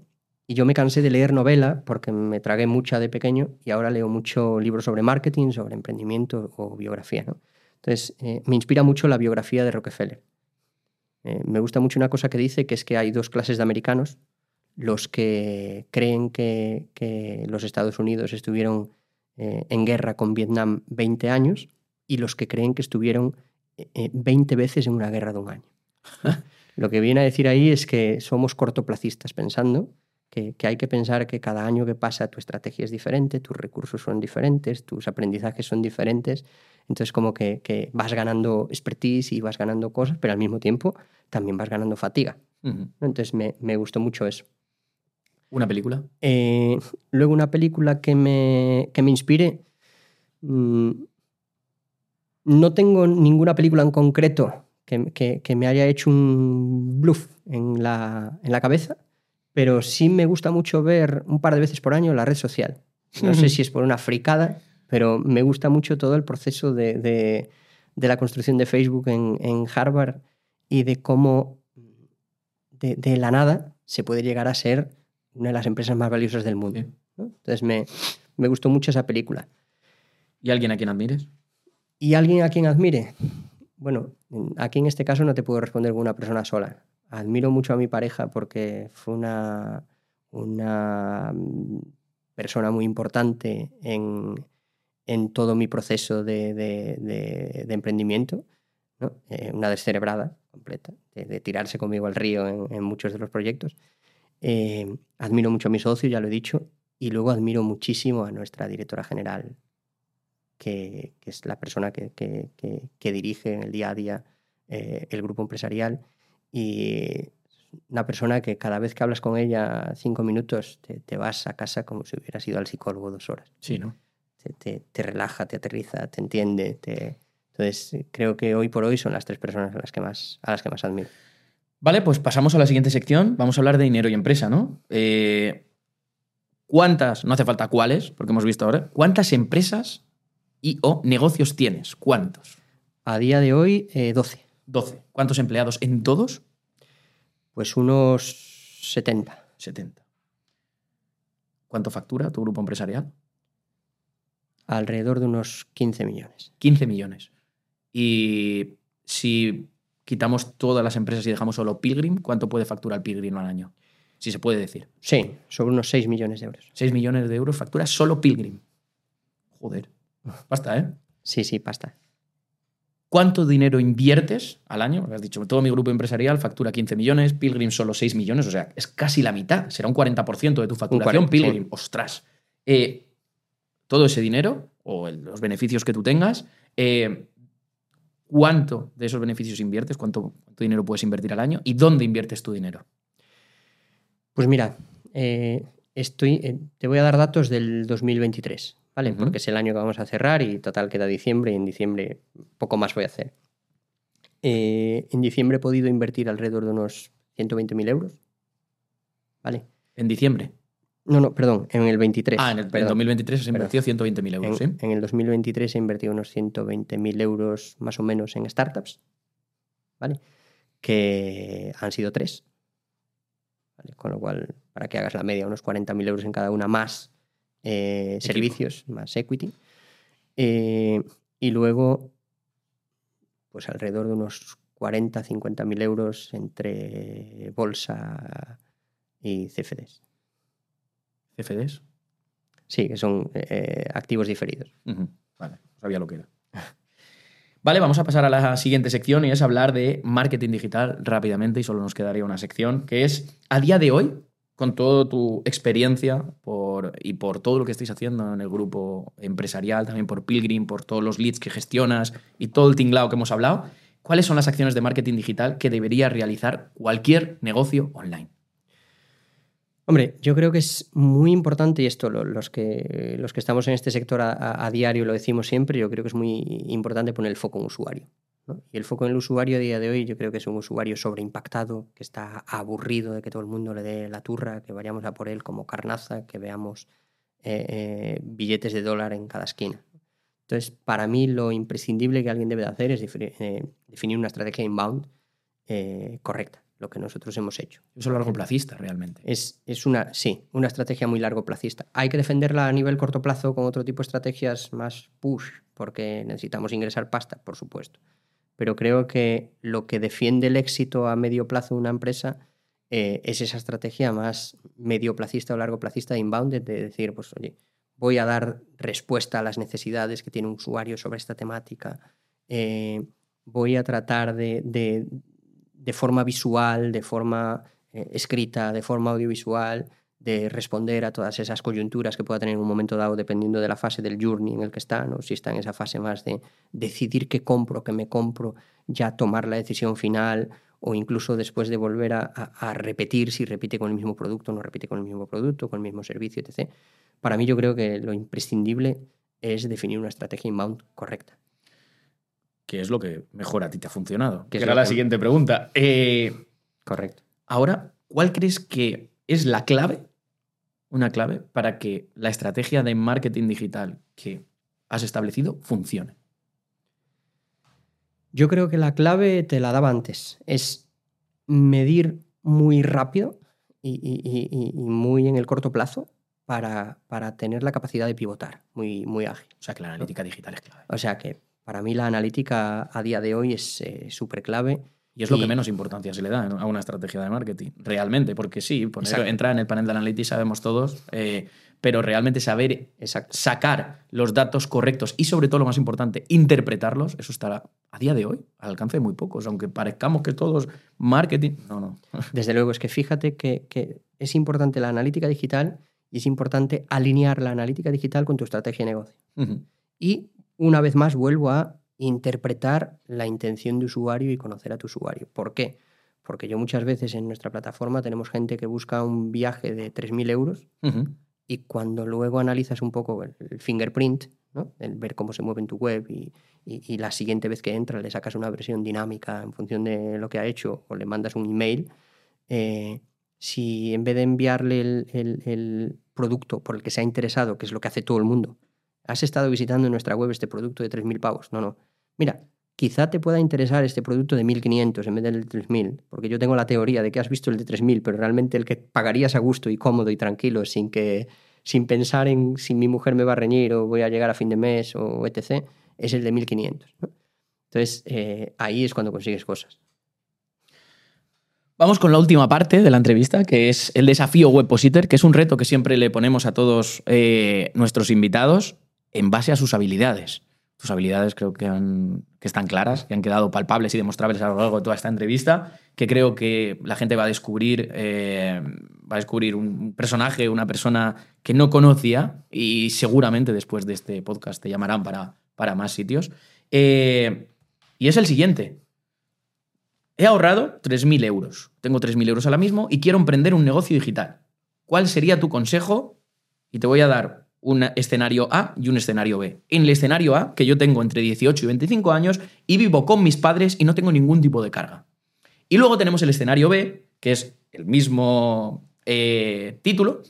y yo me cansé de leer novela porque me tragué mucha de pequeño y ahora leo mucho libros sobre marketing, sobre emprendimiento o biografía. ¿no? Entonces, eh, me inspira mucho la biografía de Rockefeller. Eh, me gusta mucho una cosa que dice, que es que hay dos clases de americanos, los que creen que, que los Estados Unidos estuvieron eh, en guerra con Vietnam 20 años y los que creen que estuvieron eh, eh, 20 veces en una guerra de un año. Lo que viene a decir ahí es que somos cortoplacistas pensando que, que hay que pensar que cada año que pasa tu estrategia es diferente, tus recursos son diferentes, tus aprendizajes son diferentes. Entonces como que, que vas ganando expertise y vas ganando cosas, pero al mismo tiempo también vas ganando fatiga. Entonces me, me gustó mucho eso.
¿Una película?
Eh, luego una película que me, que me inspire. mm, no tengo ninguna película en concreto que, que- que me haya hecho un bluff en la, en la cabeza, pero sí me gusta mucho ver un par de veces por año la red social. No sé si es por una fricada, pero me gusta mucho todo el proceso de, de- de la construcción de Facebook en, en Harvard y de cómo de, de la nada se puede llegar a ser una de las empresas más valiosas del mundo.
Sí.
¿no? Entonces me, me gustó mucho esa película.
¿Y alguien a quien admires?
¿Y alguien a quien admire? Bueno, en- aquí en este caso no te puedo responder con una persona sola. Admiro mucho a mi pareja porque fue una, una persona muy importante en, en todo mi proceso de, de- de- de emprendimiento. ¿no? Eh, una descerebrada completa, de, de tirarse conmigo al río en, en muchos de los proyectos. Eh, admiro mucho a mi socio, ya lo he dicho, y luego admiro muchísimo a nuestra directora general, que, que es la persona que, que- que- que dirige en el día a día eh, el grupo empresarial y una persona que cada vez que hablas con ella cinco minutos te, te vas a casa como si hubieras ido al psicólogo dos horas.
Sí, ¿no?
Te, te- te relaja, te aterriza, te entiende. Te... Entonces creo que hoy por hoy son las tres personas a las que más, a las que más admiro.
Vale, pues pasamos a la siguiente sección. Vamos a hablar de dinero y empresa, ¿no? Eh, ¿Cuántas, no hace falta cuáles, porque hemos visto ahora, cuántas empresas y o negocios tienes? ¿Cuántos?
A día de hoy, eh, 12.
12. ¿Cuántos empleados en todos?
Pues unos 70.
70. ¿Cuánto factura tu grupo empresarial?
Alrededor de unos 15 millones.
15 millones. Y si quitamos todas las empresas y dejamos solo Pilgrim, ¿cuánto puede facturar Pilgrim al año? Si se puede decir.
Sí, sobre unos 6 millones de euros.
6 millones de euros factura solo Pilgrim. Joder. Basta, ¿eh?
Sí, sí, pasta.
¿Cuánto dinero inviertes al año? Porque Has dicho, todo mi grupo empresarial factura 15 millones, Pilgrim solo 6 millones, o sea, es casi la mitad, será un 40% de tu facturación
40,
Pilgrim.
sí.
Ostras. Eh, todo ese dinero, o el- los beneficios que tú tengas, eh, ¿cuánto de esos beneficios inviertes? ¿Cuánto, cuánto dinero puedes invertir al año? ¿Y dónde inviertes tu dinero?
Pues mira, eh, estoy, eh, te voy a dar datos del 2023, ¿vale? Porque es el año que vamos a cerrar y total queda diciembre y en diciembre poco más voy a hacer. Eh, en diciembre he podido invertir alrededor de unos 120.000 euros, ¿vale?
En diciembre.
No, no, perdón, en el 23.
Ah, en el en
perdón.
2023 has invertido 120.000
En,
euros, ¿sí?
en el 2023 he invertido unos 120.000 euros más o menos en startups, ¿vale? Que han sido tres. ¿vale? Con lo cual, para que hagas la media, unos 40.000 euros en cada una más eh, servicios, más equity. Eh, y luego, pues alrededor de unos 40, 50.000 euros entre bolsa, y CFDs.
¿CFDs?
Sí, que son eh, activos diferidos.
Vale, no sabía lo que era. Vale, vamos a pasar a la siguiente sección y es hablar de marketing digital rápidamente y solo nos quedaría una sección que es a día de hoy, con toda tu experiencia por, y por todo lo que estáis haciendo en el grupo empresarial, también por Pilgrim, por todos los leads que gestionas y todo el tinglao que hemos hablado, ¿cuáles son las acciones de marketing digital que debería realizar cualquier negocio online?
Hombre, yo creo que es muy importante, y esto lo- los, que, los que estamos en este sector a, a- diario lo decimos siempre, yo creo que es muy importante poner el foco en usuario. Y el foco en el usuario a día de hoy yo creo que es un usuario sobreimpactado, que está aburrido de que todo el mundo le dé la turra, que vayamos a por él como carnaza, que veamos eh, eh, billetes de dólar en cada esquina. Entonces, para mí lo imprescindible que alguien debe de hacer es definir, eh, definir una estrategia inbound correcta, lo que nosotros hemos hecho.
Eso es largo placista, realmente.
Es, es una, sí, una estrategia muy largo plazista. Hay que defenderla a nivel corto plazo con otro tipo de estrategias más push, porque necesitamos ingresar pasta, por supuesto. Pero creo que lo que defiende el éxito a medio plazo de una empresa eh, es esa estrategia más medio placista o largo placista de inbound, de decir, pues oye, voy a dar respuesta a las necesidades que tiene un usuario sobre esta temática, eh, voy a tratar de, de, de forma visual, de forma eh, escrita, de forma audiovisual, de responder a todas esas coyunturas que pueda tener en un momento dado dependiendo de la fase del journey en el que está, ¿no? si está en esa fase más de decidir qué compro, qué me compro, ya tomar la decisión final o incluso después de volver a, a, a repetir si repite con el mismo producto no repite con el mismo producto, con el mismo servicio, etc. Para mí yo creo que lo imprescindible es definir una estrategia inbound correcta.
¿Qué es lo que mejor a ti te ha funcionado?
¿Qué
Que era la
que-
siguiente pregunta. Eh,
Correcto.
Ahora, ¿cuál crees que es la clave, una clave, para que la estrategia de marketing digital que has establecido funcione?
Yo creo que la clave te la daba antes. Es medir muy rápido y, y- y- y- y muy en el corto plazo para, para tener la capacidad de pivotar muy, muy ágil.
O sea, que la analítica digital es clave.
O sea que para mí la analítica a día de hoy es súper clave.
Y es lo
Y-
que menos importancia se le da a una estrategia de marketing, realmente, porque sí, poner, entrar en el panel de Analytics sabemos todos, eh, pero realmente saber
Exacto.
sacar los datos correctos y sobre todo lo más importante, interpretarlos, eso estará a día de hoy al alcance de muy pocos, aunque parezcamos que todos marketing, no, no.
Desde luego, es que fíjate que, que es importante la analítica digital y es importante alinear la analítica digital con tu estrategia de negocio. Y una vez más vuelvo a interpretar la intención de usuario y conocer a tu usuario. ¿Por qué? Porque yo muchas veces en nuestra plataforma tenemos gente que busca un viaje de 3.000 euros y cuando luego analizas un poco el, el fingerprint, ¿no? el ver cómo se mueve en tu web y, y- y la siguiente vez que entra le sacas una versión dinámica en función de lo que ha hecho o le mandas un email, eh, si en vez de enviarle el, el- el producto por el que se ha interesado, que es lo que hace todo el mundo, has estado visitando en nuestra web este producto de 3.000 pavos. No, no. Mira, quizá te pueda interesar este producto de 1.500 en vez del de 3.000, porque yo tengo la teoría de que has visto el de 3.000, pero realmente el que pagarías a gusto y cómodo y tranquilo sin que sin pensar en si mi mujer me va a reñir o voy a llegar a fin de mes o etc., es el de 1.500. ¿no? Entonces, eh, ahí es cuando consigues cosas.
Vamos con la última parte de la entrevista, que es el desafío Webpositor, que es un reto que siempre le ponemos a todos eh, nuestros invitados en base a sus habilidades. Tus habilidades creo que están claras, que han quedado palpables y demostrables a lo largo de toda esta entrevista, que creo que la gente va a descubrir, eh, va a descubrir un personaje, una persona que no conocía y seguramente después de este podcast te llamarán para, para más sitios. Eh, y es el siguiente. He ahorrado 3.000 euros. Tengo 3.000 euros ahora mismo y quiero emprender un negocio digital. ¿Cuál sería tu consejo? Y te voy a dar un escenario A y un escenario B. En el escenario A, que yo tengo entre 18 y 25 años y vivo con mis padres y no tengo ningún tipo de carga. Y luego tenemos el escenario B, que es el mismo eh, título,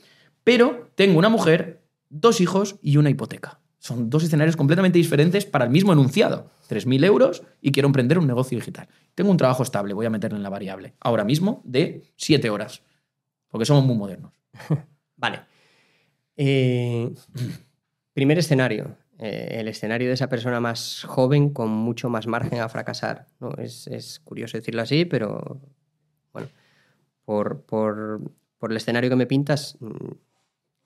pero tengo una mujer, dos hijos y una hipoteca. Son dos escenarios completamente diferentes para el mismo enunciado. 3.000 euros y quiero emprender un negocio digital. Tengo un trabajo estable, voy a meterle en la variable. Ahora mismo de 7 horas, porque somos muy modernos.
Vale. Eh, primer escenario. eh, el escenario de esa persona más joven con mucho más margen a fracasar. ¿no? Es, es curioso decirlo así, pero bueno, por, por por el escenario que me pintas, mm,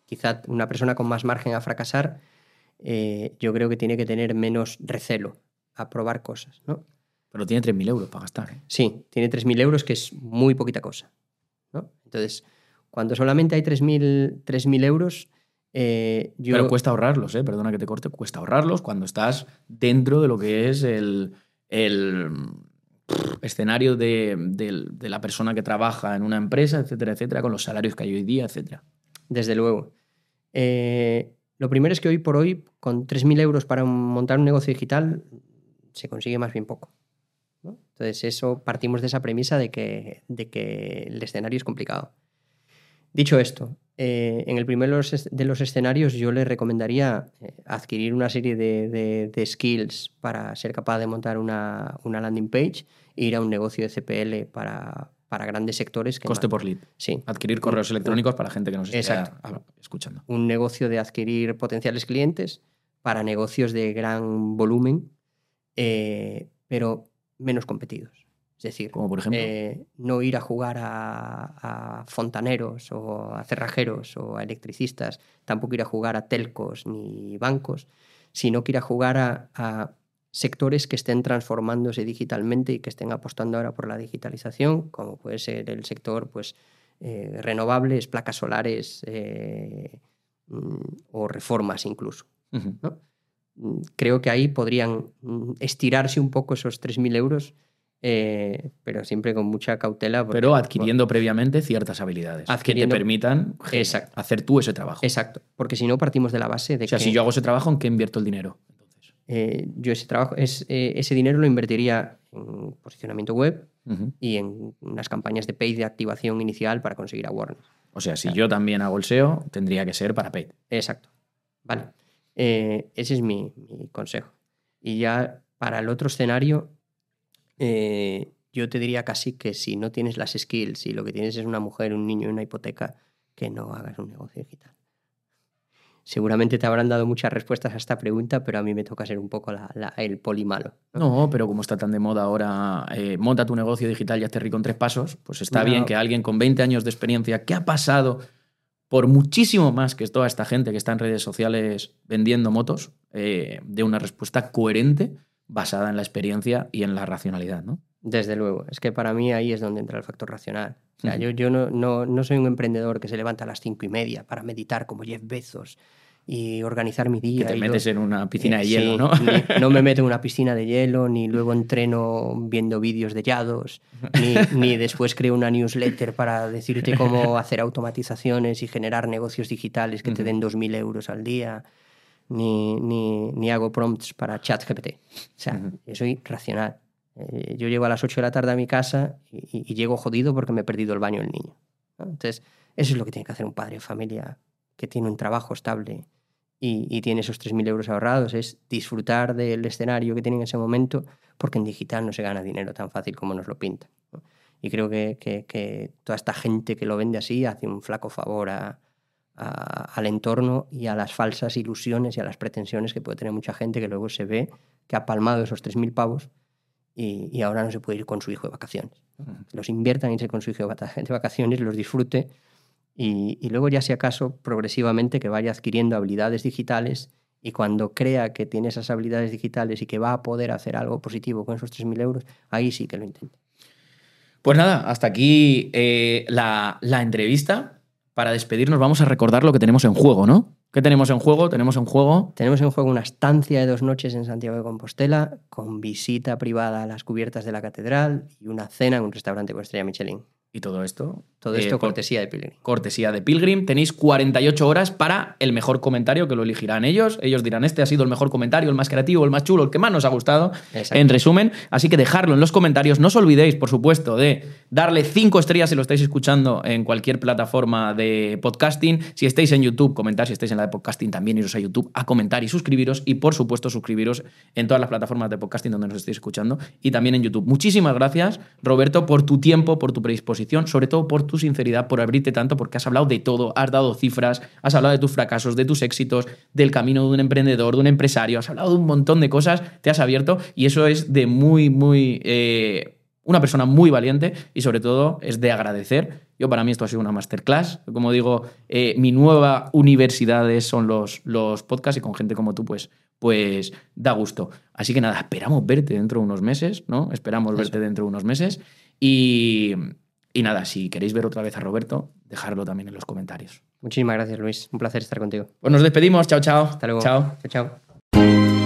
quizá una persona con más margen a fracasar, eh, yo creo que tiene que tener menos recelo a probar cosas, ¿no?
Pero tiene 3.000 euros para gastar. ¿eh?
Sí, tiene 3.000 euros, que es muy poquita cosa. ¿no? Entonces, cuando solamente hay 3.000 euros, eh, yo...
Pero cuesta ahorrarlos, ¿eh? perdona que te corte, cuesta ahorrarlos cuando estás dentro de lo que es el, el escenario de, de, de, la persona que trabaja en una empresa, etcétera, etcétera, con los salarios que hay hoy día, etcétera.
Desde luego. Eh, lo primero es que hoy por hoy, con 3.000 euros para montar un negocio digital, se consigue más bien poco. ¿no? Entonces, eso partimos de esa premisa de que, de que el escenario es complicado. Dicho esto, eh, en el primero de los escenarios yo le recomendaría eh, adquirir una serie de, de, de, skills para ser capaz de montar una, una, landing page e ir a un negocio de CPL para, para grandes sectores. Que
Coste por lead.
Sí.
Adquirir correos electrónicos para gente que nos esté escuchando.
Un negocio de adquirir potenciales clientes para negocios de gran volumen, eh, pero menos competidos. Es decir,
Como por ejemplo?
Eh, no ir a jugar a, a, fontaneros o a cerrajeros o a electricistas, tampoco ir a jugar a telcos ni bancos, sino que ir a jugar a, a sectores que estén transformándose digitalmente y que estén apostando ahora por la digitalización, como puede ser el sector pues, eh, renovables, placas solares eh, o reformas incluso. Uh -huh. ¿no? Creo que ahí podrían estirarse un poco esos 3.000 euros eh, pero siempre con mucha cautela.
Porque, pero adquiriendo previamente ciertas habilidades adquiriendo, que te permitan
exacto,
hacer tú ese trabajo.
Exacto, porque si no partimos de la base de
o sea,
que...
si yo hago ese trabajo, ¿en qué invierto el dinero? Entonces?
Eh, yo ese, trabajo, es, eh, ese dinero lo invertiría en posicionamiento web uh -huh. y en unas campañas de paid de activación inicial para conseguir awareness.
O sea, si claro. yo también hago el SEO, tendría que ser para paid.
Exacto. Vale. Eh, ese es mi, mi consejo. Y ya para el otro escenario, eh, yo te diría casi que si no tienes las skills y lo que tienes es una mujer, un niño y una hipoteca, que no hagas un negocio digital. Seguramente te habrán dado muchas respuestas a esta pregunta, pero a mí me toca ser un poco la, la, el poli malo.
¿no? ¿no? pero como está tan de moda ahora, eh, monta tu negocio digital y hazte rico en tres pasos, pues está no. bien que alguien con 20 años de experiencia que ha pasado por muchísimo más que toda esta gente que está en redes sociales vendiendo motos, eh, de una respuesta coherente basada en la experiencia y en la racionalidad, ¿no?
Desde luego, es que para mí ahí es donde entra el factor racional. O sea, uh -huh. yo, yo no, no, no, soy un emprendedor que se levanta a las cinco y media para meditar como Jeff Bezos y organizar mi día.
Que te metes en una piscina de hielo,
sí,
¿no?
Ni, no me meto en una piscina de hielo, ni luego entreno viendo vídeos de yados, ni, ni después creo una newsletter para decirte cómo hacer automatizaciones y generar negocios digitales que uh -huh. te den 2.000 euros al día ni, ni, ni hago prompts para ChatGPT. O sea, uh -huh. yo soy racional. Eh, yo llego a las 8 de la tarde a mi casa y, y, llego jodido porque me he perdido el baño del niño. ¿no? Entonces, eso es lo que tiene que hacer un padre de familia que tiene un trabajo estable y, y tiene esos 3.000 euros ahorrados, es disfrutar del escenario que tiene en ese momento, porque en digital no se gana dinero tan fácil como nos lo pintan. ¿no? Y creo que, que, que, toda esta gente que lo vende así hace un flaco favor a, a, al entorno y a las falsas ilusiones y a las pretensiones que puede tener mucha gente que luego se ve que ha palmado esos 3.000 pavos y, y, ahora no se puede ir con su hijo de vacaciones. Uh -huh. Los inviertan en irse con su hijo de vacaciones, los disfrute y, y, luego ya si acaso progresivamente que vaya adquiriendo habilidades digitales y cuando crea que tiene esas habilidades digitales y que va a poder hacer algo positivo con esos 3.000 euros, ahí sí que lo intente.
Pues nada, hasta aquí eh, la, la entrevista para despedirnos vamos a recordar lo que tenemos en juego, ¿no? ¿Qué tenemos en juego? Tenemos en juego.
Tenemos en juego una estancia de dos noches en Santiago de Compostela, con visita privada a las cubiertas de la catedral y una cena en un restaurante con estrella Michelin.
Y todo esto.
Todo esto eh, cortesía de Pilgrim.
Cortesía de Pilgrim. Tenéis 48 horas para el mejor comentario que lo elegirán ellos. Ellos dirán: Este ha sido el mejor comentario, el más creativo, el más chulo, el que más nos ha gustado. Exacto. En resumen. Así que dejadlo en los comentarios. No os olvidéis, por supuesto, de darle 5 estrellas si lo estáis escuchando en cualquier plataforma de podcasting. Si estáis en YouTube, comentar. Si estáis en la de podcasting, también iros a YouTube a comentar y suscribiros. Y por supuesto, suscribiros en todas las plataformas de podcasting donde nos estéis escuchando. Y también en YouTube. Muchísimas gracias, Roberto, por tu tiempo, por tu predisposición sobre todo por tu sinceridad, por abrirte tanto, porque has hablado de todo, has dado cifras, has hablado de tus fracasos, de tus éxitos, del camino de un emprendedor, de un empresario, has hablado de un montón de cosas, te has abierto y eso es de muy, muy... Eh, una persona muy valiente y sobre todo es de agradecer. Yo para mí esto ha sido una masterclass. Como digo, eh, mi nueva universidad son los, los podcasts y con gente como tú pues, pues da gusto. Así que nada, esperamos verte dentro de unos meses, ¿no? Esperamos verte dentro de unos meses y, y nada, si queréis ver otra vez a Roberto, dejarlo también en los comentarios.
Muchísimas gracias, Luis. Un placer estar contigo.
Pues nos despedimos. Chao, chao.
Hasta luego.
Chao.
Chao, chao.